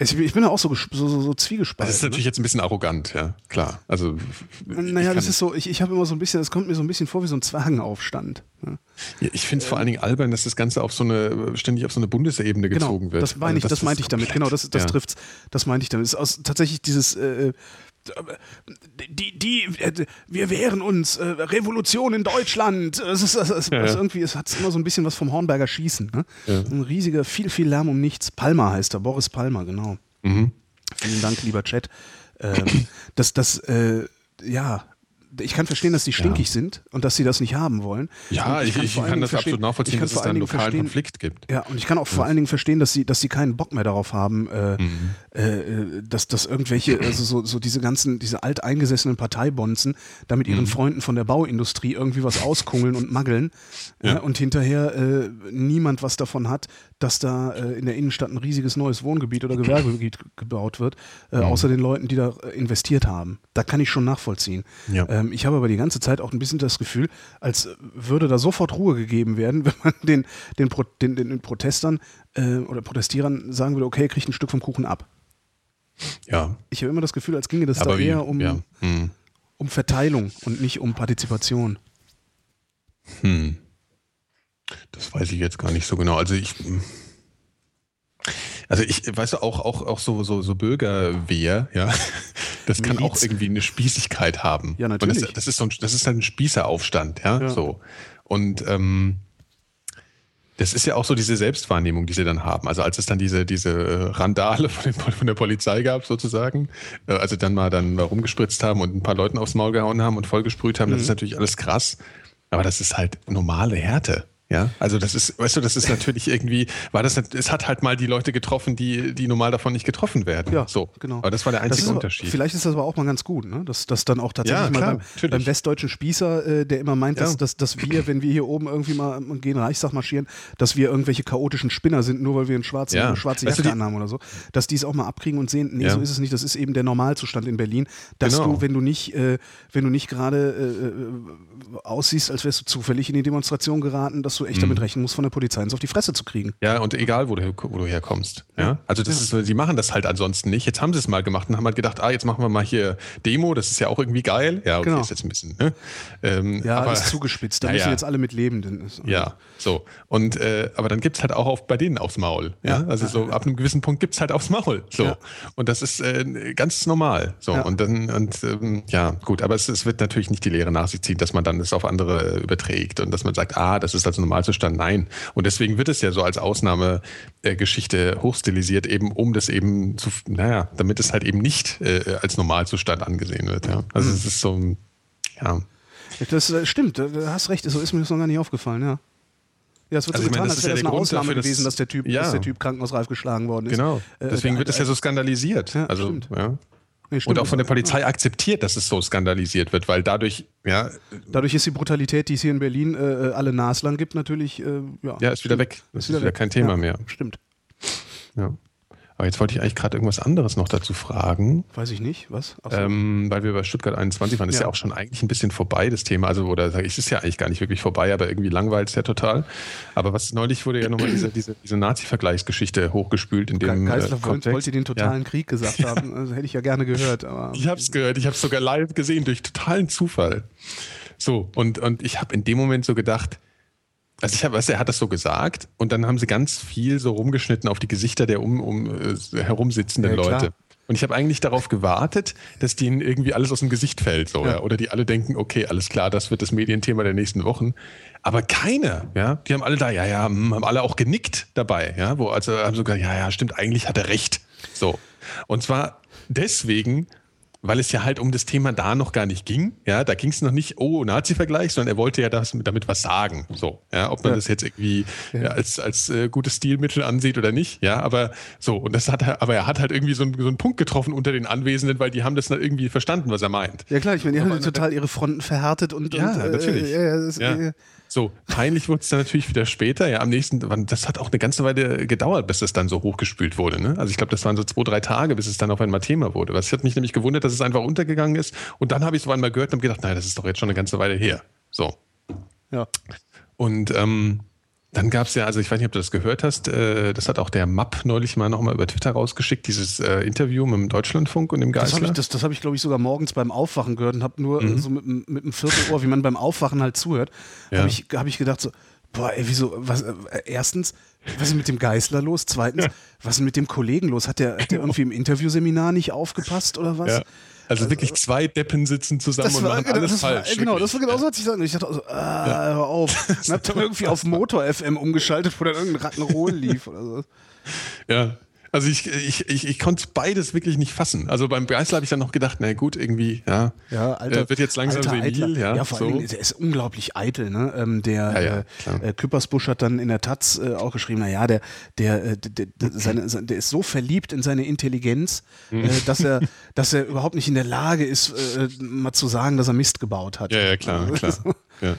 ich, ich bin ja auch so, so, so, so zwiegespalten. Das ist natürlich jetzt ein bisschen arrogant, ja, klar. Also, ne? Naja, das ist so, ich, ich habe immer so ein bisschen, das kommt mir so ein bisschen vor wie so ein Zwergenaufstand. Ne? Ja, ich finde es vor allen Dingen albern, dass das Ganze auf so eine, ständig auf so eine Bundesebene Genau, gezogen wird. das meine ich, Also das meinte ich damit. Genau, das, das ja. trifft's. Das meinte ich damit. Es ist aus, tatsächlich dieses, äh, die, die, äh, wir wehren uns, äh, Revolution in Deutschland. Es ist, es ist, Ja, irgendwie, es hat immer so ein bisschen was vom Hornberger Schießen. Ne? Ja. Ein riesiger, viel, viel Lärm um nichts. Palmer heißt er, Boris Palmer, genau. Mhm. Vielen Dank, lieber Chat. Ähm, das, das, äh, ja, ich kann verstehen, dass die stinkig sind und dass sie das nicht haben wollen. Ja, Und ich, ich, vor allen kann das absolut nachvollziehen, ich kann dass es einen lokalen Konflikt gibt. ja, und ich kann auch vor allen Dingen verstehen, dass sie, dass sie keinen Bock mehr darauf haben, äh, Mhm. äh, dass, dass irgendwelche, also so, so diese ganzen, diese alteingesessenen Parteibonzen da mit Mhm. ihren Freunden von der Bauindustrie irgendwie was auskungeln und maggeln Ja. äh, und hinterher äh, niemand was davon hat, dass da äh, in der Innenstadt ein riesiges neues Wohngebiet oder Gewerbegebiet gebaut wird, äh, Mhm. außer den Leuten, die da äh, investiert haben. Da kann ich schon nachvollziehen. Ja. Ähm, ich habe aber die ganze Zeit auch ein bisschen das Gefühl, als würde da sofort Ruhe gegeben werden, wenn man den, den, Pro, den, den, Protestern äh, oder Protestierern sagen würde, okay, kriegt ein Stück vom Kuchen ab. Ja, Ich habe immer das Gefühl, als ginge das aber da wie? eher um, ja. Hm. um Verteilung und nicht um Partizipation. Hm. Das weiß ich jetzt gar nicht so genau. Also ich. Also ich, weißt du, auch, auch, auch so, so, so Bürgerwehr, ja, das kann auch irgendwie eine Spießigkeit haben. Ja, Und natürlich. das, das ist so ein, das ist halt ein Spießeraufstand, ja, Ja. so. Und ähm, das ist ja auch so diese Selbstwahrnehmung, die sie dann haben. Also als es dann diese, diese äh, Randale von, den, von der Polizei gab, sozusagen, äh, also dann mal dann mal rumgespritzt haben und ein paar Leuten aufs Maul gehauen haben und vollgesprüht haben, das ist natürlich alles krass. Aber das ist halt normale Härte. Ja, also das ist, weißt du, das ist natürlich irgendwie, war das, es hat halt mal die Leute getroffen, die, die normal davon nicht getroffen werden. Ja, so. genau. Aber das war der einzige aber- Unterschied. Vielleicht ist das aber auch mal ganz gut, ne? dass, dass dann auch tatsächlich Ja, mal beim, beim westdeutschen Spießer, äh, der immer meint, dass, Ja. dass, dass wir, wenn wir hier oben irgendwie mal gegen den Reichstag marschieren, dass wir irgendwelche chaotischen Spinner sind, nur weil wir einen schwarzen, Ja. eine schwarze Weißt du, Jacke anhaben oder so, dass die es auch mal abkriegen und sehen, nee, so ist es nicht, das ist eben der Normalzustand in Berlin, dass Genau. du, wenn du nicht, äh, wenn du nicht gerade äh, äh, aussiehst, als wärst du zufällig in die Demonstration geraten, dass du echt Mhm. damit rechnen musst, von der Polizei ins auf die Fresse zu kriegen. Ja, und egal, wo du, wo du herkommst. Ja? Ja. Also das ist, so, sie machen das halt ansonsten nicht. Jetzt haben sie es mal gemacht und haben halt gedacht, ah, jetzt machen wir mal hier Demo, das ist ja auch irgendwie geil. Ja, okay, Genau. ist jetzt ein bisschen, ne? Ähm, Ja, aber, ist zugespitzt, da Ja, müssen ja. jetzt alle mit leben. denn es- Ja, so. Und äh, aber dann gibt's halt auch auf, bei denen aufs Maul. Ja, Ja. also so ab einem gewissen Punkt gibt's halt aufs Maul. So. Ja. Und das ist äh, ganz normal. So. Ja. Und dann, und ähm, ja, gut, aber es, es wird natürlich nicht die Lehre nach sich ziehen, dass man dann es auf andere äh, überträgt und dass man sagt, ah, das ist also Normalzustand. Nein. Und deswegen wird es ja so als Ausnahmegeschichte hochstilisiert, eben um das eben zu, naja, damit es halt eben nicht äh, als Normalzustand angesehen wird. Ja. Also Mhm. es ist so, ein- ja. Das äh, stimmt, du du hast recht, so ist mir das noch gar nicht aufgefallen, ja. Ja, es wird Also so meine, getan, das als wäre ja das der eine Grund Ausnahme dafür, gewesen, dass der Typ, Ja. dass der Typ krankenhausreif geschlagen worden ist. Genau. Äh, Deswegen äh, wird es ja so skandalisiert. Ja, also, stimmt. ja. Nee. Und auch von der Polizei akzeptiert, dass es so skandalisiert wird, weil dadurch, ja, Dadurch ist die Brutalität, die es hier in Berlin äh, alle naslang gibt, natürlich, äh, ja. ja, ist wieder stimmt. weg. Das ist wieder, weg. kein Thema ja, mehr. Stimmt. Ja. Aber jetzt wollte ich eigentlich gerade irgendwas anderes noch dazu fragen, Weiß ich nicht, was? So. ähm, weil wir bei Stuttgart 21 waren. Ist Ja. ja auch schon eigentlich ein bisschen vorbei, das Thema. Also, oder sag ich, es ist ja eigentlich gar nicht wirklich vorbei, aber irgendwie langweilt es ja total. Aber was neulich wurde ja nochmal diese, diese, diese Nazi-Vergleichsgeschichte hochgespült in dem Ge- äh, Geisler wollte, Kontext. wollte den totalen Krieg gesagt haben. Also hätte ich ja gerne gehört. Aber Ich habe es gehört, ich habe es sogar live gesehen, durch totalen Zufall. So, und, und ich habe in dem Moment so gedacht, also ich habe, du, er hat das so gesagt und dann haben sie ganz viel so rumgeschnitten auf die Gesichter der um, um äh, herumsitzenden Ja, klar. Leute. Und ich habe eigentlich darauf gewartet, dass denen irgendwie alles aus dem Gesicht fällt, so, Ja. ja. Oder die alle denken, okay, alles klar, das wird das Medienthema der nächsten Wochen. Aber keiner, ja, die haben alle da, ja, ja, hm, haben alle auch genickt dabei, ja, wo also haben sogar, ja, ja, stimmt, eigentlich hat er recht. So. Und zwar deswegen, weil es ja halt um das Thema da noch gar nicht ging. Ja, da ging es noch nicht, oh, Nazi-Vergleich, sondern er wollte ja das, damit was sagen. So, ja, ob man Ja. das jetzt irgendwie Ja. ja, als, als äh, gutes Stilmittel ansieht oder nicht. Ja, aber so, und das hat er, aber er hat halt irgendwie so, einen- so einen Punkt getroffen unter den Anwesenden, weil die haben das dann irgendwie verstanden, was er meint. ja klar, ich meine, die haben Aber- total ihre Fronten verhärtet und, Ja, und äh, natürlich. Ja, das, äh, So, peinlich wurde es dann natürlich wieder später. Ja, am nächsten, das hat auch eine ganze Weile gedauert, bis es dann so hochgespült wurde. Ne? Also ich glaube, das waren so zwei, drei Tage, bis es dann auf einmal Thema wurde. Was hat mich nämlich gewundert, dass es einfach untergegangen ist. Und dann habe ich es auf einmal gehört und habe gedacht, naja, das ist doch jetzt schon eine ganze Weile her. So. Ja. Und ähm, dann gab es ja, also ich weiß nicht, ob du das gehört hast, äh, das hat auch der MAP neulich mal nochmal über Twitter rausgeschickt, dieses äh, Interview mit dem Deutschlandfunk und dem Geistler. Das habe ich, das, das hab ich glaube ich, sogar morgens beim Aufwachen gehört und habe nur mhm. so mit, mit einem Viertelohr, wie man beim Aufwachen halt zuhört, ja. habe ich, hab ich gedacht so, boah, ey, wieso, was, äh, erstens, was ist mit dem Geißler los? Zweitens, ja. was ist mit dem Kollegen los? Hat der, hat der irgendwie im Interviewseminar nicht aufgepasst oder was? Ja. Also, also wirklich zwei Deppen sitzen zusammen und machen genau, alles das falsch. War, genau, das war genau so, was ich sagen. Ich dachte so, ah, ja. hör auf. Und hab dann irgendwie auf Motor FM umgeschaltet, wo dann irgendein Rattenroll lief oder so. Ja, also ich, ich, ich, ich konnte beides wirklich nicht fassen. Also beim Geißler habe ich dann noch gedacht, na gut, irgendwie, ja, ja Alter, wird jetzt langsam senil. Ja, ja, vor so. allem, der ist unglaublich eitel. Ne? Ähm, der ja, ja, äh, äh, Küppersbusch hat dann in der Taz äh, auch geschrieben, naja, der, der, äh, der, der, seine, der ist so verliebt in seine Intelligenz, mhm. äh, dass, er, dass er überhaupt nicht in der Lage ist, äh, mal zu sagen, dass er Mist gebaut hat. Ja, ja, klar, klar. Ja.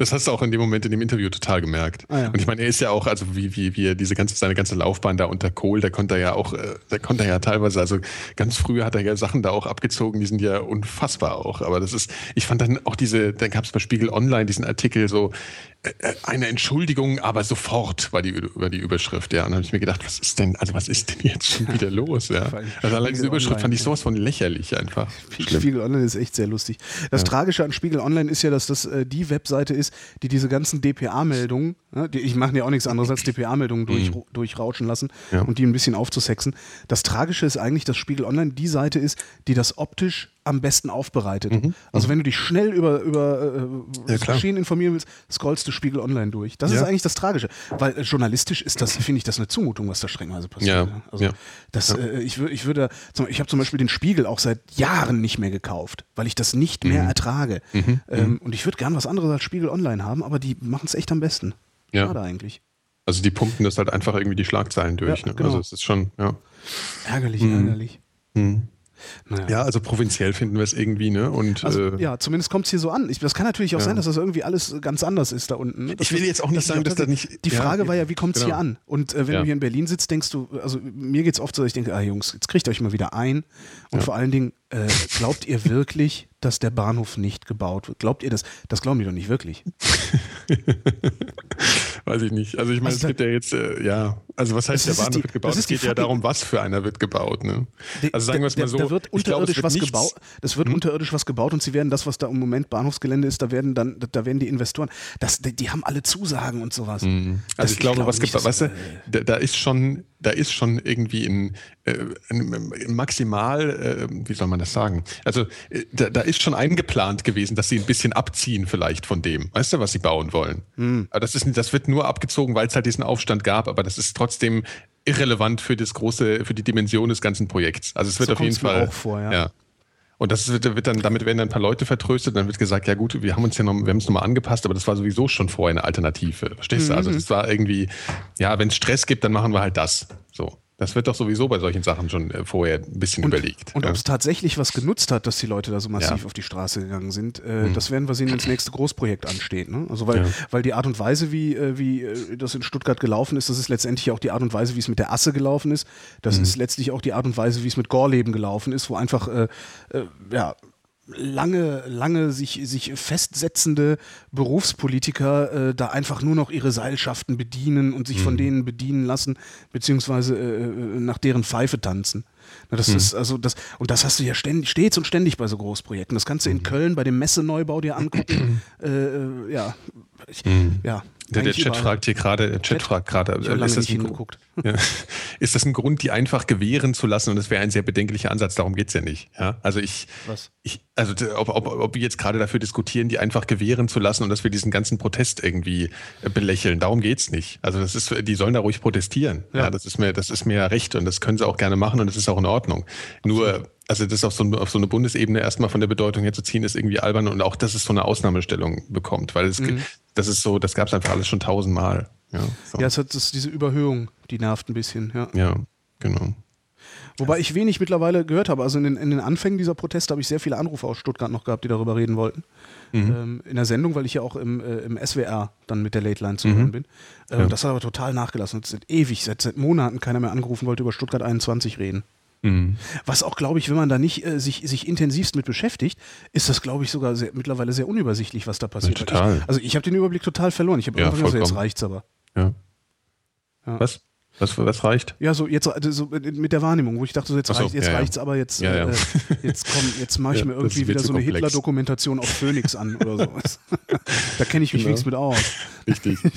Das hast du auch in dem Moment in dem Interview total gemerkt. Ah, ja. Und ich meine, er ist ja auch, also wie, wie, wie er diese ganze, seine ganze Laufbahn da unter Kohl, da konnte er ja auch, äh, da konnte er ja teilweise, also ganz früh hat er ja Sachen da auch abgezogen, die sind ja unfassbar auch. Aber das ist, ich fand dann auch diese, dann gab es bei Spiegel Online diesen Artikel so, äh, eine Entschuldigung, aber sofort war die, über die Überschrift, ja. Und dann habe ich mir gedacht, was ist denn, also was ist denn jetzt schon wieder los, ja? Also allein diese Überschrift Online, fand ich sowas von lächerlich einfach. Spiegel Online ist echt sehr lustig. Das ja. Tragische an Spiegel Online ist ja, dass das äh, die Webseite ist, die diese ganzen DPA-Meldungen, ne, ich mache ja auch nichts anderes als DPA-Meldungen durch, mhm. durchrauschen lassen ja. und die ein bisschen aufzusexen. Das Tragische ist eigentlich, dass Spiegel Online die Seite ist, die das optisch am besten aufbereitet. Mhm. Also wenn du dich schnell über, über äh, ja, Geschehen informieren willst, scrollst du Spiegel Online durch. Das ja. ist eigentlich das Tragische. Weil äh, journalistisch ist das, finde ich, das eine Zumutung, was da strengweise passiert. Ja. Also das, äh, ich, ich würde, ich habe zum Beispiel den Spiegel auch seit Jahren nicht mehr gekauft, weil ich das nicht mehr mhm. ertrage. Mhm. Ähm, mhm. und ich würde gern was anderes als Spiegel Online haben, aber die machen es echt am besten. Ja. Schade eigentlich. Also die pumpen das halt einfach irgendwie die Schlagzeilen durch. Ne? Genau. Also es ist schon, ja. Ärgerlich, mhm. ärgerlich. Naja. Ja, also provinziell finden wir es irgendwie, ne? Und, also, äh, ja, zumindest kommt es hier so an. Ich, das kann natürlich auch ja. sein, dass das irgendwie alles ganz anders ist da unten. Ne? Ich will jetzt auch nicht sagen, dass da nicht. Die Frage ja, war ja, wie kommt es genau. hier an? Und äh, wenn ja. du hier in Berlin sitzt, denkst du, also mir geht es oft so, ich denke, ah Jungs, jetzt kriegt euch mal wieder ein. Und vor allen Dingen, äh, glaubt ihr wirklich, dass der Bahnhof nicht gebaut wird? Glaubt ihr das? Das glauben die doch nicht wirklich. Weiß ich nicht. Also ich meine, also es gibt ja jetzt, äh, ja, also was heißt, der Bahnhof die, wird gebaut? Es geht ja darum, was für einer wird gebaut. Ne? Also sagen wir es mal so. Da wird unterirdisch glaub, was gebaut. Das wird hm? unterirdisch was gebaut und sie werden das, was da im Moment Bahnhofsgelände ist, da werden dann, da werden die Investoren, das, die, die haben alle Zusagen und sowas. Mhm. Also ich glaube, glaub was gibt, weißt du, äh, da, da ist schon, da ist schon irgendwie ein, äh, ein maximal, äh, wie soll man das sagen? Also äh, da, da, ist schon eingeplant gewesen, dass sie ein bisschen abziehen vielleicht von dem, weißt du, was sie bauen wollen. Hm. Aber das ist, das wird nur abgezogen, weil es halt diesen Aufstand gab, aber das ist trotzdem irrelevant für das große, für die Dimension des ganzen Projekts. Also es wird so auf jeden Fall. Auch vor, ja. ja. Und das wird, wird, dann, damit werden dann ein paar Leute vertröstet, dann wird gesagt, ja gut, wir haben uns ja noch, wir haben es nochmal angepasst, aber das war sowieso schon vorher eine Alternative. Verstehst du? Also mhm. Also es war irgendwie, ja, wenn es Stress gibt, dann machen wir halt das. So. Das wird doch sowieso bei solchen Sachen schon äh, vorher ein bisschen und, überlegt. Und ja. ob es tatsächlich was genutzt hat, dass die Leute da so massiv ja. auf die Straße gegangen sind, äh, mhm. das werden wir sehen, wenn das nächste Großprojekt ansteht. Ne? Also weil, ja. weil die Art und Weise, wie, äh, wie äh, das in Stuttgart gelaufen ist, das ist letztendlich auch die Art und Weise, wie es mit der Asse gelaufen ist. Das mhm. ist letztlich auch die Art und Weise, wie es mit Gorleben gelaufen ist, wo einfach äh, äh, ja, lange, lange sich, sich festsetzende Berufspolitiker äh, da einfach nur noch ihre Seilschaften bedienen und sich mhm. von denen bedienen lassen, beziehungsweise äh, äh, nach deren Pfeife tanzen. Na, das mhm. ist also das, und das hast du ja ständig, stets und ständig bei so Großprojekten. Das kannst du in mhm. Köln bei dem Messeneubau dir angucken. äh, äh ja, ich, mhm. ja. Der, der Chat fragt hier gerade, Chat, Chat fragt gerade, ist, das ein, ja, ist das ein Grund, die einfach gewähren zu lassen? Und das wäre ein sehr bedenklicher Ansatz, darum geht es ja nicht. Ja? Also ich, ich also ob, ob, ob wir jetzt gerade dafür diskutieren, die einfach gewähren zu lassen und dass wir diesen ganzen Protest irgendwie äh, belächeln, darum geht es nicht. Also das ist, die sollen da ruhig protestieren. Ja. ja, das ist mir, das ist mir recht und das können sie auch gerne machen und das ist auch in Ordnung. Nur also das auf so, auf so eine Bundesebene erstmal von der Bedeutung her zu ziehen, ist irgendwie albern und auch, dass es so eine Ausnahmestellung bekommt, weil es, mhm. das ist so, das gab es einfach alles schon tausendmal. Ja, so. ja es hat das, diese Überhöhung, die nervt ein bisschen, ja. Ja, genau. Wobei ich wenig mittlerweile gehört habe. Also in den, in den Anfängen dieser Proteste habe ich sehr viele Anrufe aus Stuttgart noch gehabt, die darüber reden wollten. Mhm. Ähm, in der Sendung, weil ich ja auch im, äh, im SWR dann mit der Late Line zu hören mhm. bin. Ähm, ja. Das hat aber total nachgelassen. Seit ewig, seit, seit Monaten keiner mehr angerufen wollte, über Stuttgart 21 reden. Mhm. Was auch, glaube ich, wenn man da nicht äh, sich, sich intensivst mit beschäftigt, ist das, glaube ich, sogar sehr, mittlerweile sehr unübersichtlich, was da passiert. Ja, total. Ich, also ich habe den Überblick total verloren. Ich habe ja, irgendwann gesagt, jetzt reicht's aber. Ja. ja. Was? Was, was reicht? Ja, so jetzt also so mit der Wahrnehmung, wo ich dachte, so jetzt, so, reicht, jetzt ja, reicht's aber, jetzt, ja, ja. Äh, jetzt komm, jetzt mache ich mir irgendwie wieder so eine Hitler-Dokumentation auf Phoenix an oder sowas. da kenne ich mich genau. wenigstens mit aus. Richtig.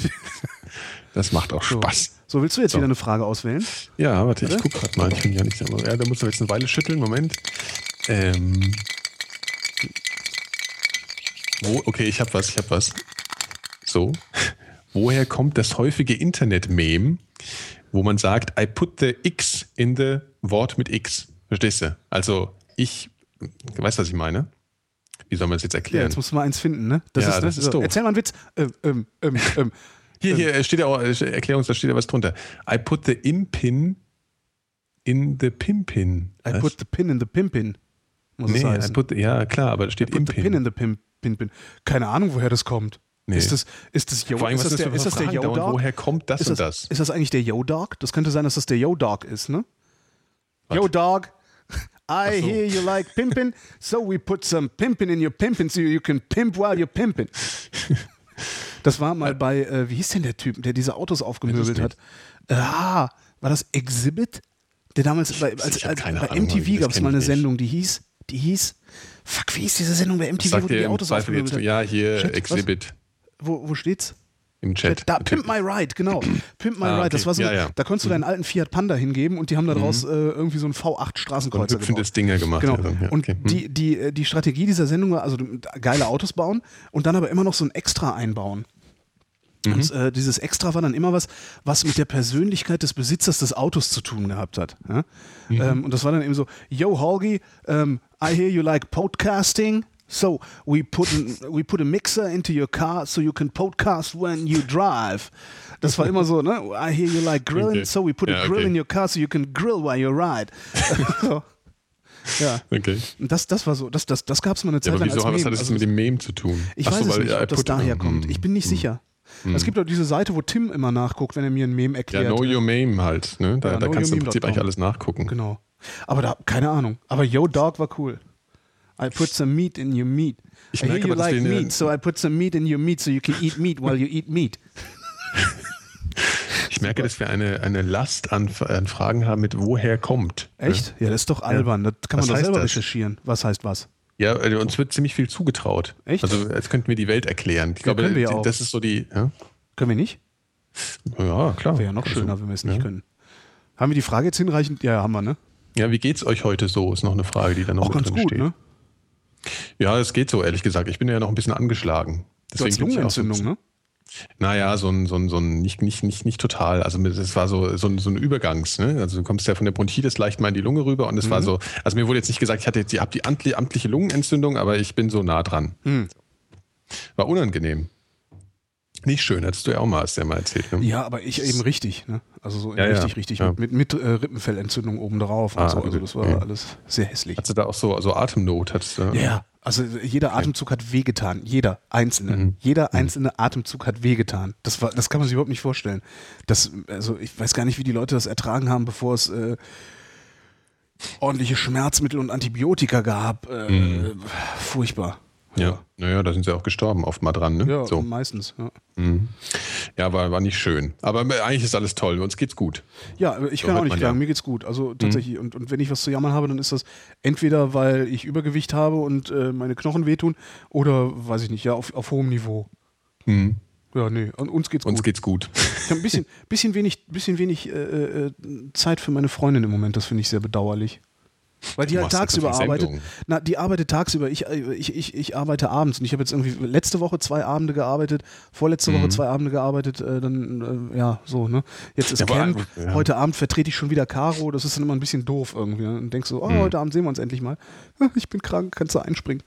Das macht auch Spaß. So, willst du jetzt so. wieder eine Frage auswählen? Ja, warte, ich gucke gerade mal. Ich bin ja nicht. Ja, da muss man jetzt eine Weile schütteln. Moment. Ähm. Wo, okay, ich habe was, ich habe was. So. Woher kommt das häufige Internet-Meme, wo man sagt, I put the X in the Wort mit X? Verstehst du? Also, ich, weißt du, was ich meine? Wie soll man das jetzt erklären? Ja, jetzt musst du mal eins finden, ne? Das ja, ist, das ist doof. Erzähl mal einen Witz. Ähm, ähm, ähm, ähm. Hier, hier steht ja auch, Erklärungs, da steht ja was drunter. I put the in-pin in the pin-pin. I put the pin in the pin-pin. Muss nee, I put, ja klar, aber da steht I put the pin in the pin-pin. Keine Ahnung, woher das kommt. Nee. Ist das, ist das Yo, Vor allem, ist das, der, ist das der Yo Dog? Woher kommt das, ist das und das? Ist das eigentlich der Yo Dog? Das könnte sein, dass das der Yo Dog ist, ne? Was? Yo Dog, I so. hear you like pimpin', so we put some pimpin' in your pimpin' so you can pimp while you're pimpin'. Das war mal bei, äh, wie hieß denn der Typ, der diese Autos aufgemöbelt hat? Ah, war das Exhibit? Der damals bei, als, als, bei MTV gab es mal eine Sendung, die hieß, die hieß, fuck, wie hieß diese Sendung bei MTV, wo die, die Autos aufgemöbelt hat? Ja, hier Chat, Exhibit. Wo, wo steht's? Im Chat. Da, Pimp My Ride, genau. Pimp My ah, Ride. Das war so, ja, ja. da konntest du deinen alten Fiat Panda hingeben und die haben daraus mhm. äh, irgendwie so ein V8 Straßenkreuzer gemacht. das Dinger gemacht. Genau. Ja, und okay. die, die, äh, die Strategie dieser Sendung war, also geile Autos bauen und dann aber immer noch so ein Extra einbauen. Mhm. Und äh, dieses Extra war dann immer was, was mit der Persönlichkeit des Besitzers des Autos zu tun gehabt hat. Ja? Mhm. Ähm, und das war dann eben so, yo, Holgi, um, ähm, I hear you like podcasting. So we put an, we put a mixer into your car so you can podcast when you drive. Das war immer so, ne? I hear you like grilling, okay. so we put ja, a grill okay. in your car so you can grill while you ride. Ja. Okay. Das, das war so, das, das, das gab es mal eine Zeit ja, lang. Wieso als was hat das also, mit dem Meme zu tun? Ich Achso, weiß es nicht, ob das daher kommt. Ich bin nicht hm. sicher. Mhm. Es gibt auch diese Seite, wo Tim immer nachguckt, wenn er mir ein Meme erklärt. Ja, Know Your Meme halt. Ne? Da, ja, da kannst du im Prinzip eigentlich alles nachgucken. Genau. Aber da, keine Ahnung. Aber Yo Dog war cool. I put some meat in your meat. Ich I merke, hear you like meat, so I put some meat in your meat so you can eat meat while you eat meat. Ich merke, dass wir eine, eine Last an, an Fragen haben mit woher kommt. Echt? Ja, das ist doch albern. Das kann man doch selber das? recherchieren. Was heißt was? Ja, also uns wird ziemlich viel zugetraut. Echt? Also als könnten wir die Welt erklären. Ich ja, glaube, das ist so die. Ja? Können wir nicht? Ja, klar. Wäre ja noch schöner, wenn wir es nicht ja. können. Haben wir die Frage jetzt hinreichend? Ja, haben wir, ne? Ja, wie geht's euch heute so? Ist noch eine Frage, die da noch Auch ganz gut, steht. ne? Ja, es geht so, ehrlich gesagt. Ich bin ja noch ein bisschen angeschlagen. Deswegen du hast Lungenentzündung, ne? Naja, so ein, so ein, so ein nicht, nicht, nicht, nicht total. Also es war so, so ein, so ein Übergangs, ne? Also du kommst ja von der Bronchitis leicht mal in die Lunge rüber und es mhm. war so, also mir wurde jetzt nicht gesagt, ich hatte jetzt die, hab die amtliche Lungenentzündung, aber ich bin so nah dran. Mhm. War unangenehm. Nicht schön, hattest du ja auch mal, hast du ja mal erzählt. Ne? Ja, aber ich eben richtig, ne? Also so ja, richtig, ja. richtig. Ja. Mit, mit, mit äh, Rippenfellentzündung oben drauf ah, so. Also das war alles sehr hässlich. Hattest du da auch so, so Atemnot? Hattest du, ja, also jeder Atemzug hat wehgetan. Jeder einzelne. Mhm. Jeder mhm. einzelne mhm. Atemzug hat wehgetan. Das, war, das kann man sich überhaupt nicht vorstellen. Das, also ich weiß gar nicht, wie die Leute das ertragen haben, bevor es äh, ordentliche Schmerzmittel und Antibiotika gab. Äh, mhm. Furchtbar. Ja, naja, da sind sie auch gestorben, oft mal dran, ne? Ja, so. meistens. Ja, mhm. ja war, war nicht schön. Aber eigentlich ist alles toll, uns geht's gut. Ja, ich so kann auch nicht klagen, ja. mir geht's gut. Also mhm. tatsächlich, mhm. und, und wenn ich was zu jammern habe, dann ist das entweder, weil ich Übergewicht habe und äh, meine Knochen wehtun oder, weiß ich nicht, ja, auf, auf hohem Niveau. Mhm. Ja, nee, und uns geht's gut. Uns geht's gut. Ich habe ein bisschen, bisschen wenig, bisschen wenig äh, äh, Zeit für meine Freundin im Moment, das finde ich sehr bedauerlich. Weil die halt tagsüber arbeitet. Na, die arbeitet tagsüber. Ich, ich, ich, ich arbeite abends. Und ich habe jetzt irgendwie letzte Woche zwei Abende gearbeitet, vorletzte mhm. Woche zwei Abende gearbeitet. Äh, dann, äh, ja, so, ne? Jetzt ist ja, Camp. Ja. Heute Abend vertrete ich schon wieder Caro. Das ist dann immer ein bisschen doof irgendwie. Ne? Und denkst so, oh, mhm. heute Abend sehen wir uns endlich mal. Ich bin krank, kannst du einspringen.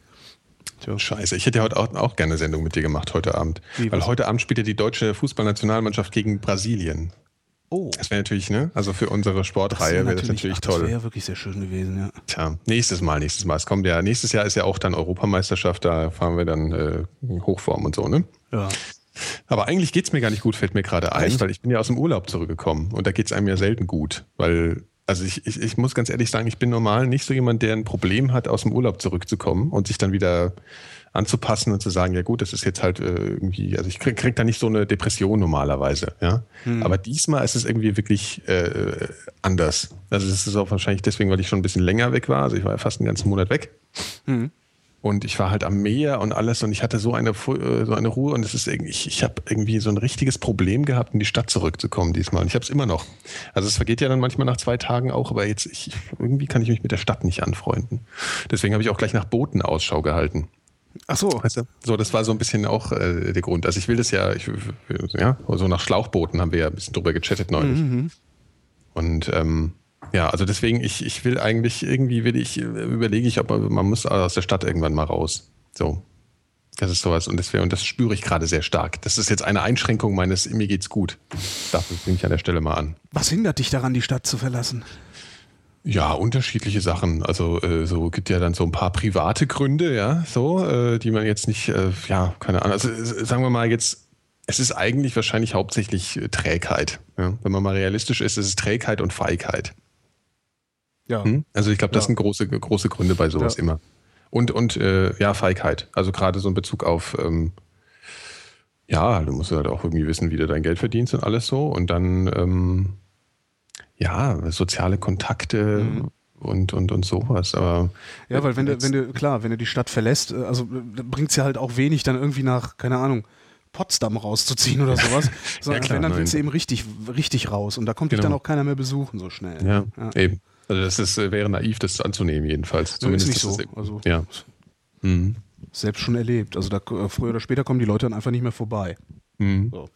Tja. Scheiße, ich hätte ja heute auch, auch gerne eine Sendung mit dir gemacht heute Abend. Wie, Weil heute Abend spielt ja die deutsche Fußballnationalmannschaft gegen Brasilien. Oh. Das wäre natürlich, ne? Also für unsere Sportreihe wäre das natürlich ach, toll. Das wäre ja wirklich sehr schön gewesen, ja. Tja, nächstes Mal, nächstes Mal. Es kommt ja, nächstes Jahr ist ja auch dann Europameisterschaft, da fahren wir dann äh, Hochform und so, ne? Ja. Aber eigentlich geht es mir gar nicht gut, fällt mir gerade ein, Echt? weil ich bin ja aus dem Urlaub zurückgekommen und da geht es einem ja selten gut, weil also ich, ich, ich muss ganz ehrlich sagen, ich bin normal nicht so jemand, der ein Problem hat, aus dem Urlaub zurückzukommen und sich dann wieder anzupassen und zu sagen, ja gut, das ist jetzt halt äh, irgendwie, also ich krieg, krieg da nicht so eine Depression normalerweise, ja. Hm. Aber diesmal ist es irgendwie wirklich äh, anders. Also es ist auch wahrscheinlich deswegen, weil ich schon ein bisschen länger weg war. Also ich war ja fast einen ganzen Monat weg. Hm. Und ich war halt am Meer und alles und ich hatte so eine, äh, so eine Ruhe und es ist irgendwie, ich, ich habe irgendwie so ein richtiges Problem gehabt, in die Stadt zurückzukommen diesmal. Und ich habe es immer noch. Also es vergeht ja dann manchmal nach zwei Tagen auch, aber jetzt, ich, irgendwie kann ich mich mit der Stadt nicht anfreunden. Deswegen habe ich auch gleich nach Booten Ausschau gehalten. Ach so. Weißt du? So, das war so ein bisschen auch äh, der Grund. Also ich will das ja, ich, ja, so nach Schlauchbooten haben wir ja ein bisschen drüber gechattet neulich. Mhm. Und ähm, ja, also deswegen, ich, ich will eigentlich, irgendwie will ich, überlege ich, ob man, man muss aus der Stadt irgendwann mal raus. So. Das ist sowas und das, und das spüre ich gerade sehr stark. Das ist jetzt eine Einschränkung meines Mir geht's gut. Dafür nehme ich an der Stelle mal an. Was hindert dich daran, die Stadt zu verlassen? Ja, unterschiedliche Sachen. Also äh, so gibt ja dann so ein paar private Gründe, ja, so, äh, die man jetzt nicht, äh, ja, keine Ahnung. Also sagen wir mal jetzt, es ist eigentlich wahrscheinlich hauptsächlich äh, Trägheit. Ja? Wenn man mal realistisch ist, ist es Trägheit und Feigheit. Ja. Hm? Also ich glaube, das ja. sind große, große Gründe bei sowas ja. immer. Und, und äh, ja, Feigheit. Also gerade so in Bezug auf, ähm, ja, du musst halt auch irgendwie wissen, wie du dein Geld verdienst und alles so. Und dann, ähm, ja, soziale Kontakte mhm. und, und, und sowas. Aber ja, weil wenn du, wenn du, klar, wenn du die Stadt verlässt, äh, also bringt es ja halt auch wenig, dann irgendwie nach, keine Ahnung, Potsdam rauszuziehen oder sowas. Sondern ja, klar, wenn, dann willst du eben richtig, richtig raus. Und da kommt genau. dich dann auch keiner mehr besuchen so schnell. Ja, ja. eben. Also das ist, äh, wäre naiv, das anzunehmen jedenfalls. Zumindest ist nicht so. Also, ja. Mhm. Selbst schon erlebt. Also da, äh, früher oder später kommen die Leute dann einfach nicht mehr vorbei. Mhm. So.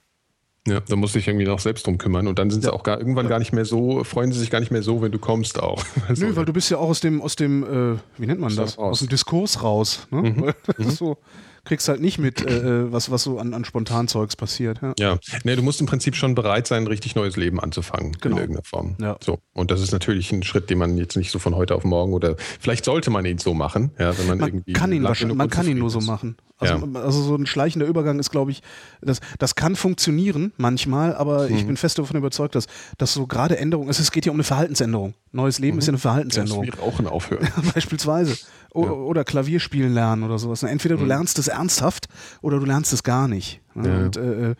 Ja, da muss sich irgendwie noch selbst drum kümmern und dann sind ja. sie auch gar, irgendwann ja. gar nicht mehr so, freuen sie sich gar nicht mehr so, wenn du kommst auch. Also, Nö, weil du bist ja auch aus dem, aus dem, äh, wie nennt man das? Aus dem Diskurs raus. Ne? Mhm. Das ist mhm. so, kriegst halt nicht mit, äh, äh, was, was so an, an Spontanzeugs passiert. Ja. ja, nee, du musst im Prinzip schon bereit sein, ein richtig neues Leben anzufangen genau. in irgendeiner Form. Ja. So. Und das ist natürlich ein Schritt, den man jetzt nicht so von heute auf morgen oder vielleicht sollte man ihn so machen, ja, wenn man, man irgendwie. Kann ihn wahrscheinlich, man kann ihn nur so machen. Also, ja. also so ein schleichender Übergang ist, glaube ich, das, das kann funktionieren manchmal, aber mhm. ich bin fest davon überzeugt, dass, dass so gerade Änderungen, es, es geht ja um eine Verhaltensänderung. Neues Leben mhm. ist ja eine Verhaltensänderung. Ja, Rauchen aufhören. Beispielsweise. O ja. Oder Klavier spielen lernen oder sowas. Entweder du mhm. lernst es ernsthaft oder du lernst es gar nicht. Und äh,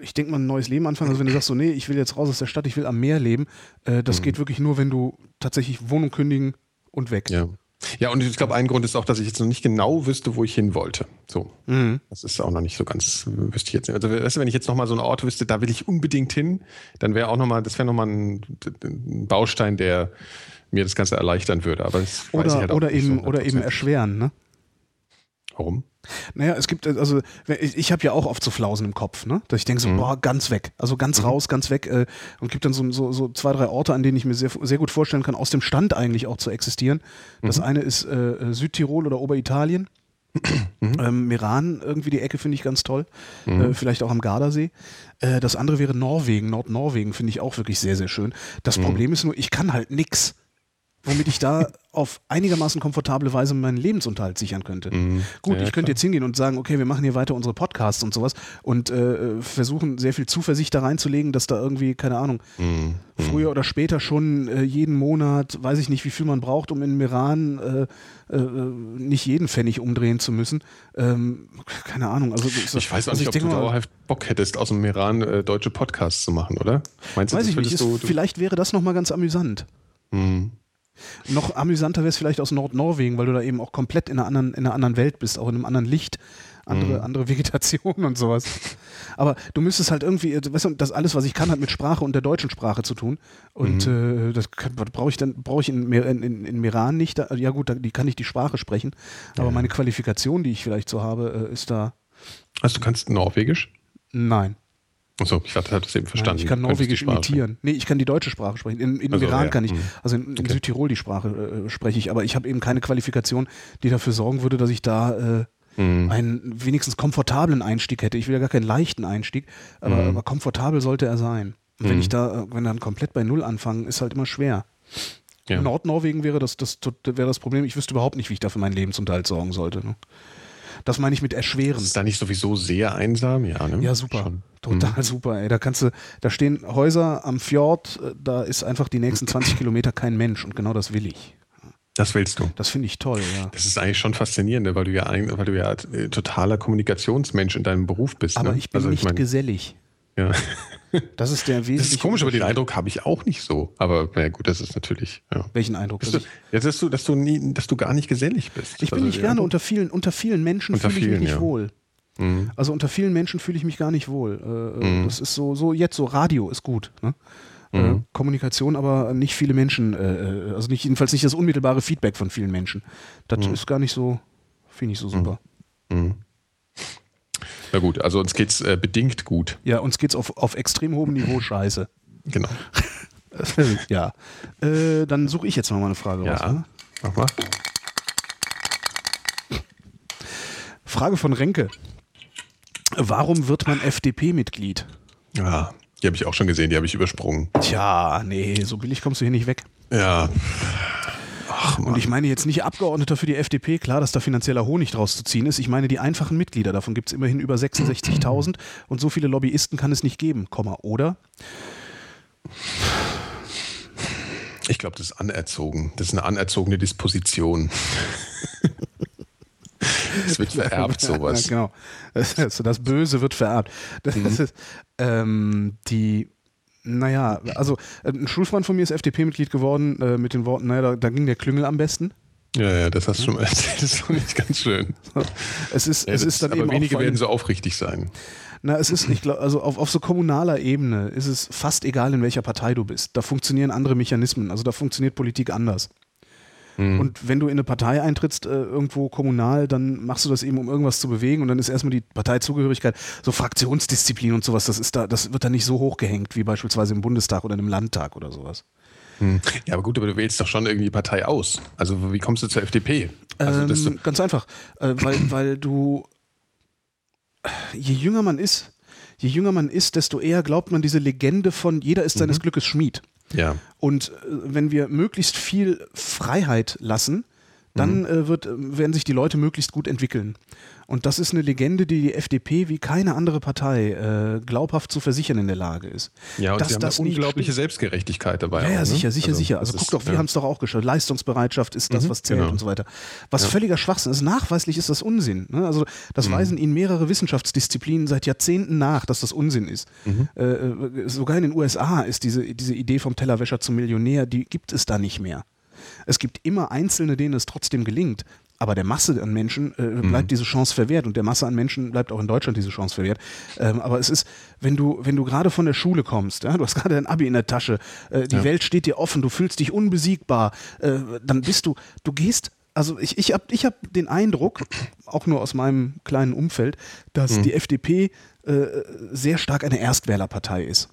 ich denke mal, ein neues Leben anfangen, also wenn du sagst so, nee, ich will jetzt raus aus der Stadt, ich will am Meer leben, äh, das mhm. geht wirklich nur, wenn du tatsächlich Wohnung kündigen und weg. Ja. Ja, und ich glaube, ein Grund ist auch, dass ich jetzt noch nicht genau wüsste, wo ich hin wollte. So. Mhm. Das ist auch noch nicht so ganz, wüsste ich jetzt nicht. Also, weißt du, wenn ich jetzt nochmal so einen Ort wüsste, da will ich unbedingt hin, dann wäre auch nochmal, das wäre nochmal ein, ein Baustein, der mir das Ganze erleichtern würde. Aber das oder, halt oder eben, so oder eben erschweren, ne? Warum? Naja, es gibt, also ich, ich habe ja auch oft so Flausen im Kopf, ne? Dass ich denke so, mhm. boah, ganz weg. Also ganz mhm. raus, ganz weg. Äh, und gibt dann so, so, so, zwei, drei Orte, an denen ich mir sehr, sehr gut vorstellen kann, aus dem Stand eigentlich auch zu existieren. Das mhm. eine ist äh, Südtirol oder Oberitalien. Mhm. Ähm, Meran, irgendwie die Ecke finde ich ganz toll. Mhm. Äh, vielleicht auch am Gardasee. Äh, das andere wäre Norwegen. Nordnorwegen finde ich auch wirklich sehr, sehr schön. Das mhm. Problem ist nur, ich kann halt nix womit ich da auf einigermaßen komfortable Weise meinen Lebensunterhalt sichern könnte. Mhm. Gut, ja, ich könnte jetzt hingehen und sagen, okay, wir machen hier weiter unsere Podcasts und sowas und äh, versuchen sehr viel Zuversicht da reinzulegen, dass da irgendwie, keine Ahnung, mhm. früher oder später schon äh, jeden Monat, weiß ich nicht, wie viel man braucht, um in Meran äh, äh nicht jeden Pfennig umdrehen zu müssen. Ähm, keine Ahnung. Also, so, ich weiß auch also nicht, ob du dauerhaft Bock hättest, aus dem Meran äh, deutsche Podcasts zu machen, oder? Meinst du, weiß ich nicht. Ist, du, vielleicht wäre das nochmal ganz amüsant. Mhm. Noch amüsanter wäre es vielleicht aus Nordnorwegen, weil du da eben auch komplett in einer anderen, in einer anderen Welt bist, auch in einem anderen Licht, andere, mhm. andere Vegetation und sowas. Aber du müsstest halt irgendwie, weißt du, das alles, was ich kann, hat mit Sprache und der deutschen Sprache zu tun. Und mhm. äh, das brauche ich dann, brauche ich in, in, in, in Meran nicht. Da, ja gut, da, die kann ich die Sprache sprechen. Aber ja. meine Qualifikation, die ich vielleicht so habe, äh, ist da. Also du kannst Norwegisch? Nein. Achso, ich hatte das eben verstanden. Nein, ich kann Norwegisch imitieren. Nee, ich kann die deutsche Sprache sprechen. In, in also, Iran ja. kann ich, mhm. also in, in okay. Südtirol die Sprache äh, spreche ich, aber ich habe eben keine Qualifikation, die dafür sorgen würde, dass ich da äh, mhm. einen wenigstens komfortablen Einstieg hätte. Ich will ja gar keinen leichten Einstieg, aber, mhm. aber komfortabel sollte er sein. Und wenn ich da, wenn dann komplett bei Null anfangen, ist halt immer schwer. Ja. In Nordnorwegen wäre das, das, wäre das Problem, ich wüsste überhaupt nicht, wie ich da für meinen Lebensunterhalt sorgen sollte. Ne? Das meine ich mit erschweren. Ist da nicht sowieso sehr einsam? Ja, ne? Ja, super. Schon. Total super, ey. Da kannst du, da stehen Häuser am Fjord, äh, da ist einfach die nächsten 20 Kilometer kein Mensch und genau das will ich. Das willst du. Das finde ich toll, ja. Das ist eigentlich schon faszinierend, ne, weil du ja, ein- weil du ja äh, totaler Kommunikationsmensch in deinem Beruf bist. Aber ne? ich bin also, nicht mein, gesellig. ja. Das ist der Das wesentliche ist komisch, aber den. Eindruck habe ich auch nicht so. Aber na gut, das ist natürlich. Ja. Welchen Eindruck? Dass Dass du, ja, dass du, dass du nie, dass du gar nicht gesellig bist. ich bin Also, nicht gerne unter vielen, unter vielen Menschen Unter fühle ich mich nicht ja. wohl. Mhm. Also unter vielen Menschen fühle ich mich gar nicht wohl. Äh, Mhm. Das ist so, so jetzt so Radio ist gut. Ne? Äh, Mhm. Kommunikation, aber nicht viele Menschen, äh, äh, also nicht jedenfalls nicht das unmittelbare Feedback von vielen Menschen. Das Mhm. ist gar nicht so, finde ich so super. Mhm. Na gut, also uns geht's äh, bedingt gut. Ja, uns geht's auf, auf extrem hohem Niveau scheiße. Genau. ja. Äh, dann suche ich jetzt mal eine Frage raus. Ja. Ne? Mach mal. Frage von Renke. Warum wird man FDP-Mitglied? Ja, die habe ich auch schon gesehen, die habe ich übersprungen. Tja, nee, so billig kommst du hier nicht weg. Ja. Und ich meine jetzt nicht Abgeordneter für die FDP, klar, dass da finanzieller Honig draus zu ziehen ist. Ich meine die einfachen Mitglieder. Davon gibt es immerhin über 66.000 und so viele Lobbyisten kann es nicht geben, Komma, oder? Ich glaube, das ist anerzogen. Das ist eine anerzogene Disposition. Es wird vererbt, sowas. Ja, genau. Das, das Böse wird vererbt. Das Mhm. ist, ähm, die, naja, also äh, ein Schulfreund von mir ist FDP-Mitglied geworden äh, mit den Worten, naja, da, da ging der Klüngel am besten. Ja, ja, das hast du schon mal erzählt. Das ist doch nicht ganz schön. Es ist, Ja, es ist dann aber eben wenige werden so aufrichtig sein. Na, es ist, ich glaube, also auf, auf so kommunaler Ebene ist es fast egal, in welcher Partei du bist. Da funktionieren andere Mechanismen. Also da funktioniert Politik anders. Hm. Und wenn du in eine Partei eintrittst, äh, irgendwo kommunal, dann machst du das eben, um irgendwas zu bewegen. Und dann ist erstmal die Parteizugehörigkeit, so Fraktionsdisziplin und sowas, das ist da, das wird da nicht so hochgehängt wie beispielsweise im Bundestag oder im Landtag oder sowas. Hm. Ja, aber gut, aber du wählst doch schon irgendwie die Partei aus. Also wie kommst du zur FDP? Also, du, Ähm, ganz einfach, äh, weil, weil du, je jünger man ist, je jünger man ist, desto eher glaubt man diese Legende von jeder ist seines Glückes Schmied. Ja. Und äh, wenn wir möglichst viel Freiheit lassen, dann äh, wird, äh, werden sich die Leute möglichst gut entwickeln. Und das ist eine Legende, die die FDP wie keine andere Partei äh, glaubhaft zu versichern in der Lage ist. Ja, und Dass sie haben das eine unglaubliche. Selbstgerechtigkeit dabei. Ja, auch, ja, ne? sicher, sicher, sicher. Also guck ist- doch, wir ja. haben es doch auch geschaut. Leistungsbereitschaft ist das, Mhm, was zählt genau. und so weiter. Was Ja. völliger Schwachsinn ist. Nachweislich ist das Unsinn. Ne? Also das Mhm. weisen ihnen mehrere Wissenschaftsdisziplinen seit Jahrzehnten nach, dass das Unsinn ist. Mhm. Äh, äh, sogar in den USA ist diese, diese Idee vom Tellerwäscher zum Millionär, die gibt es da nicht mehr. Es gibt immer Einzelne, denen es trotzdem gelingt. Aber der Masse an Menschen äh, Mhm. bleibt diese Chance verwehrt und der Masse an Menschen bleibt auch in Deutschland diese Chance verwehrt. Ähm, aber es ist, wenn du, wenn du gerade von der Schule kommst, ja, du hast gerade dein Abi in der Tasche, äh, die Ja. Welt steht dir offen, du fühlst dich unbesiegbar, äh, dann bist du, du gehst, also ich, ich habe ich hab den Eindruck, auch nur aus meinem kleinen Umfeld, dass Mhm. die FDP äh, sehr stark eine Erstwählerpartei ist.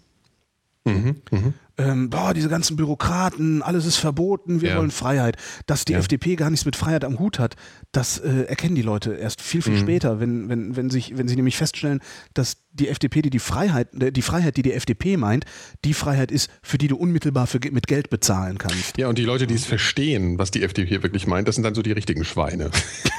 Mhm. Mhm. Ähm, boah, diese ganzen Bürokraten, alles ist verboten, wir Ja. wollen Freiheit. Dass die Ja. FDP gar nichts mit Freiheit am Hut hat, das äh, erkennen die Leute erst viel, viel Mhm. später, wenn, wenn, wenn, sich, wenn sie nämlich feststellen, dass die FDP, die die Freiheit, äh, die Freiheit, die die FDP meint, die Freiheit ist, für die du unmittelbar für, mit Geld bezahlen kannst. Ja, und die Leute, die es verstehen, was die FDP wirklich meint, das sind dann so die richtigen Schweine.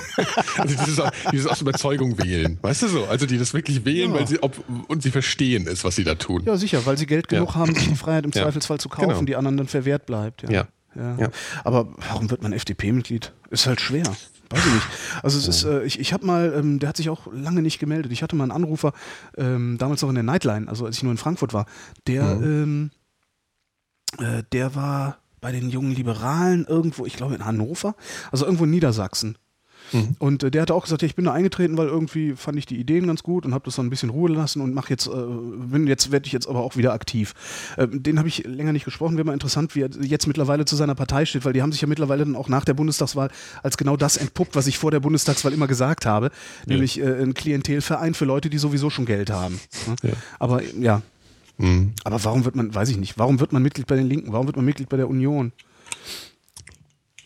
also dieses, dieses aus Überzeugung wählen. Weißt du so? Also die das wirklich wählen, Ja. weil sie ob, und sie verstehen es, was sie da tun. Ja, sicher, weil sie Geld Ja. genug haben, sich die Freiheit im Ja. Zweifelsfall zu kaufen, Genau. die anderen dann verwehrt bleibt. Ja. Ja. Ja. Ja. Aber warum wird man FDP-Mitglied? Ist halt schwer. Weiß ich nicht. Also es ist, äh, ich, ich habe mal, ähm, der hat sich auch lange nicht gemeldet. Ich hatte mal einen Anrufer, ähm, damals noch in der Nightline, also als ich nur in Frankfurt war, der, ähm, äh, der war bei den jungen Liberalen irgendwo, ich glaube in Hannover, also irgendwo in Niedersachsen. Mhm. Und äh, der hatte auch gesagt, ja, ich bin da eingetreten, weil irgendwie fand ich die Ideen ganz gut und habe das dann ein bisschen Ruhe lassen und mach jetzt, äh, bin jetzt werde ich jetzt aber auch wieder aktiv. Ähm, den habe ich länger nicht gesprochen. Wäre mal interessant, wie er jetzt mittlerweile zu seiner Partei steht, weil die haben sich ja mittlerweile dann auch nach der Bundestagswahl als genau das entpuppt, was ich vor der Bundestagswahl immer gesagt habe, nämlich äh, ein Klientelverein für Leute, die sowieso schon Geld haben. Ne? Ja. Aber ja, Mhm. aber warum wird man, weiß ich nicht, warum wird man Mitglied bei den Linken? Warum wird man Mitglied bei der Union?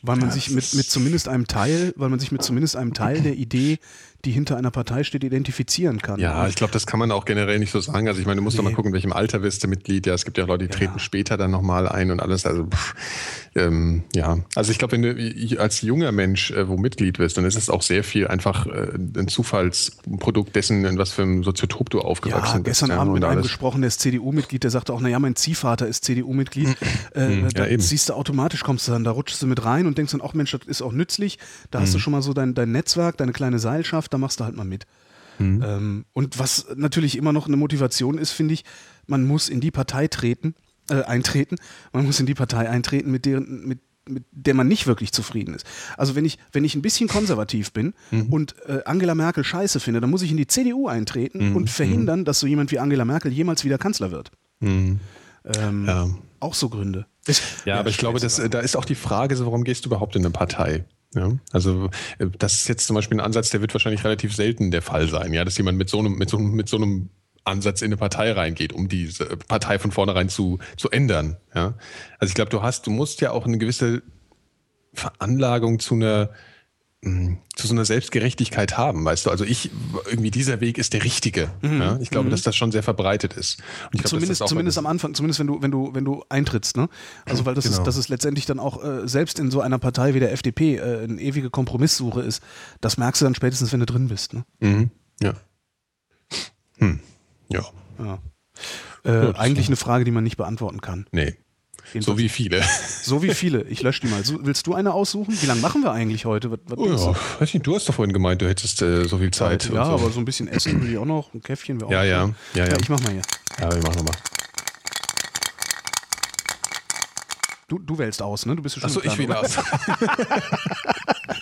Weil man sich mit, mit zumindest einem Teil, weil man sich mit zumindest einem Teil der Idee, die hinter einer Partei steht, identifizieren kann. Ja, ich glaube, das kann man auch generell nicht so sagen. Also ich meine, du musst nee. doch mal gucken, in welchem Alter wirst du Mitglied. Ja, es gibt ja Leute, die treten ja. später dann nochmal ein und alles. Also pff, ähm, ja, also ich glaube, wenn du als junger Mensch äh, wo Mitglied wirst, dann ist es auch sehr viel einfach äh, ein Zufallsprodukt dessen, in was für einem Soziotop du aufgewachsen ja, bist. Gestern ja, Abend mit einem gesprochen, der ist CDU-Mitglied, der sagte auch, naja, mein Ziehvater ist CDU-Mitglied. Mhm. Äh, da ja, siehst du automatisch, kommst du dann, da rutschst du mit rein und denkst dann, ach Mensch, das ist auch nützlich. Da mhm. hast du mhm. schon mal so dein, dein Netzwerk, deine kleine Seilschaft, da machst du halt mal mit. Mhm. Ähm, und was natürlich immer noch eine Motivation ist, finde ich, man muss in die Partei treten, äh, eintreten, man muss in die Partei eintreten, mit deren, mit mit der man nicht wirklich zufrieden ist. Also wenn ich, wenn ich ein bisschen konservativ bin mhm. und äh, Angela Merkel scheiße finde, dann muss ich in die CDU eintreten mhm. und verhindern, mhm. dass so jemand wie Angela Merkel jemals wieder Kanzler wird. Mhm. Ähm, ja. Auch so Gründe. Ist, ja, ja, aber ich glaube, das, da ist auch die Frage, so, warum gehst du überhaupt in eine Partei? Ja, also äh, das ist jetzt zum Beispiel ein Ansatz, der wird wahrscheinlich relativ selten der Fall sein, ja, dass jemand mit so einem, mit so, mit so einem Ansatz in eine Partei reingeht, um diese Partei von vornherein zu, zu ändern. Ja? Also ich glaube, du hast, du musst ja auch eine gewisse Veranlagung zu einer zu so einer Selbstgerechtigkeit haben, weißt du? Also ich, irgendwie dieser Weg ist der richtige. Mhm. Ja? Ich glaube, mhm. dass das schon sehr verbreitet ist. Glaub, zumindest zumindest am Anfang, zumindest wenn du, wenn du, wenn du eintrittst, ne? Also weil das genau. ist, das ist letztendlich dann auch äh, selbst in so einer Partei wie der FDP äh, eine ewige Kompromisssuche ist. Das merkst du dann spätestens, wenn du drin bist, ne? Mhm. Ja. Hm. Ja. ja. Äh, eigentlich eine Frage, die man nicht beantworten kann. Nee. Jedenfalls. So wie viele. So wie viele. Ich lösche die mal. So, willst du eine aussuchen? Wie lange machen wir eigentlich heute? Was, was oh ja, du? weiß nicht, du hast doch vorhin gemeint, du hättest äh, so viel Zeit. Ja, so. aber so ein bisschen Essen will ich auch noch. Ein Käffchen wäre auch ja, ja, ja, ja, Ich mach mal hier. Ja, wir machen nochmal. Du, du wählst aus, ne? Du bist schon Achso, ich wähle aus.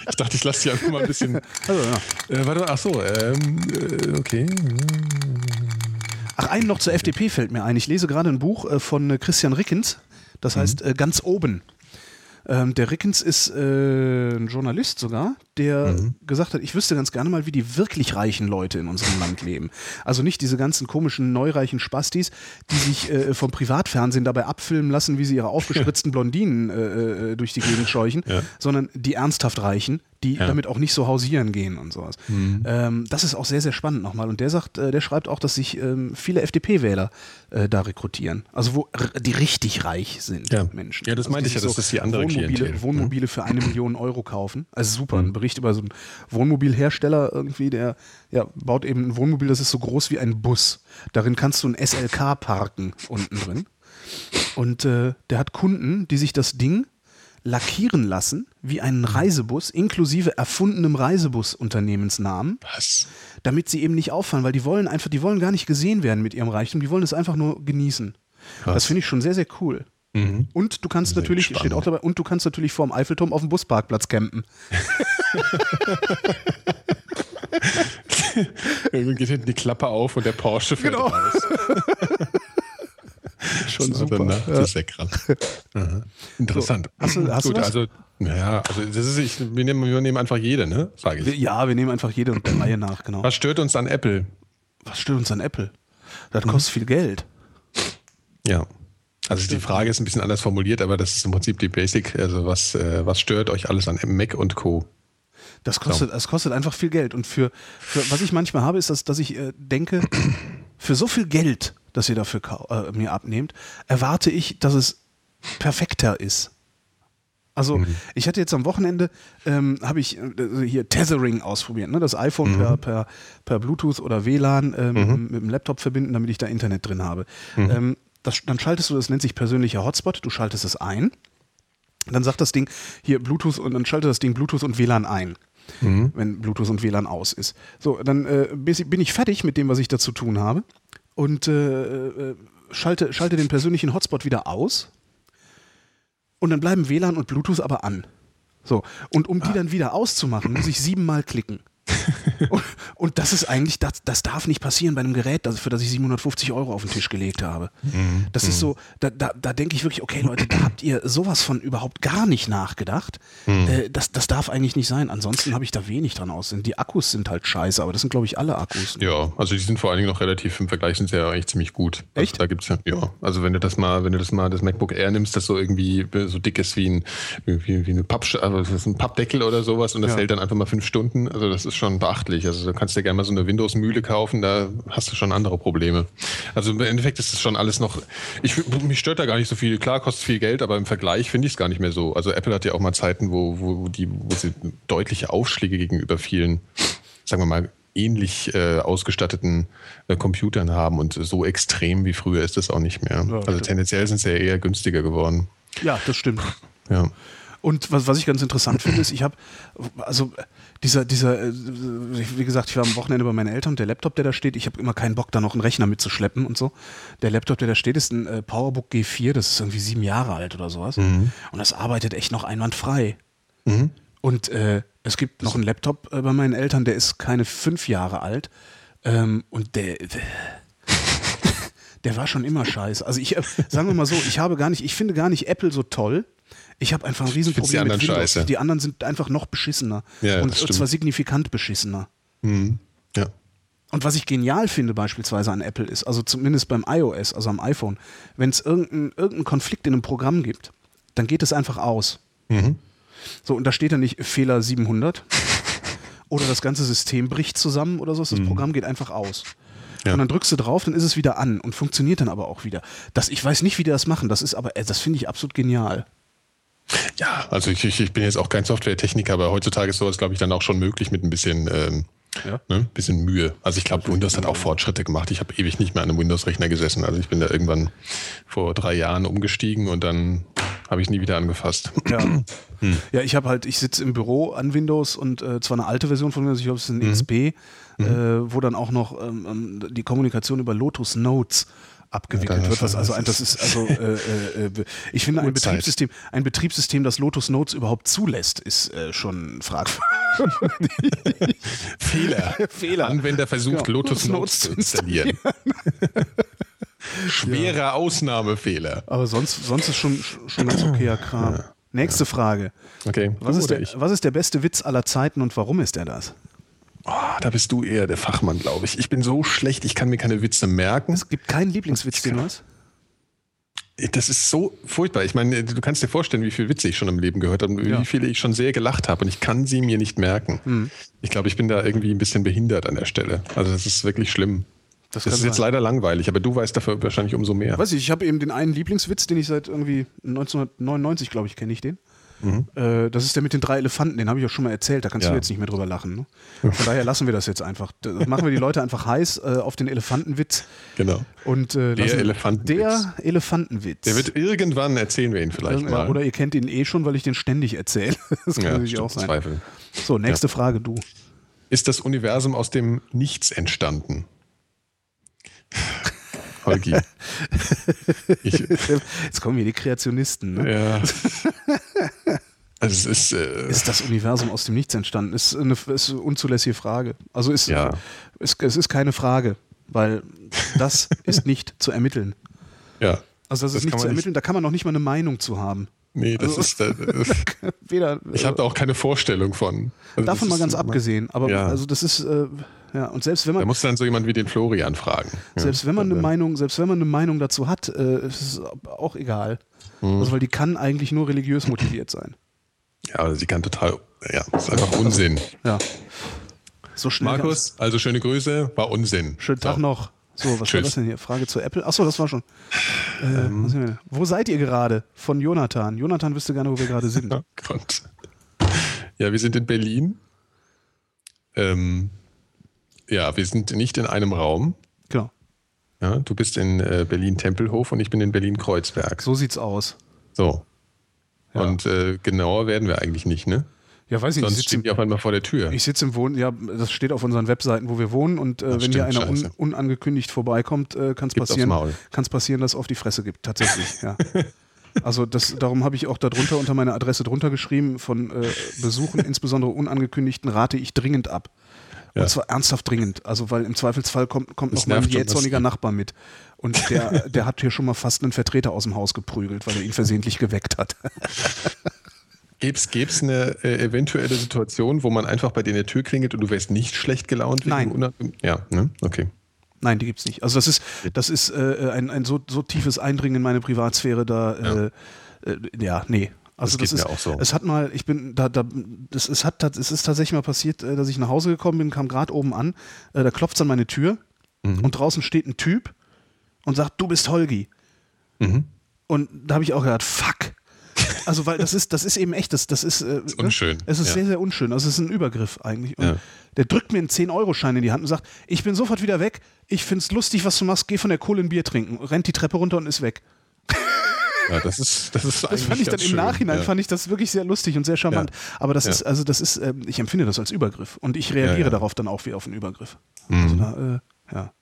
ich dachte, ich lasse dich einfach mal ein bisschen. Also, ja. Äh, warte, achso, ähm, äh, okay. Ach, einen noch zur FDP fällt mir ein. Ich lese gerade ein Buch äh, von äh, Christian Rickens. Das mhm. heißt, äh, ganz oben. Ähm, der Rickens ist äh, ein Journalist sogar, der mhm. gesagt hat, ich wüsste ganz gerne mal, wie die wirklich reichen Leute in unserem Land leben. Also nicht diese ganzen komischen neureichen Spastis, die sich äh, vom Privatfernsehen dabei abfilmen lassen, wie sie ihre aufgespritzten Blondinen äh, äh, durch die Gegend scheuchen, ja. sondern die ernsthaft reichen, die ja. damit auch nicht so hausieren gehen und sowas. Mhm. Ähm, das ist auch sehr, sehr spannend nochmal. Und der sagt, äh, der schreibt auch, dass sich ähm, viele FDP-Wähler äh, da rekrutieren. Also wo die richtig reich sind, ja. Menschen. Ja, das also meinte ich ja, das ist die andere Wohnmobile, Klientel. Wohnmobile für eine Million Euro kaufen. Also super, mhm. ein Bericht über so einen Wohnmobilhersteller irgendwie, der ja, baut eben ein Wohnmobil, das ist so groß wie ein Bus. Darin kannst du ein SLK parken unten drin. Und äh, der hat Kunden, die sich das Ding lackieren lassen wie einen Reisebus inklusive erfundenem Reisebusunternehmensnamen. Was? Damit sie eben nicht auffallen, weil die wollen einfach, die wollen gar nicht gesehen werden mit ihrem Reichtum, die wollen es einfach nur genießen. Was? Das finde ich schon sehr, sehr cool. Mhm. Und du kannst sehr natürlich, spannend. steht auch dabei, und du kannst natürlich vorm Eiffelturm auf dem Busparkplatz campen. Irgendwann geht hinten die Klappe auf und der Porsche fährt genau. raus. Schon super. Nacht ja. ist weggerannt. Interessant. So, hast du, hast Gut, du also ja, also das ist, ich, wir, nehmen, wir nehmen einfach jede, ne? Sage ich. Ja, wir nehmen einfach jede und der Reihe nach, genau. Was stört uns an Apple? Was stört uns an Apple? Das mhm. kostet viel Geld. Ja. Also die Frage ist ein bisschen anders formuliert, aber das ist im Prinzip die Basic. Also was, äh, was stört euch alles an Mac und Co? Das kostet, das kostet einfach viel Geld. Und für, für was ich manchmal habe, ist, dass, dass ich äh, denke, für so viel Geld das ihr dafür äh, mir abnehmt, erwarte ich, dass es perfekter ist. Also mhm. ich hatte jetzt am Wochenende, ähm, habe ich äh, hier Tethering ausprobiert, ne? das iPhone mhm. per, per, per Bluetooth oder WLAN ähm, mhm. mit dem Laptop verbinden, damit ich da Internet drin habe. Mhm. Ähm, das, dann schaltest du, das nennt sich persönlicher Hotspot, du schaltest es ein, dann sagt das Ding hier Bluetooth und dann schaltet das Ding Bluetooth und WLAN ein. Mhm. Wenn Bluetooth und WLAN aus ist. So, dann äh, bin ich fertig mit dem, was ich da zu tun habe und äh, äh, schalte, schalte den persönlichen Hotspot wieder aus. Und dann bleiben WLAN und Bluetooth aber an. So. Und um die ah. dann wieder auszumachen, muss ich siebenmal klicken. Und, und, das ist eigentlich, das, das darf nicht passieren bei einem Gerät, für das ich 750 Euro auf den Tisch gelegt habe. Mhm. Das ist mhm. so, da, da, da denke ich wirklich, okay Leute, da habt ihr sowas von überhaupt gar nicht nachgedacht. Mhm. Äh, das, das darf eigentlich nicht sein. Ansonsten habe ich da wenig dran aussehen. Die Akkus sind halt scheiße, aber das sind glaube ich alle Akkus. Ja, also die sind vor allen Dingen noch relativ im Vergleich sind sie ja eigentlich ziemlich gut. Also Echt? Also da gibt's ja, ja. Also wenn du das mal, wenn du das mal das MacBook Air nimmst, das so irgendwie so dick ist wie ein, wie, wie eine Papp, also das ist ein Pappdeckel oder sowas und das ja. hält dann einfach mal fünf Stunden. Also das ist schon beachtlich. Also du kannst dir gerne mal so eine Windows-Mühle kaufen, da hast du schon andere Probleme. Also im Endeffekt ist es schon alles noch, ich, mich stört da gar nicht so viel. Klar, kostet viel Geld, aber im Vergleich finde ich es gar nicht mehr so. Also Apple hat ja auch mal Zeiten, wo, wo, die, wo sie deutliche Aufschläge gegenüber vielen, sagen wir mal, ähnlich äh, ausgestatteten äh, Computern haben und so extrem wie früher ist das auch nicht mehr. Ja, also tendenziell sind sie ja eher günstiger geworden. Ja, das stimmt. Ja. Und was, was ich ganz interessant finde, ist, ich habe, also dieser, dieser, äh, wie gesagt, ich war am Wochenende bei meinen Eltern und der Laptop, der da steht, ich habe immer keinen Bock, da noch einen Rechner mitzuschleppen und so. Der Laptop, der da steht, ist ein äh, PowerBook G4, das ist irgendwie sieben Jahre alt oder sowas. Mhm. Und das arbeitet echt noch einwandfrei. Mhm. Und äh, es gibt noch einen Laptop äh, bei meinen Eltern, der ist keine fünf Jahre alt. Ähm, und der, der, der war schon immer scheiße. Also ich, äh, sagen wir mal so, ich habe gar nicht, ich finde gar nicht Apple so toll, ich habe einfach ein Riesenproblem mit Windows. Scheiße. Die anderen sind einfach noch beschissener. Ja, und zwar signifikant beschissener. Mhm. Ja. Und was ich genial finde beispielsweise an Apple ist, also zumindest beim iOS, also am iPhone, wenn es irgendeinen irgendein Konflikt in einem Programm gibt, dann geht es einfach aus. Mhm. So, und da steht dann nicht Fehler 700 oder das ganze System bricht zusammen oder so, das mhm. Programm geht einfach aus. Ja. Und dann drückst du drauf, dann ist es wieder an und funktioniert dann aber auch wieder. Das, ich weiß nicht, wie die das machen, das ist aber, äh, das finde ich absolut genial. Ja, also ich, ich bin jetzt auch kein Software-Techniker, aber heutzutage ist sowas, glaube ich, dann auch schon möglich mit ein bisschen, ähm, ja. ne, bisschen Mühe. Also ich glaube, Windows hat auch Fortschritte gemacht. Ich habe ewig nicht mehr an einem Windows-Rechner gesessen. Also ich bin da irgendwann vor drei Jahren umgestiegen und dann habe ich nie wieder angefasst. Ja, hm. ja ich habe halt, ich sitze im Büro an Windows und äh, zwar eine alte Version von Windows, ich glaube, es ist ein mhm. XP, mhm. Äh, wo dann auch noch ähm, ähm die Kommunikation über Lotus Notes abgewickelt ja, wird. Was also ein, das ist also äh, äh, äh ich finde ein Betriebssystem, ein Betriebssystem, das Lotus Notes überhaupt zulässt, ist äh, schon fragwürdig. Fehler. Fehler. Anwender versucht genau. Lotus, Notes, zu installieren. Schwerer ja. Ausnahmefehler. Aber sonst, sonst ist schon, schon ganz okayer Kram. Ja. Nächste Frage. Okay. Was ist, der, was ist der beste Witz aller Zeiten und warum ist er das? Oh, da bist du eher der Fachmann, glaube ich. Ich bin so schlecht, ich kann mir keine Witze merken. Es gibt keinen Lieblingswitz, den du hast? Das ist so furchtbar. Ich meine, du kannst dir vorstellen, wie viele Witze ich schon im Leben gehört habe und ja. wie viele ich schon sehr gelacht habe und ich kann sie mir nicht merken. Hm. Ich glaube, ich bin da irgendwie ein bisschen behindert an der Stelle. Also das ist wirklich schlimm. Das, das ist sein. jetzt leider langweilig, aber du weißt dafür wahrscheinlich umso mehr. Weiß ich, ich habe eben den einen Lieblingswitz, den ich seit irgendwie 1999, glaube ich, kenne ich den. Mhm. Äh, das ist der mit den drei Elefanten, den habe ich auch schon mal erzählt, da kannst ja. du jetzt nicht mehr drüber lachen. Ne? Von daher lassen wir das jetzt einfach. Das machen wir die Leute einfach heiß äh, auf den Elefantenwitz. Genau. Und, äh, der Elefantenwitz. Der Elefantenwitz. Der wird irgendwann, erzählen wir ihn vielleicht mal. Oder ihr kennt ihn eh schon, weil ich den ständig erzähle. Das kann ja, natürlich auch sein. Zweifel. So, nächste ja. Frage, du. Ist das Universum aus dem Nichts entstanden? Holgi. Jetzt kommen hier die Kreationisten. Ne? Ja. Also ist, äh ist das Universum aus dem Nichts entstanden? Ist eine, ist eine unzulässige Frage. Also ist, ja. ist, es ist keine Frage, weil das ist nicht zu ermitteln. Ja. Also das ist das nicht zu ermitteln, nicht. da kann man noch nicht mal eine Meinung zu haben. Nee, das also, ist. Äh, weder, ich habe da auch keine Vorstellung von. Also davon mal ganz abgesehen. Aber ja. also das ist. Äh, ja, und selbst wenn man. Da muss dann so jemand wie den Florian fragen. Selbst wenn man eine Meinung, selbst wenn man eine Meinung dazu hat, äh, ist es auch egal. Mhm. Also weil die kann eigentlich nur religiös motiviert sein. Ja, aber sie kann total. Ja, das ist einfach Unsinn. Ja. So schnell. Markus, also schöne Grüße, war Unsinn. Schönen Tag so. noch. So, was Tschüss. war das denn hier? Frage zu Apple. Achso, das war schon. Äh, ähm. Wo seid ihr gerade? Von Jonathan. Jonathan wüsste gerne, wo wir gerade sind. Oh Gott. Ja, wir sind in Berlin. Ähm, ja, wir sind nicht in einem Raum. Genau. Ja, du bist in äh, Berlin-Tempelhof und ich bin in Berlin-Kreuzberg. So sieht's aus. So. Ja. Und äh, genauer werden wir eigentlich nicht, ne? Ja, weiß ich nicht. Sonst stehen die auf einmal vor der Tür. Ich sitze im Wohnen, ja, das steht auf unseren Webseiten, wo wir wohnen und äh, wenn stimmt, hier einer un, unangekündigt vorbeikommt, äh, kann es passieren, kann's passieren, dass es auf die Fresse gibt, tatsächlich, ja. Also das, darum habe ich auch darunter unter meiner Adresse drunter geschrieben, von äh, Besuchen, insbesondere unangekündigten, rate ich dringend ab. Und zwar ernsthaft dringend. Also, weil im Zweifelsfall kommt, kommt Das noch mein jähzorniger Nachbar mit. Und der, der hat hier schon mal fast einen Vertreter aus dem Haus geprügelt, weil er ihn versehentlich geweckt hat. Gäbe es eine äh, eventuelle Situation, wo man einfach bei dir in der Tür klingelt und du wärst nicht schlecht gelaunt? wegen Nein. Unangenehm- Ja, ne? Okay. Nein, die gibt's nicht. Also das ist, das ist äh, ein, ein so, so tiefes Eindringen in meine Privatsphäre, da äh, äh, ja, nee. Also Das das, ist, auch so. es hat mal, ich bin da, da das es hat, es ist tatsächlich mal passiert, äh, dass ich nach Hause gekommen bin, kam gerade oben an, äh, da klopft an meine Tür Mhm. und draußen steht ein Typ und sagt, du bist Holgi. Mhm. Und da habe ich auch gedacht, fuck. Also weil das ist, das ist eben echt, das, das ist, äh, ist unschön, Es ist ja. sehr, sehr unschön. Also es ist ein Übergriff eigentlich. Und Ja. der drückt mir einen 10-Euro-Schein in die Hand und sagt, ich bin sofort wieder weg, ich find's lustig, was du machst, geh von der Kohle ein Bier trinken, rennt die Treppe runter und ist weg. Ja, das ist, das ist Das fand ich dann im Nachhinein, ja. fand ich das wirklich sehr lustig und sehr charmant. Aber das Ja. ist, also das ist, ähm, ich empfinde das als Übergriff und ich reagiere Ja, ja. darauf dann auch wie auf einen Übergriff. Mhm. Also da, äh, ja.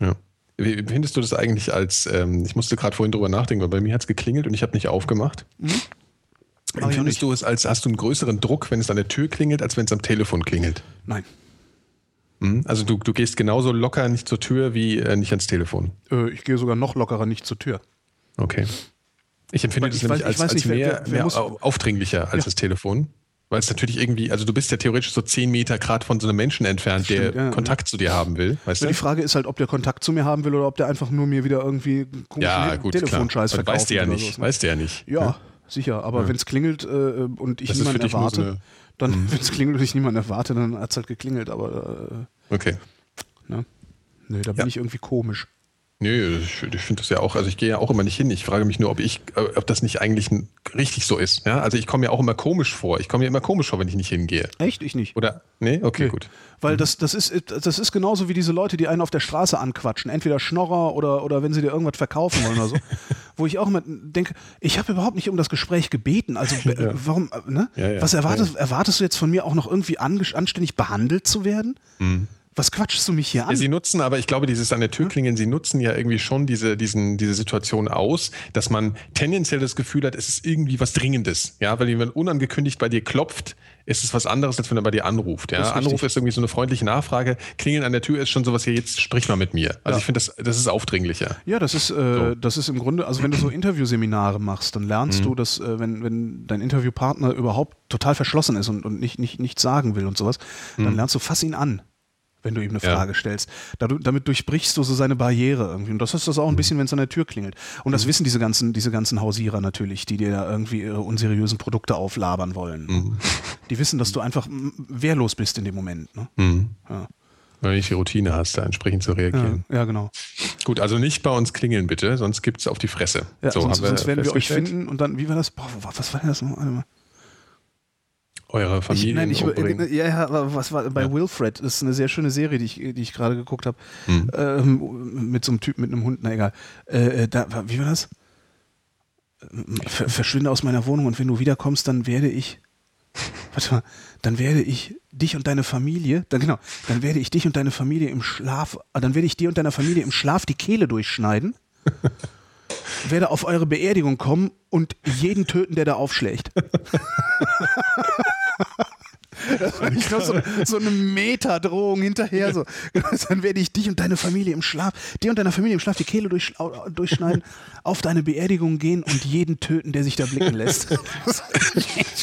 Ja. Wie findest du das eigentlich als, ähm, ich musste gerade vorhin drüber nachdenken, weil bei mir hat es geklingelt und ich habe nicht aufgemacht. Mach ich auch Findest nicht. du es als, hast du einen größeren Druck, wenn es an der Tür klingelt, als wenn es am Telefon klingelt? Nein. Mhm. Also du, du gehst genauso locker nicht zur Tür wie äh, nicht ans Telefon. Äh, ich gehe sogar noch lockerer nicht zur Tür. Okay. Ich empfinde das ich nämlich als, ich weiß als nicht, wer- mehr, wer- wer mehr muss- au- aufdringlicher als Ja. das Telefon. Weil es natürlich irgendwie, also du bist ja theoretisch so zehn Meter Grad von so einem Menschen entfernt, der Stimmt, ja, Kontakt zu dir haben will. Weißt Ja, du? die Frage ist halt, ob der Kontakt zu mir haben will oder ob der einfach nur mir wieder irgendwie ja, gut, Telefonscheiß verkauft. Weißt du ja nicht. so, ne? Weißt du ja nicht. Ja, sicher. Aber wenn es klingelt äh, und ich Das niemanden erwarte, eine- Mhm. dann, wenn es klingelt und ich niemanden erwarte, dann hat es halt geklingelt. Aber Okay. äh, ne? Nö, da bin Ja. ich irgendwie komisch. Nö, ich, ich finde das ja auch, also ich gehe ja auch immer nicht hin. Ich frage mich nur, ob ich, äh, ob das nicht eigentlich richtig so ist. Ja, also ich komme mir auch immer komisch vor. Ich komme mir immer komisch vor, wenn ich nicht hingehe. Echt? Ich nicht. Oder? Nee? Okay, Nee. gut. Weil das, das, ist, das ist genauso wie diese Leute, die einen auf der Straße anquatschen. Entweder Schnorrer oder, oder wenn sie dir irgendwas verkaufen wollen oder so. Wo ich auch immer denke, ich habe überhaupt nicht um das Gespräch gebeten. Also äh, Ja. warum, äh, ne? Ja, ja. Was erwartest, erwartest du jetzt von mir auch noch irgendwie anständig behandelt zu werden? Was quatschst du mich hier Ja, an? sie nutzen aber, ich glaube, dieses an der Tür klingeln, sie nutzen ja irgendwie schon diese, diesen, diese Situation aus, dass man tendenziell das Gefühl hat, es ist irgendwie was Dringendes. Ja, weil jemand unangekündigt bei dir klopft, ist es was anderes, als wenn er bei dir anruft. Ja, ist Anruf richtig. ist irgendwie so eine freundliche Nachfrage. Klingeln an der Tür ist schon sowas hier, jetzt sprich mal mit mir. Also Ja. ich finde, das, das ist aufdringlicher. Ja, das ist, äh, So. das ist im Grunde, also wenn du so Interviewseminare machst, dann lernst du, dass äh, wenn, wenn dein Interviewpartner überhaupt total verschlossen ist und, und nicht, nicht, nichts sagen will und sowas, dann lernst du, fass ihn an, wenn du ihm eine Ja. Frage stellst. Dadu- damit durchbrichst du so seine Barriere irgendwie. Und das ist das auch ein bisschen, wenn es an der Tür klingelt. Und das wissen diese ganzen, diese ganzen Hausierer natürlich, die dir da irgendwie ihre unseriösen Produkte auflabern wollen. Die wissen, dass du einfach wehrlos bist in dem Moment. Ne? Ja. Wenn du nicht die Routine hast, da entsprechend zu Ja, reagieren. ja, genau. Gut, also nicht bei uns klingeln bitte, sonst gibt es auf die Fresse. Ja, so, sonst, sonst werden wir euch finden und dann, wie war das? Boah, was war denn das noch? Eure Familie. nein, ich, umbringen. ja, ja, aber was war bei Ja. Wilfred? Das ist eine sehr schöne Serie, die ich, die ich gerade geguckt habe. Hm. Ähm, mit so einem Typ mit einem Hund, na egal. Äh, äh, da, wie war das? Ähm, Ver, verschwinde aus meiner Wohnung und wenn du wiederkommst, dann werde ich. Warte mal, dann werde ich dich und deine Familie, dann genau, dann werde ich dich und deine Familie im Schlaf, äh, dann werde ich dir und deiner Familie im Schlaf die Kehle durchschneiden, werde auf eure Beerdigung kommen und jeden töten, der da aufschlägt. Nicht noch so, so eine Metadrohung hinterher. So. Dann werde ich dich und deine Familie im Schlaf, dir und deiner Familie im Schlaf die Kehle durch, durchschneiden, auf deine Beerdigung gehen und jeden töten, der sich da blicken lässt.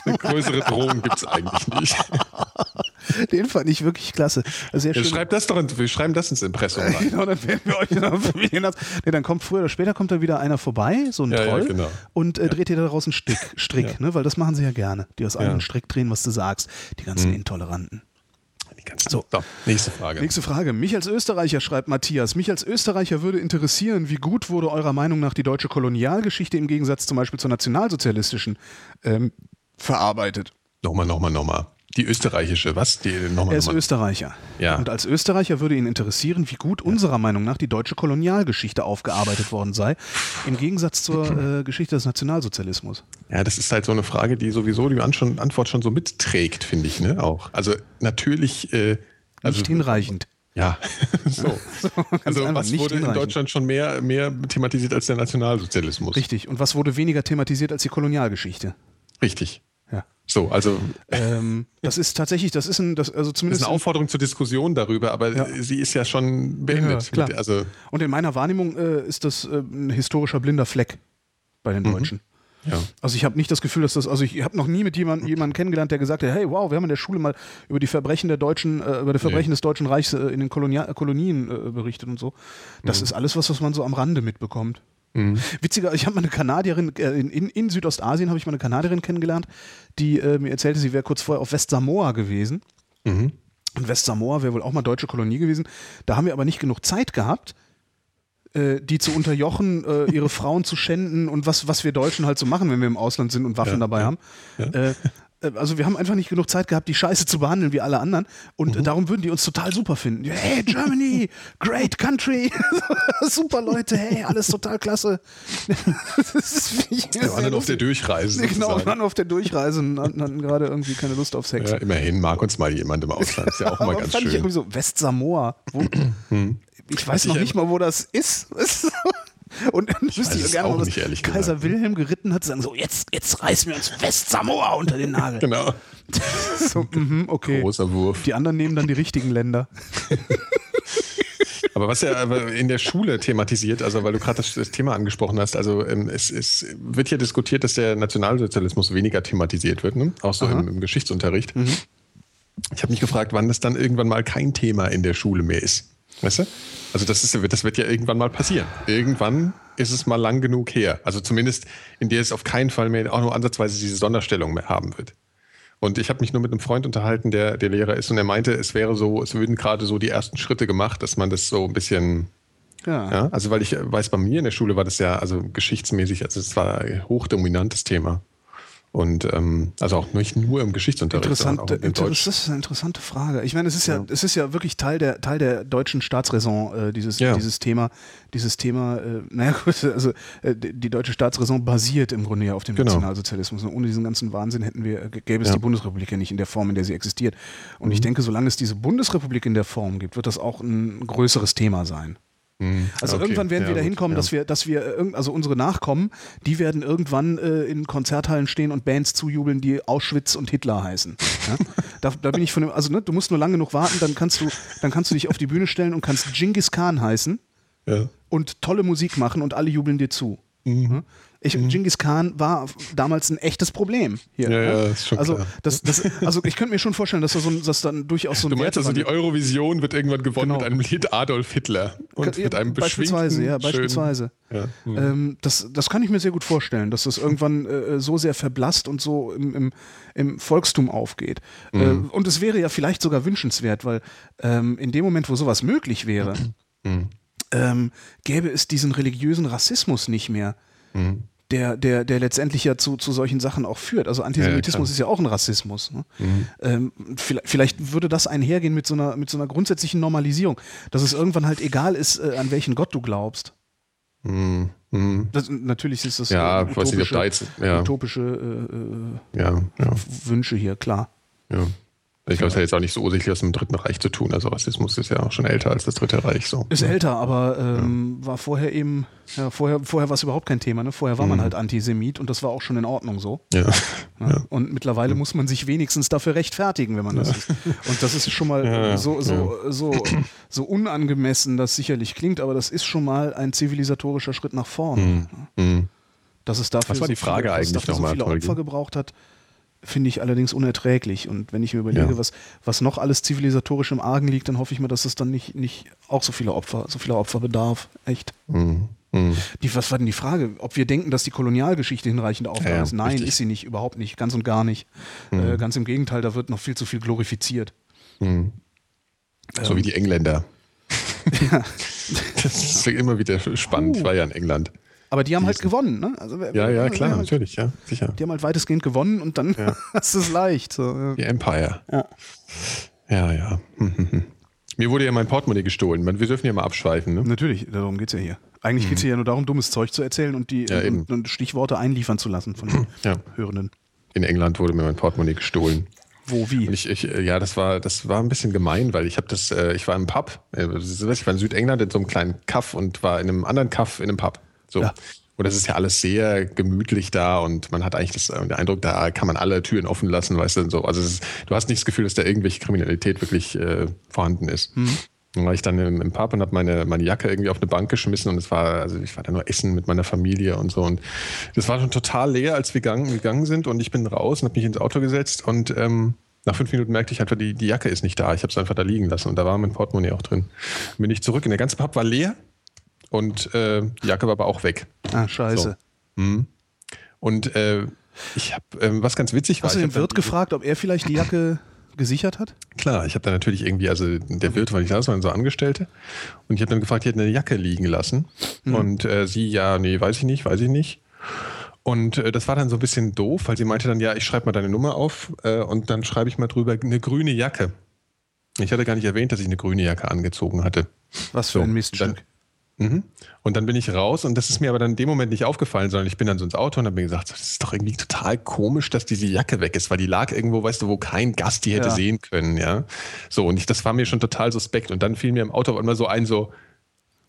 Eine größere Drohung gibt es eigentlich nicht. Den fand ich wirklich klasse. Sehr Ja, schön. schreib das doch, in- wir schreiben das ins Impressum rein. Genau, dann werden wir euch der Familienarzt. Nee, dann kommt früher oder später kommt da wieder einer vorbei, so ein Ja, ja, Troll, genau. und äh, dreht dir daraus einen Strick, Strick ne? weil das machen sie ja gerne. Die aus Ja. Mhm. einem Strick drehen, was du sagst. Die ganzen Intoleranten. Die ganzen- So. so, nächste Frage. Nächste Frage. Mich als Österreicher, schreibt Matthias, mich als Österreicher würde interessieren, wie gut wurde eurer Meinung nach die deutsche Kolonialgeschichte im Gegensatz zum Beispiel zur nationalsozialistischen ähm, verarbeitet? Nochmal, nochmal, nochmal. Die österreichische, was? Die, nochmal, Er ist nochmal. Österreicher. Ja. Und als Österreicher würde ihn interessieren, wie gut unserer Meinung nach die deutsche Kolonialgeschichte aufgearbeitet worden sei, im Gegensatz zur äh, Geschichte des Nationalsozialismus. Ja, das ist halt so eine Frage, die sowieso die Antwort schon so mitträgt, finde ich, ne? Auch. Also natürlich. Äh, also, Nicht hinreichend. Ja, so. Also einfach was wurde in. Deutschland schon mehr, mehr thematisiert als der Nationalsozialismus? Richtig. Und was wurde weniger thematisiert als die Kolonialgeschichte? Richtig. So, also. Ähm, das ist tatsächlich, das ist ein, das, also zumindest. Das ist eine Aufforderung zur Diskussion darüber, aber ja. sie ist ja schon beendet. Ja, klar. also Und in meiner Wahrnehmung äh, ist das äh, ein historischer blinder Fleck bei den mhm. Deutschen. Ja. Also ich habe nicht das Gefühl, dass das, also ich habe noch nie mit jemandem jemanden kennengelernt, der gesagt hat, hey, wow, wir haben in der Schule mal über die Verbrechen der Deutschen, äh, über die Verbrechen nee. des Deutschen Reichs äh, in den Kolonia Kolonien äh, berichtet und so. Das mhm. ist alles was, was man so am Rande mitbekommt. Mhm. Witziger, ich habe mal eine Kanadierin, äh, in, in, Südostasien habe ich mal eine Kanadierin kennengelernt, die äh, mir erzählte, sie wäre kurz vorher auf Westsamoa gewesen. Mhm. Und Westsamoa wäre wohl auch mal deutsche Kolonie gewesen. Da haben wir aber nicht genug Zeit gehabt, äh, die zu unterjochen, äh, ihre Frauen zu schänden und was, was wir Deutschen halt so machen, wenn wir im Ausland sind und Waffen ja, dabei ja, haben. Ja. Äh, äh, also wir haben einfach nicht genug Zeit gehabt, die Scheiße zu behandeln wie alle anderen. Und mhm. darum würden die uns total super finden. Hey, Germany, great country, super Leute, hey, alles total klasse. wir waren dann auf der Durchreise. Genau, wir waren auf der Durchreise und hatten gerade irgendwie keine Lust auf Sex. Ja, immerhin mag uns mal jemand im Ausland. Ist ja auch mal ganz schön. Ich irgendwie so Westsamoa. Wo, hm. Ich weiß noch nicht mal, wo das ist. Und dann ich wüsste ich gerne mal, was Kaiser gesagt. Wilhelm geritten hat, sagen so, jetzt, jetzt reißen wir uns West-Samoa unter den Nagel. Genau. so, mh, okay. Großer Wurf. Die anderen nehmen dann die richtigen Länder. Aber was ja in der Schule thematisiert, also weil du gerade das, Thema angesprochen hast, also ähm, es, es, wird hier diskutiert, dass der Nationalsozialismus weniger thematisiert wird, ne? auch so im, im, Geschichtsunterricht. Mhm. Ich habe mich gefragt, wann das dann irgendwann mal kein Thema in der Schule mehr ist. Weißt du? Also das, ist, das wird ja irgendwann mal passieren. Irgendwann ist es mal lang genug her. Also zumindest in der es auf keinen Fall mehr auch nur ansatzweise diese Sonderstellung mehr haben wird. Und ich habe mich nur mit einem Freund unterhalten, der, der Lehrer ist, und er meinte, es wäre so, es würden gerade so die ersten Schritte gemacht, dass man das so ein bisschen ja. ja. Also weil ich weiß, bei mir in der Schule war das ja also geschichtsmäßig, also es war ein hochdominantes Thema. Und ähm, also auch nicht nur im Geschichtsunterricht. Interessant, inter das ist eine interessante Frage. Ich meine, es ist ja, ja, es ist ja wirklich Teil der Teil der deutschen Staatsräson, äh, dieses, ja. dieses Thema, dieses Thema, äh, naja gut, also äh, die deutsche Staatsräson basiert im Grunde ja auf dem genau. Nationalsozialismus. Und ohne diesen ganzen Wahnsinn hätten wir, gäbe es ja. die Bundesrepublik ja nicht in der Form, in der sie existiert. Und mhm. ich denke, solange es diese Bundesrepublik in der Form gibt, wird das auch ein größeres Thema sein. Mhm. Also okay. irgendwann werden ja, wir dahin kommen, ja. dass wir, dass wir, also unsere Nachkommen, die werden irgendwann äh, in Konzerthallen stehen und Bands zujubeln, die Auschwitz und Hitler heißen. Ja? da, da, bin ich von dem, also ne, du musst nur lange genug warten, dann kannst du, dann kannst du dich auf die Bühne stellen und kannst Genghis Khan heißen und tolle Musik machen und alle jubeln dir zu. Mhm. Ich, mhm. Genghis Khan war damals ein echtes Problem hier. Ja, ja, ist schon also, klar. Das, das, also ich könnte mir schon vorstellen, dass das, so, dass dann durchaus so ein Du meinst also, die Eurovision wird irgendwann gewonnen genau. mit einem Lied Adolf Hitler und ja, mit einem Beispielsweise, ja, beispielsweise. Ja. Mhm. Ähm, das, das kann ich mir sehr gut vorstellen, dass das irgendwann äh, so sehr verblasst und so im, im, im Volkstum aufgeht. Mhm. Äh, und es wäre ja vielleicht sogar wünschenswert, weil ähm, in dem Moment, wo sowas möglich wäre, mhm. Ähm, gäbe es diesen religiösen Rassismus nicht mehr. Mhm der, der, der letztendlich ja zu, zu solchen Sachen auch führt. Also Antisemitismus ja, ist ja auch ein Rassismus. Ne? Mhm. Ähm, vielleicht, vielleicht, würde das einhergehen mit so, einer, mit so einer grundsätzlichen Normalisierung, dass es irgendwann halt egal ist, äh, an welchen Gott du glaubst. Mhm. mhm. Das, natürlich ist das ja, utopische, nicht, da jetzt, ja. utopische äh, äh, ja, Wünsche hier, klar. Ja. Ich glaube, es hat jetzt auch nicht so ursächlich was mit dem Dritten Reich zu tun. Also Rassismus ist ja auch schon älter als das Dritte Reich. So. Ist älter, aber ähm, ja. war vorher eben, ja, vorher, vorher war es überhaupt kein Thema. Ne? Vorher war mhm. man halt Antisemit und das war auch schon in Ordnung so. Ja. ja. Und mittlerweile muss man sich wenigstens dafür rechtfertigen, wenn man das ist. Und das ist schon mal so, so, so, so unangemessen, das sicherlich klingt, aber das ist schon mal ein zivilisatorischer Schritt nach vorn. Mhm. Mhm. Dass es dafür, Was war die Frage so, eigentlich dafür so viele Opfer gebraucht hat, finde ich allerdings unerträglich. Und wenn ich mir überlege, ja. was, was noch alles zivilisatorisch im Argen liegt, dann hoffe ich mir, dass es dann nicht, nicht auch so viele Opfer, so viele Opfer bedarf. Echt. Mhm. Mhm. Die, was war denn die Frage? Ob wir denken, dass die Kolonialgeschichte hinreichend aufgegangen ja, ist? Nein, richtig. ist sie nicht, überhaupt nicht, ganz und gar nicht. Mhm. Äh, ganz im Gegenteil, da wird noch viel zu viel glorifiziert. Mhm. So ähm, wie die Engländer. ja. Das ist immer wieder spannend. Ich war ja in England. Aber die haben halt gewonnen, ne? Also, ja, ja, klar, halt, natürlich, ja, sicher. Die haben halt weitestgehend gewonnen und dann ja. ist es leicht. So. Die Empire. Ja, ja. ja. Mir wurde ja mein Portemonnaie gestohlen. Wir dürfen ja mal abschweifen. Ne? Natürlich, darum geht es ja hier. Eigentlich mhm. geht es ja nur darum, dummes Zeug zu erzählen und die ja, und, und Stichworte einliefern zu lassen von den ja. Hörenden. In England wurde mir mein Portemonnaie gestohlen. Wo, wie? Ich, ich, ja, das war, das war ein bisschen gemein, weil ich habe das, äh, ich war im Pub, äh, ich war in Südengland in so einem kleinen Kaff und war in einem anderen Kaff in einem Pub. So. Ja. Und das ist ja alles sehr gemütlich da und man hat eigentlich das, äh, den Eindruck, da kann man alle Türen offen lassen, weißt du, so. Also ist, du hast nicht das Gefühl, dass da irgendwelche Kriminalität wirklich äh, vorhanden ist. Mhm. Dann war ich dann im, im Pub und habe meine, meine Jacke irgendwie auf eine Bank geschmissen und es war, also ich war da nur essen mit meiner Familie und so. Und das war schon total leer, als wir gegangen, gegangen sind und ich bin raus und habe mich ins Auto gesetzt und ähm, nach fünf Minuten merkte ich einfach, die, die Jacke ist nicht da. Ich habe es einfach da liegen lassen und da war mein Portemonnaie auch drin. Dann bin ich zurück und der ganze Pub war leer und äh, die Jacke war aber auch weg. Ah, scheiße. So. Mhm. Und äh, ich habe, äh, was ganz witzig war. Hast du den Wirt gefragt, ob er vielleicht die Jacke gesichert hat? Klar, ich habe dann natürlich irgendwie, also der Wirt war nicht da, das waren so Angestellte. Und ich habe dann gefragt, die hätten eine Jacke liegen lassen. Mhm. Und äh, sie, ja, nee, weiß ich nicht, weiß ich nicht. Und äh, das war dann so ein bisschen doof, weil sie meinte dann, ja, ich schreibe mal deine Nummer auf äh, und dann schreibe ich mal drüber eine grüne Jacke. Ich hatte gar nicht erwähnt, dass ich eine grüne Jacke angezogen hatte. Was für so, ein Miststück. Dann, Mhm. Und dann bin ich raus und das ist mir aber dann in dem Moment nicht aufgefallen, sondern ich bin dann so ins Auto und habe mir gesagt, das ist doch irgendwie total komisch, dass diese Jacke weg ist, weil die lag irgendwo, weißt du, wo kein Gast die hätte ja. sehen können, ja. So, und ich, das war mir schon total suspekt. Und dann fiel mir im Auto immer so ein, so,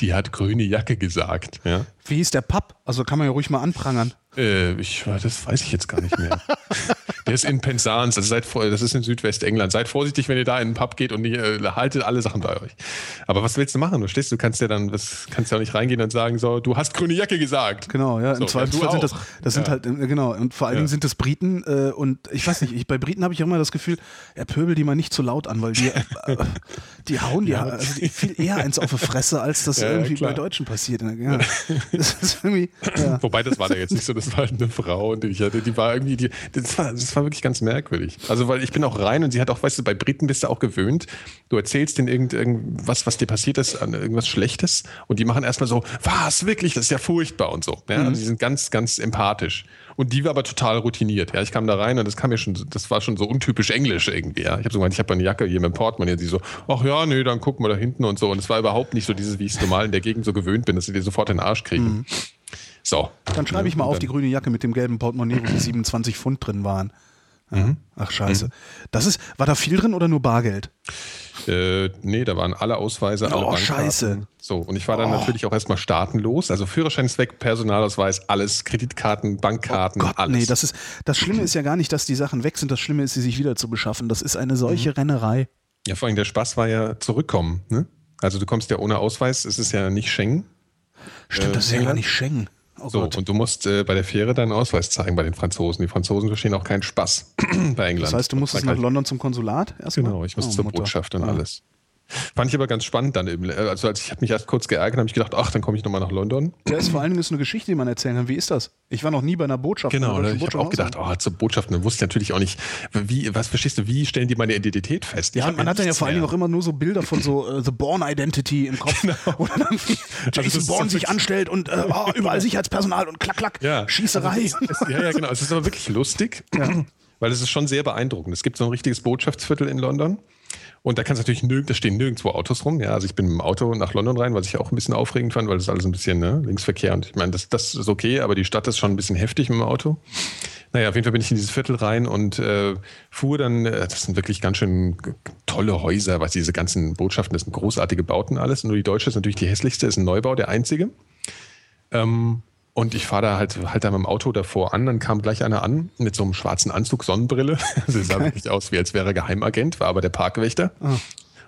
die hat grüne Jacke gesagt, ja. Wie hieß der Pub? Also kann man ja ruhig mal anprangern. Äh, ich, das weiß ich jetzt gar nicht mehr. der ist in Penzance, also seid, das ist in Südwestengland. Seid vorsichtig, wenn ihr da in den Pub geht und nicht, äh, haltet alle Sachen bei euch. Aber was willst du machen? Du stehst, du kannst ja dann, das kannst ja auch nicht reingehen und sagen, so, du hast grüne Jacke gesagt. Genau, ja, im so, Zweifelsfall sind das, das sind halt, äh, genau, und vor allen Dingen sind das Briten äh, und ich weiß nicht, ich, bei Briten habe ich immer das Gefühl, er pöbel die mal nicht zu laut an, weil die, äh, die hauen die, also die viel eher eins auf die Fresse, als das irgendwie bei Deutschen passiert. Ja. Das Wobei, das war da jetzt nicht so, das war halt eine Frau, die ich hatte, die war irgendwie, die, das war, das war wirklich ganz merkwürdig. Also, weil ich bin auch rein und sie hat auch, weißt du, bei Briten bist du auch gewöhnt. Du erzählst denen irgend, irgendwas, was dir passiert ist, irgendwas Schlechtes und die machen erstmal so, was, wirklich, das ist ja furchtbar und so. Ja? Mhm. Also, die sind ganz, ganz empathisch. Und die war aber total routiniert. Ja, ich kam da rein und das kam mir schon, das war schon so untypisch englisch irgendwie. Ja, ich habe so gemeint, ich habe eine Jacke hier mit dem Portemonnaie. Sie so, ach ja, nee, dann gucken wir da hinten und so. Und es war überhaupt nicht so dieses, wie ich es normal in der Gegend so gewöhnt bin, dass sie dir sofort in den Arsch kriegen. Mhm. So. Dann schreibe ich mal auf die grüne Jacke mit dem gelben Portemonnaie, wo die 27 Pfund drin waren. Mhm. Ach scheiße. Mhm. Das ist, war da viel drin oder nur Bargeld? Äh, nee, da waren alle Ausweise, alle Oh, scheiße. So, und ich war dann oh. natürlich auch erstmal staatenlos. Also Führerschein ist weg, Personalausweis, alles, Kreditkarten, Bankkarten, oh Gott, alles. Nee, das ist, das Schlimme ist ja gar nicht, dass die Sachen weg sind. Das Schlimme ist, sie sich wieder zu beschaffen. Das ist eine solche mhm. Rennerei. Ja, vor allem der Spaß war ja zurückkommen. Ne? Also du kommst ja ohne Ausweis, es ist ja nicht Schengen. Stimmt, äh, das ist ja gar nicht Schengen. Oh so, Gott. und du musst äh, bei der Fähre deinen Ausweis zeigen bei den Franzosen. Die Franzosen verstehen auch keinen Spaß bei England. Das heißt, du musstest nach London zum Konsulat erstmal? Genau, ich musste oh, zur Mutter. Botschaft und ja. alles. Fand ich aber ganz spannend dann eben. Also als ich habe mich erst kurz geärgert, habe ich gedacht, ach, dann komme ich nochmal nach London. Ja, ist vor allen Dingen ist eine Geschichte, die man erzählen kann. Wie ist das? Ich war noch nie bei einer Botschaft. Genau, ne, ich habe auch gedacht, oh, zur Botschaft, man wusste natürlich auch nicht, wie, was verstehst du, wie stellen die meine Identität fest? Ja, man hat dann ja vor allen Dingen auch immer nur so Bilder von so uh, The Born Identity im Kopf, genau. wo dann also Jason also Bourne sich anstellt und uh, oh, überall Sicherheitspersonal und klack, klack, ja. Schießerei. Also ja, ja, genau. Es ist aber wirklich lustig, ja. weil es ist schon sehr beeindruckend. Es gibt so ein richtiges Botschaftsviertel in London. Und da kannst du natürlich nirgends, da stehen nirgendwo Autos rum. Ja, also ich bin mit dem Auto nach London rein, was ich auch ein bisschen aufregend fand, weil das alles ein bisschen ne, Linksverkehr und ich meine, das, das ist okay, aber die Stadt ist schon ein bisschen heftig mit dem Auto. Naja, auf jeden Fall bin ich in dieses Viertel rein und äh, fuhr dann, äh, das sind wirklich ganz schön tolle Häuser, was diese ganzen Botschaften, das sind großartige Bauten alles. Nur die deutsche ist natürlich die hässlichste, ist ein Neubau, der einzige. Ähm, und ich fahre da halt, halt da mit dem Auto davor an, dann kam gleich einer an mit so einem schwarzen Anzug, Sonnenbrille. Sie sah wirklich aus, wie als wäre er Geheimagent, war aber der Parkwächter. Oh.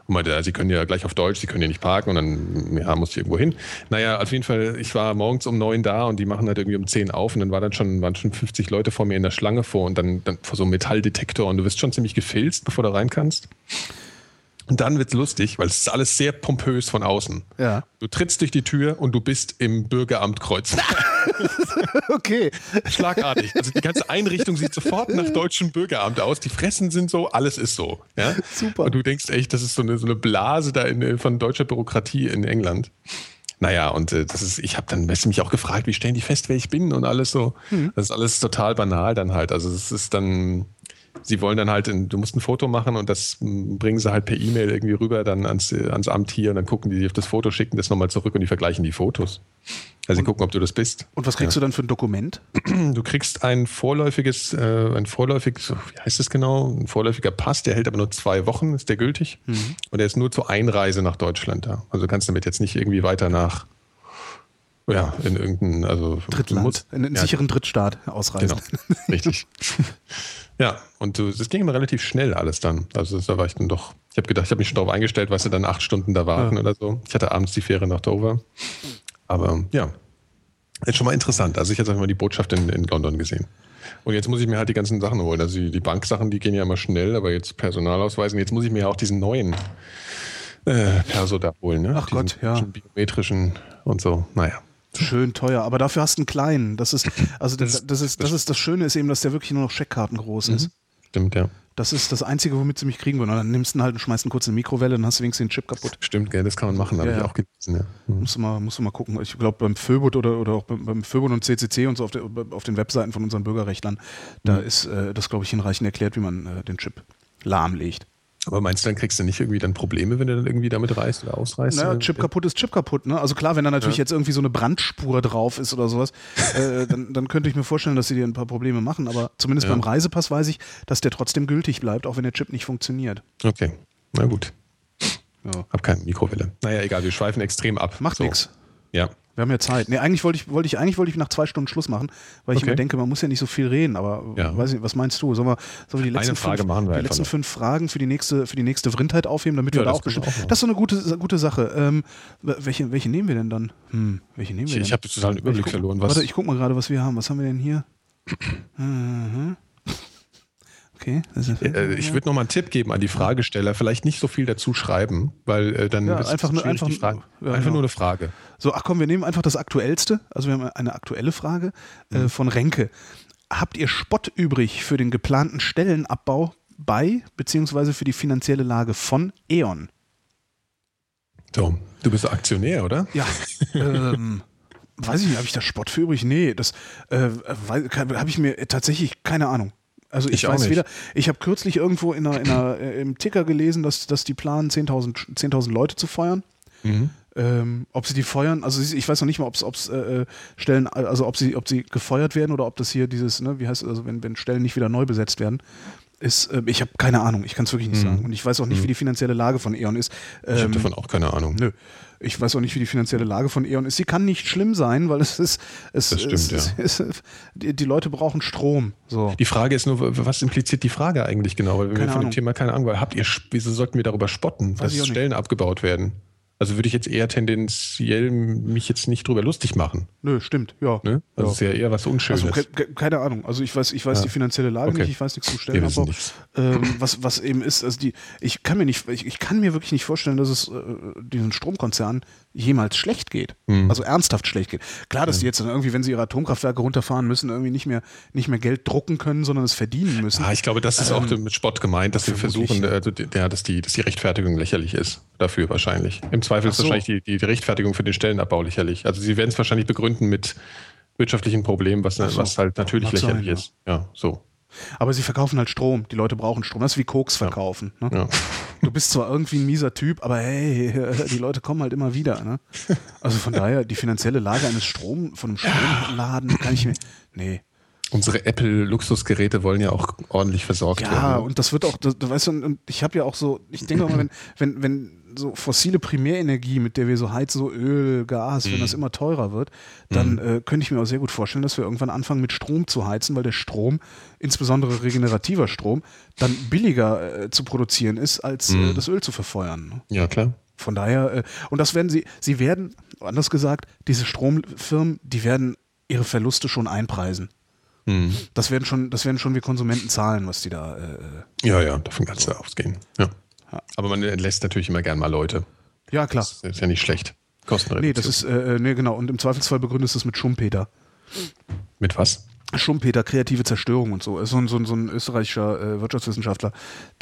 Und meinte, Sie können ja gleich auf Deutsch, Sie können ja nicht parken und dann ja, musste ich irgendwo hin. Naja, auf jeden Fall, ich war morgens um neun da und die machen halt irgendwie um zehn auf und dann war dann schon, waren schon 50 Leute vor mir in der Schlange vor und dann, dann vor so einem Metalldetektor und du wirst schon ziemlich gefilzt, bevor du rein kannst. Und dann wird's lustig, weil es ist alles sehr pompös von außen. Ja. Du trittst durch die Tür und du bist im Bürgeramt Kreuzberg. okay. Schlagartig. Also die ganze Einrichtung sieht sofort nach deutschem Bürgeramt aus. Die Fressen sind so, alles ist so. Ja? Super. Und du denkst echt, das ist so eine, so eine Blase da in, von deutscher Bürokratie in England. Naja, und äh, das ist, ich habe dann weißt du, mich auch gefragt, wie stellen die fest, wer ich bin und alles so. Mhm. Das ist alles total banal dann halt. Also es ist dann, sie wollen dann halt, du musst ein Foto machen und das bringen sie halt per E-Mail irgendwie rüber dann ans, ans Amt hier und dann gucken die auf das Foto, schicken das nochmal zurück und die vergleichen die Fotos. Also sie gucken, ob du das bist. Und was kriegst ja. du dann für ein Dokument? Du kriegst ein vorläufiges, äh, ein vorläufiges, wie heißt das genau? Ein vorläufiger Pass, der hält aber nur zwei Wochen, ist der gültig. Mhm. Und der ist nur zur Einreise nach Deutschland da. Also du kannst damit jetzt nicht irgendwie weiter nach Ja, in irgendein, also Drittland, musst, in einen ja, sicheren Drittstaat ausreisen. Genau, richtig. ja, und das ging immer relativ schnell alles dann. Also da war ich dann doch, ich habe gedacht, ich habe mich schon darauf eingestellt, weißt du, dann acht Stunden da warten Ja. oder so. Ich hatte abends die Fähre nach Dover. Aber ja, ist schon mal interessant. Also ich habe mal die Botschaft in, in London gesehen. Und jetzt muss ich mir halt die ganzen Sachen holen. Also die, die Banksachen, die gehen ja immer schnell, aber jetzt Personalausweisen. Jetzt muss ich mir ja auch diesen neuen äh, Perso da holen. Ne? Ach diesen Gott, ja. biometrischen und so. Naja. Schön teuer, aber dafür hast du einen kleinen. Das ist, also das, das ist, das ist das Schöne ist eben, dass der wirklich nur noch Scheckkarten groß ist. Stimmt, ja. Das ist das Einzige, womit sie mich kriegen würden. Und dann nimmst du ihn halt und schmeißt ihn kurz in die Mikrowelle, dann hast du wenigstens den Chip kaputt. Stimmt, gell, das kann man machen, habe Ja, ich ja. auch gelesen. Ja. Hm. Musst du mal, musst du mal gucken. Ich glaube, beim Föbot oder, oder auch beim, Föbot und CCC und so auf, der, auf den Webseiten von unseren Bürgerrechtlern, da ist äh, das, glaube ich, hinreichend erklärt, wie man äh, den Chip lahmlegt. Aber meinst du, dann kriegst du nicht irgendwie dann Probleme, wenn du dann irgendwie damit reist oder ausreist? Naja, Chip kaputt ist Chip kaputt. Ne? Also klar, wenn da natürlich Ja. jetzt irgendwie so eine Brandspur drauf ist oder sowas, äh, dann, dann könnte ich mir vorstellen, dass sie dir ein paar Probleme machen. Aber zumindest Ja. beim Reisepass weiß ich, dass der trotzdem gültig bleibt, auch wenn der Chip nicht funktioniert. Okay, na gut. Ja. Hab keine Mikrowelle. Naja, egal, wir schweifen extrem ab. Macht So. nix. Ja. Wir haben ja Zeit. Nee, eigentlich wollte ich, wollte ich, eigentlich wollte ich nach zwei Stunden Schluss machen, weil ich Okay. mir denke, man muss ja nicht so viel reden, aber Ja. weiß nicht, was meinst du? Sollen wir, sollen wir die letzten, fünf, wir die letzten fünf Fragen für die nächste, für die nächste Vrindheit aufheben, damit Ja, wir da das auch bestimmt. auch. Das ist so eine gute, gute Sache. Ähm, welche, welche nehmen wir denn dann? Hm, welche nehmen wir Ich, denn? ich habe total den Überblick Ich guck- verloren. Was, Warte, ich guck mal gerade, was wir haben. Was haben wir denn hier? Mhm. Okay. Ist äh, ich würde noch mal einen Tipp geben an die Fragesteller. Vielleicht nicht so viel dazu schreiben, weil äh, dann Ja, ist es einfach nur- einfach- ja, einfach genau. nur eine Frage. So, ach komm, wir nehmen einfach das Aktuellste. Also wir haben eine aktuelle Frage Mhm. äh, von Renke. Habt ihr Spott übrig für den geplanten Stellenabbau bei beziehungsweise für die finanzielle Lage von E.ON? So, du bist Aktionär, oder? Ja. ähm, weiß ich nicht, habe ich da Spott für übrig? Nee, das äh, habe ich mir tatsächlich keine Ahnung. Also ich, Ich weiß nicht. weder, ich habe kürzlich irgendwo in einer, in einer, äh, im Ticker gelesen, dass, dass die planen, 10.000 10.000 Leute zu feuern. Mhm. Ähm, ob sie die feuern, also ich weiß noch nicht mal, ob es äh, Stellen, also ob sie, ob sie gefeuert werden oder ob das hier dieses, ne, wie heißt es, also wenn, wenn Stellen nicht wieder neu besetzt werden, ist, äh, ich habe keine Ahnung, ich kann es wirklich nicht Mhm. sagen. Und ich weiß auch nicht, wie die finanzielle Lage von E.ON ist. Ich habe Ähm, davon auch keine Ahnung. Nö. Ich weiß auch nicht, wie die finanzielle Lage von E.ON ist. Sie kann nicht schlimm sein, weil es ist, es, Das stimmt, es, ja. es, es, die, die Leute brauchen Strom. So. Die Frage ist nur, was impliziert die Frage eigentlich genau? Weil wir Keine von dem. Thema keine Ahnung, weil habt ihr, wieso sollten wir darüber spotten, Weiß dass. Stellen abgebaut werden? Also würde ich jetzt eher tendenziell mich jetzt nicht drüber lustig machen. Nö, stimmt, ja. Ne? Also ja. es ist ja eher was Unschönes. Also, ke ke keine Ahnung. Also ich weiß, ich weiß Ja. die finanzielle Lage Okay. nicht, ich weiß nichts wissen Stellenabbau. nichts. Ähm, was, was eben ist, also die, ich kann mir nicht, ich, ich kann mir wirklich nicht vorstellen, dass es äh, diesen Stromkonzernen jemals schlecht geht. Mhm. Also ernsthaft schlecht geht. Klar, dass die jetzt dann irgendwie, wenn sie ihre Atomkraftwerke runterfahren müssen, irgendwie nicht mehr, nicht mehr Geld drucken können, sondern es verdienen müssen. Ja, ich glaube, das ist auch mit Spott gemeint, dass Ähm, vermutlich, versuchen, die- ja, dass, die, dass die Rechtfertigung lächerlich ist. Dafür wahrscheinlich. Im Zweifel ist so. wahrscheinlich die, die Rechtfertigung für den Stellenabbau lächerlich. Also sie werden es wahrscheinlich begründen mit wirtschaftlichen Problemen, was, so. was halt natürlich sein, lächerlich ja. ist. Ja, so. Aber sie verkaufen halt Strom. Die Leute brauchen Strom. Das ist wie Koks verkaufen. Ne? Ja. Du bist zwar irgendwie ein mieser Typ, aber hey, die Leute kommen halt immer wieder. Ne? Also von daher, die finanzielle Lage eines Strom, von einem Stromladen kann ich mir. Nee. Unsere Apple-Luxusgeräte wollen ja auch ordentlich versorgt werden. Ja, ne? und das wird auch, das, du weißt und ich habe ja auch so, ich denke mal, wenn, wenn, wenn so fossile Primärenergie, mit der wir so heizen, so Öl, Gas, wenn das immer teurer wird, dann äh, könnte ich mir auch sehr gut vorstellen, dass wir irgendwann anfangen mit Strom zu heizen, weil der Strom, insbesondere regenerativer Strom, dann billiger äh, zu produzieren ist, als äh, das Öl zu verfeuern. Ne? Ja, klar. Von daher, äh, und das werden sie, sie werden, anders gesagt, diese Stromfirmen, die werden ihre Verluste schon einpreisen. Mhm. Das werden schon, das werden schon wir Konsumenten zahlen, was die da. Äh, Ja, ja, davon kannst du ausgehen. Ja. Aber man entlässt natürlich immer gern mal Leute. ja, klar. Das ist ja nicht schlecht. Kostenreduktion. Nee, das ist, äh, nee, genau. Und im Zweifelsfall begründest du es mit Schumpeter. Mit was? Schumpeter, kreative Zerstörung und so. Ist so ein, so ein, so ein österreichischer äh, Wirtschaftswissenschaftler,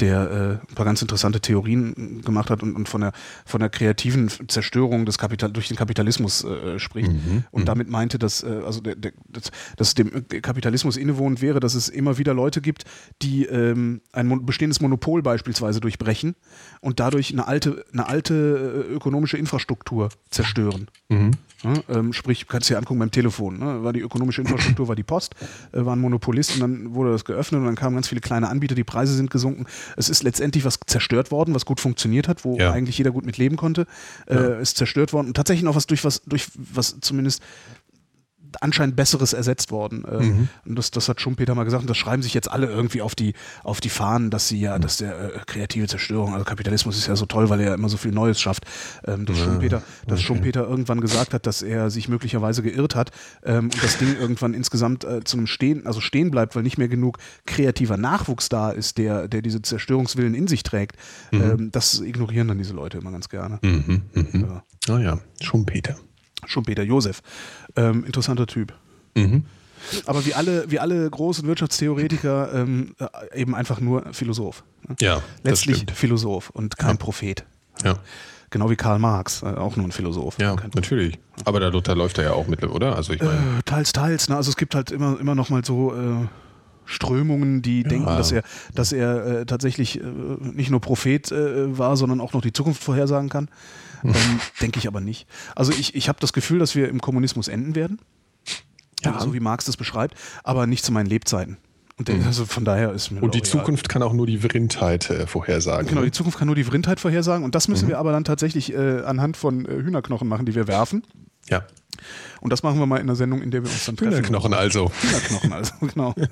der äh, ein paar ganz interessante Theorien gemacht hat und, und von, der, von der kreativen Zerstörung des Kapital durch den Kapitalismus äh, spricht. Und damit meinte, dass, äh, also der, der, dass, dass dem Kapitalismus innewohnend wäre, dass es immer wieder Leute gibt, die ähm, ein mon bestehendes Monopol beispielsweise durchbrechen und dadurch eine alte, eine alte äh, ökonomische Infrastruktur zerstören. Mhm. Ja, ähm, sprich, kannst du dir angucken beim Telefon. Ne? War die ökonomische Infrastruktur war die Post äh, war ein Monopolist und dann wurde das geöffnet und dann kamen ganz viele kleine Anbieter, die Preise sind gesunken. Es ist letztendlich was zerstört worden, was gut funktioniert hat, wo Ja. eigentlich jeder gut mit leben konnte, äh, ist zerstört worden und tatsächlich noch was durch was, durch was zumindest anscheinend Besseres ersetzt worden. Äh, Mhm. Und das, das hat Schumpeter mal gesagt und das schreiben sich jetzt alle irgendwie auf die, auf die Fahnen, dass sie ja, dass der äh, kreative Zerstörung, also Kapitalismus ist ja so toll, weil er ja immer so viel Neues schafft. Ähm, dass Schumpeter, dass Schumpeter irgendwann gesagt hat, dass er sich möglicherweise geirrt hat ähm, und das Ding irgendwann insgesamt äh, zu einem Stehen, also stehen bleibt, weil nicht mehr genug kreativer Nachwuchs da ist, der, der diese Zerstörungswillen in sich trägt. Ähm, das ignorieren dann diese Leute immer ganz gerne. Mhm, mhm. Ja. Ah ja, Schumpeter. Schumpeter Josef. Ähm, interessanter Typ. Mhm. Aber wie alle, wie alle großen Wirtschaftstheoretiker ähm, äh, eben einfach nur Philosoph. ne? Ja, Letztlich. Philosoph und kein Prophet. Ja, Genau wie Karl Marx, äh, auch nur ein Philosoph. ja natürlich. Aber darunter läuft er ja auch mit, oder? Also ich meine, Äh, teils, teils. Ne? Also es gibt halt immer, immer noch mal so äh, Strömungen, die denken, dass er, dass er äh, tatsächlich äh, nicht nur Prophet äh, war, sondern auch noch die Zukunft vorhersagen kann. Ähm, Denke ich aber nicht. Also ich, ich habe das Gefühl, dass wir im Kommunismus enden werden. Ja. So wie Marx das beschreibt, aber nicht zu meinen Lebzeiten. Und der, also von daher ist mir Mhm. und die. Zukunft kann auch nur die Vrindheit äh, vorhersagen. Genau, ne? die Zukunft kann nur die Vrindheit vorhersagen und das Mhm. müssen wir aber dann tatsächlich äh, anhand von äh, Hühnerknochen machen, die wir werfen. Ja. Und das machen wir mal in einer Sendung, in der wir uns dann treffen. Hühnerknochen also. Hühnerknochen also, genau.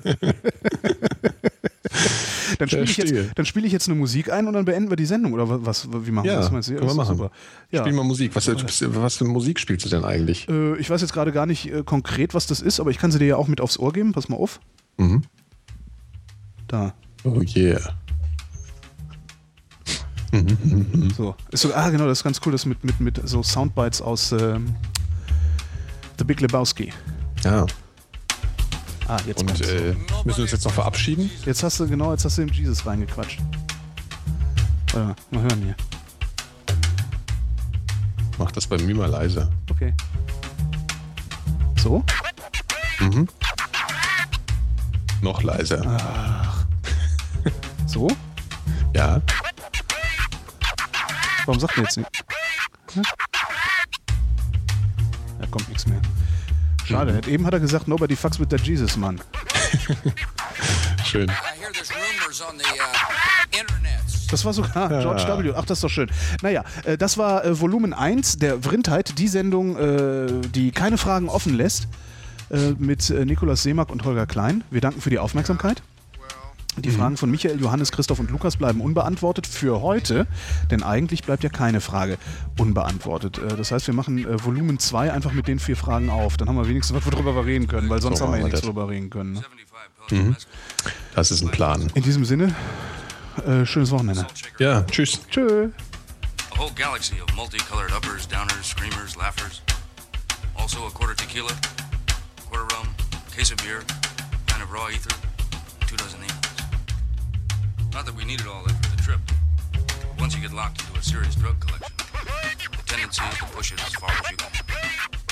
dann spiele ich, jetzt- dann spiel ich jetzt eine Musik ein und dann beenden wir die Sendung. Oder was, wie machen wir Ja, das? Meinst du? können wir machen. Super. Ja. Spiel mal Musik. Was, was für Musik spielst du denn eigentlich? Äh, ich weiß jetzt gerade gar nicht äh, konkret, was das ist, aber ich kann sie dir ja auch mit aufs Ohr geben. Pass mal auf. Mhm. Da. Oh yeah. So. Ist so. Ah, genau, das ist ganz cool. Das mit, mit, mit so Soundbites aus ähm, The Big Lebowski. Ja. Ah, jetzt Und äh, müssen wir uns jetzt noch verabschieden? Jetzt hast du, genau, jetzt hast du im Jesus reingequatscht. Warte mal, mal hören hier. Mach das bei mir mal leise. Okay. So? Noch leiser. So? Ja. Warum sagt er jetzt nicht? Hm? Da kommt nichts mehr. Schade. Eben hat er gesagt, nobody fucks with that Jesus, Mann. Schön. I hear there's rumors on the uh. Das war sogar George W. Ach, das ist doch schön. Naja, äh, das war äh, Volumen 1 der Vrindheit, die Sendung, äh, die keine Fragen offen lässt, mit Nikolaus Seemack und Holger Klein. Wir danken für die Aufmerksamkeit. Die Fragen von Michael, Johannes, Christoph und Lukas bleiben unbeantwortet für heute, denn eigentlich bleibt ja keine Frage unbeantwortet. Äh, Das heißt, wir machen äh, Volumen 2 einfach mit den vier Fragen auf. Dann haben wir wenigstens was, worüber wir reden können, weil sonst So haben wir ja nichts das. drüber reden können. Ne? 75 Das ist ein Plan. In diesem Sinne, äh, schönes Wochenende. Ja, tschüss. Tschö. A whole galaxy of multicolored uppers, downers, screamers, laughers. Also a quarter tequila, quarter rum, case of beer, pint of raw ether, Not that we needed all that for the trip. But once you get locked into a serious drug collection, the tendency is to push it as far as you can.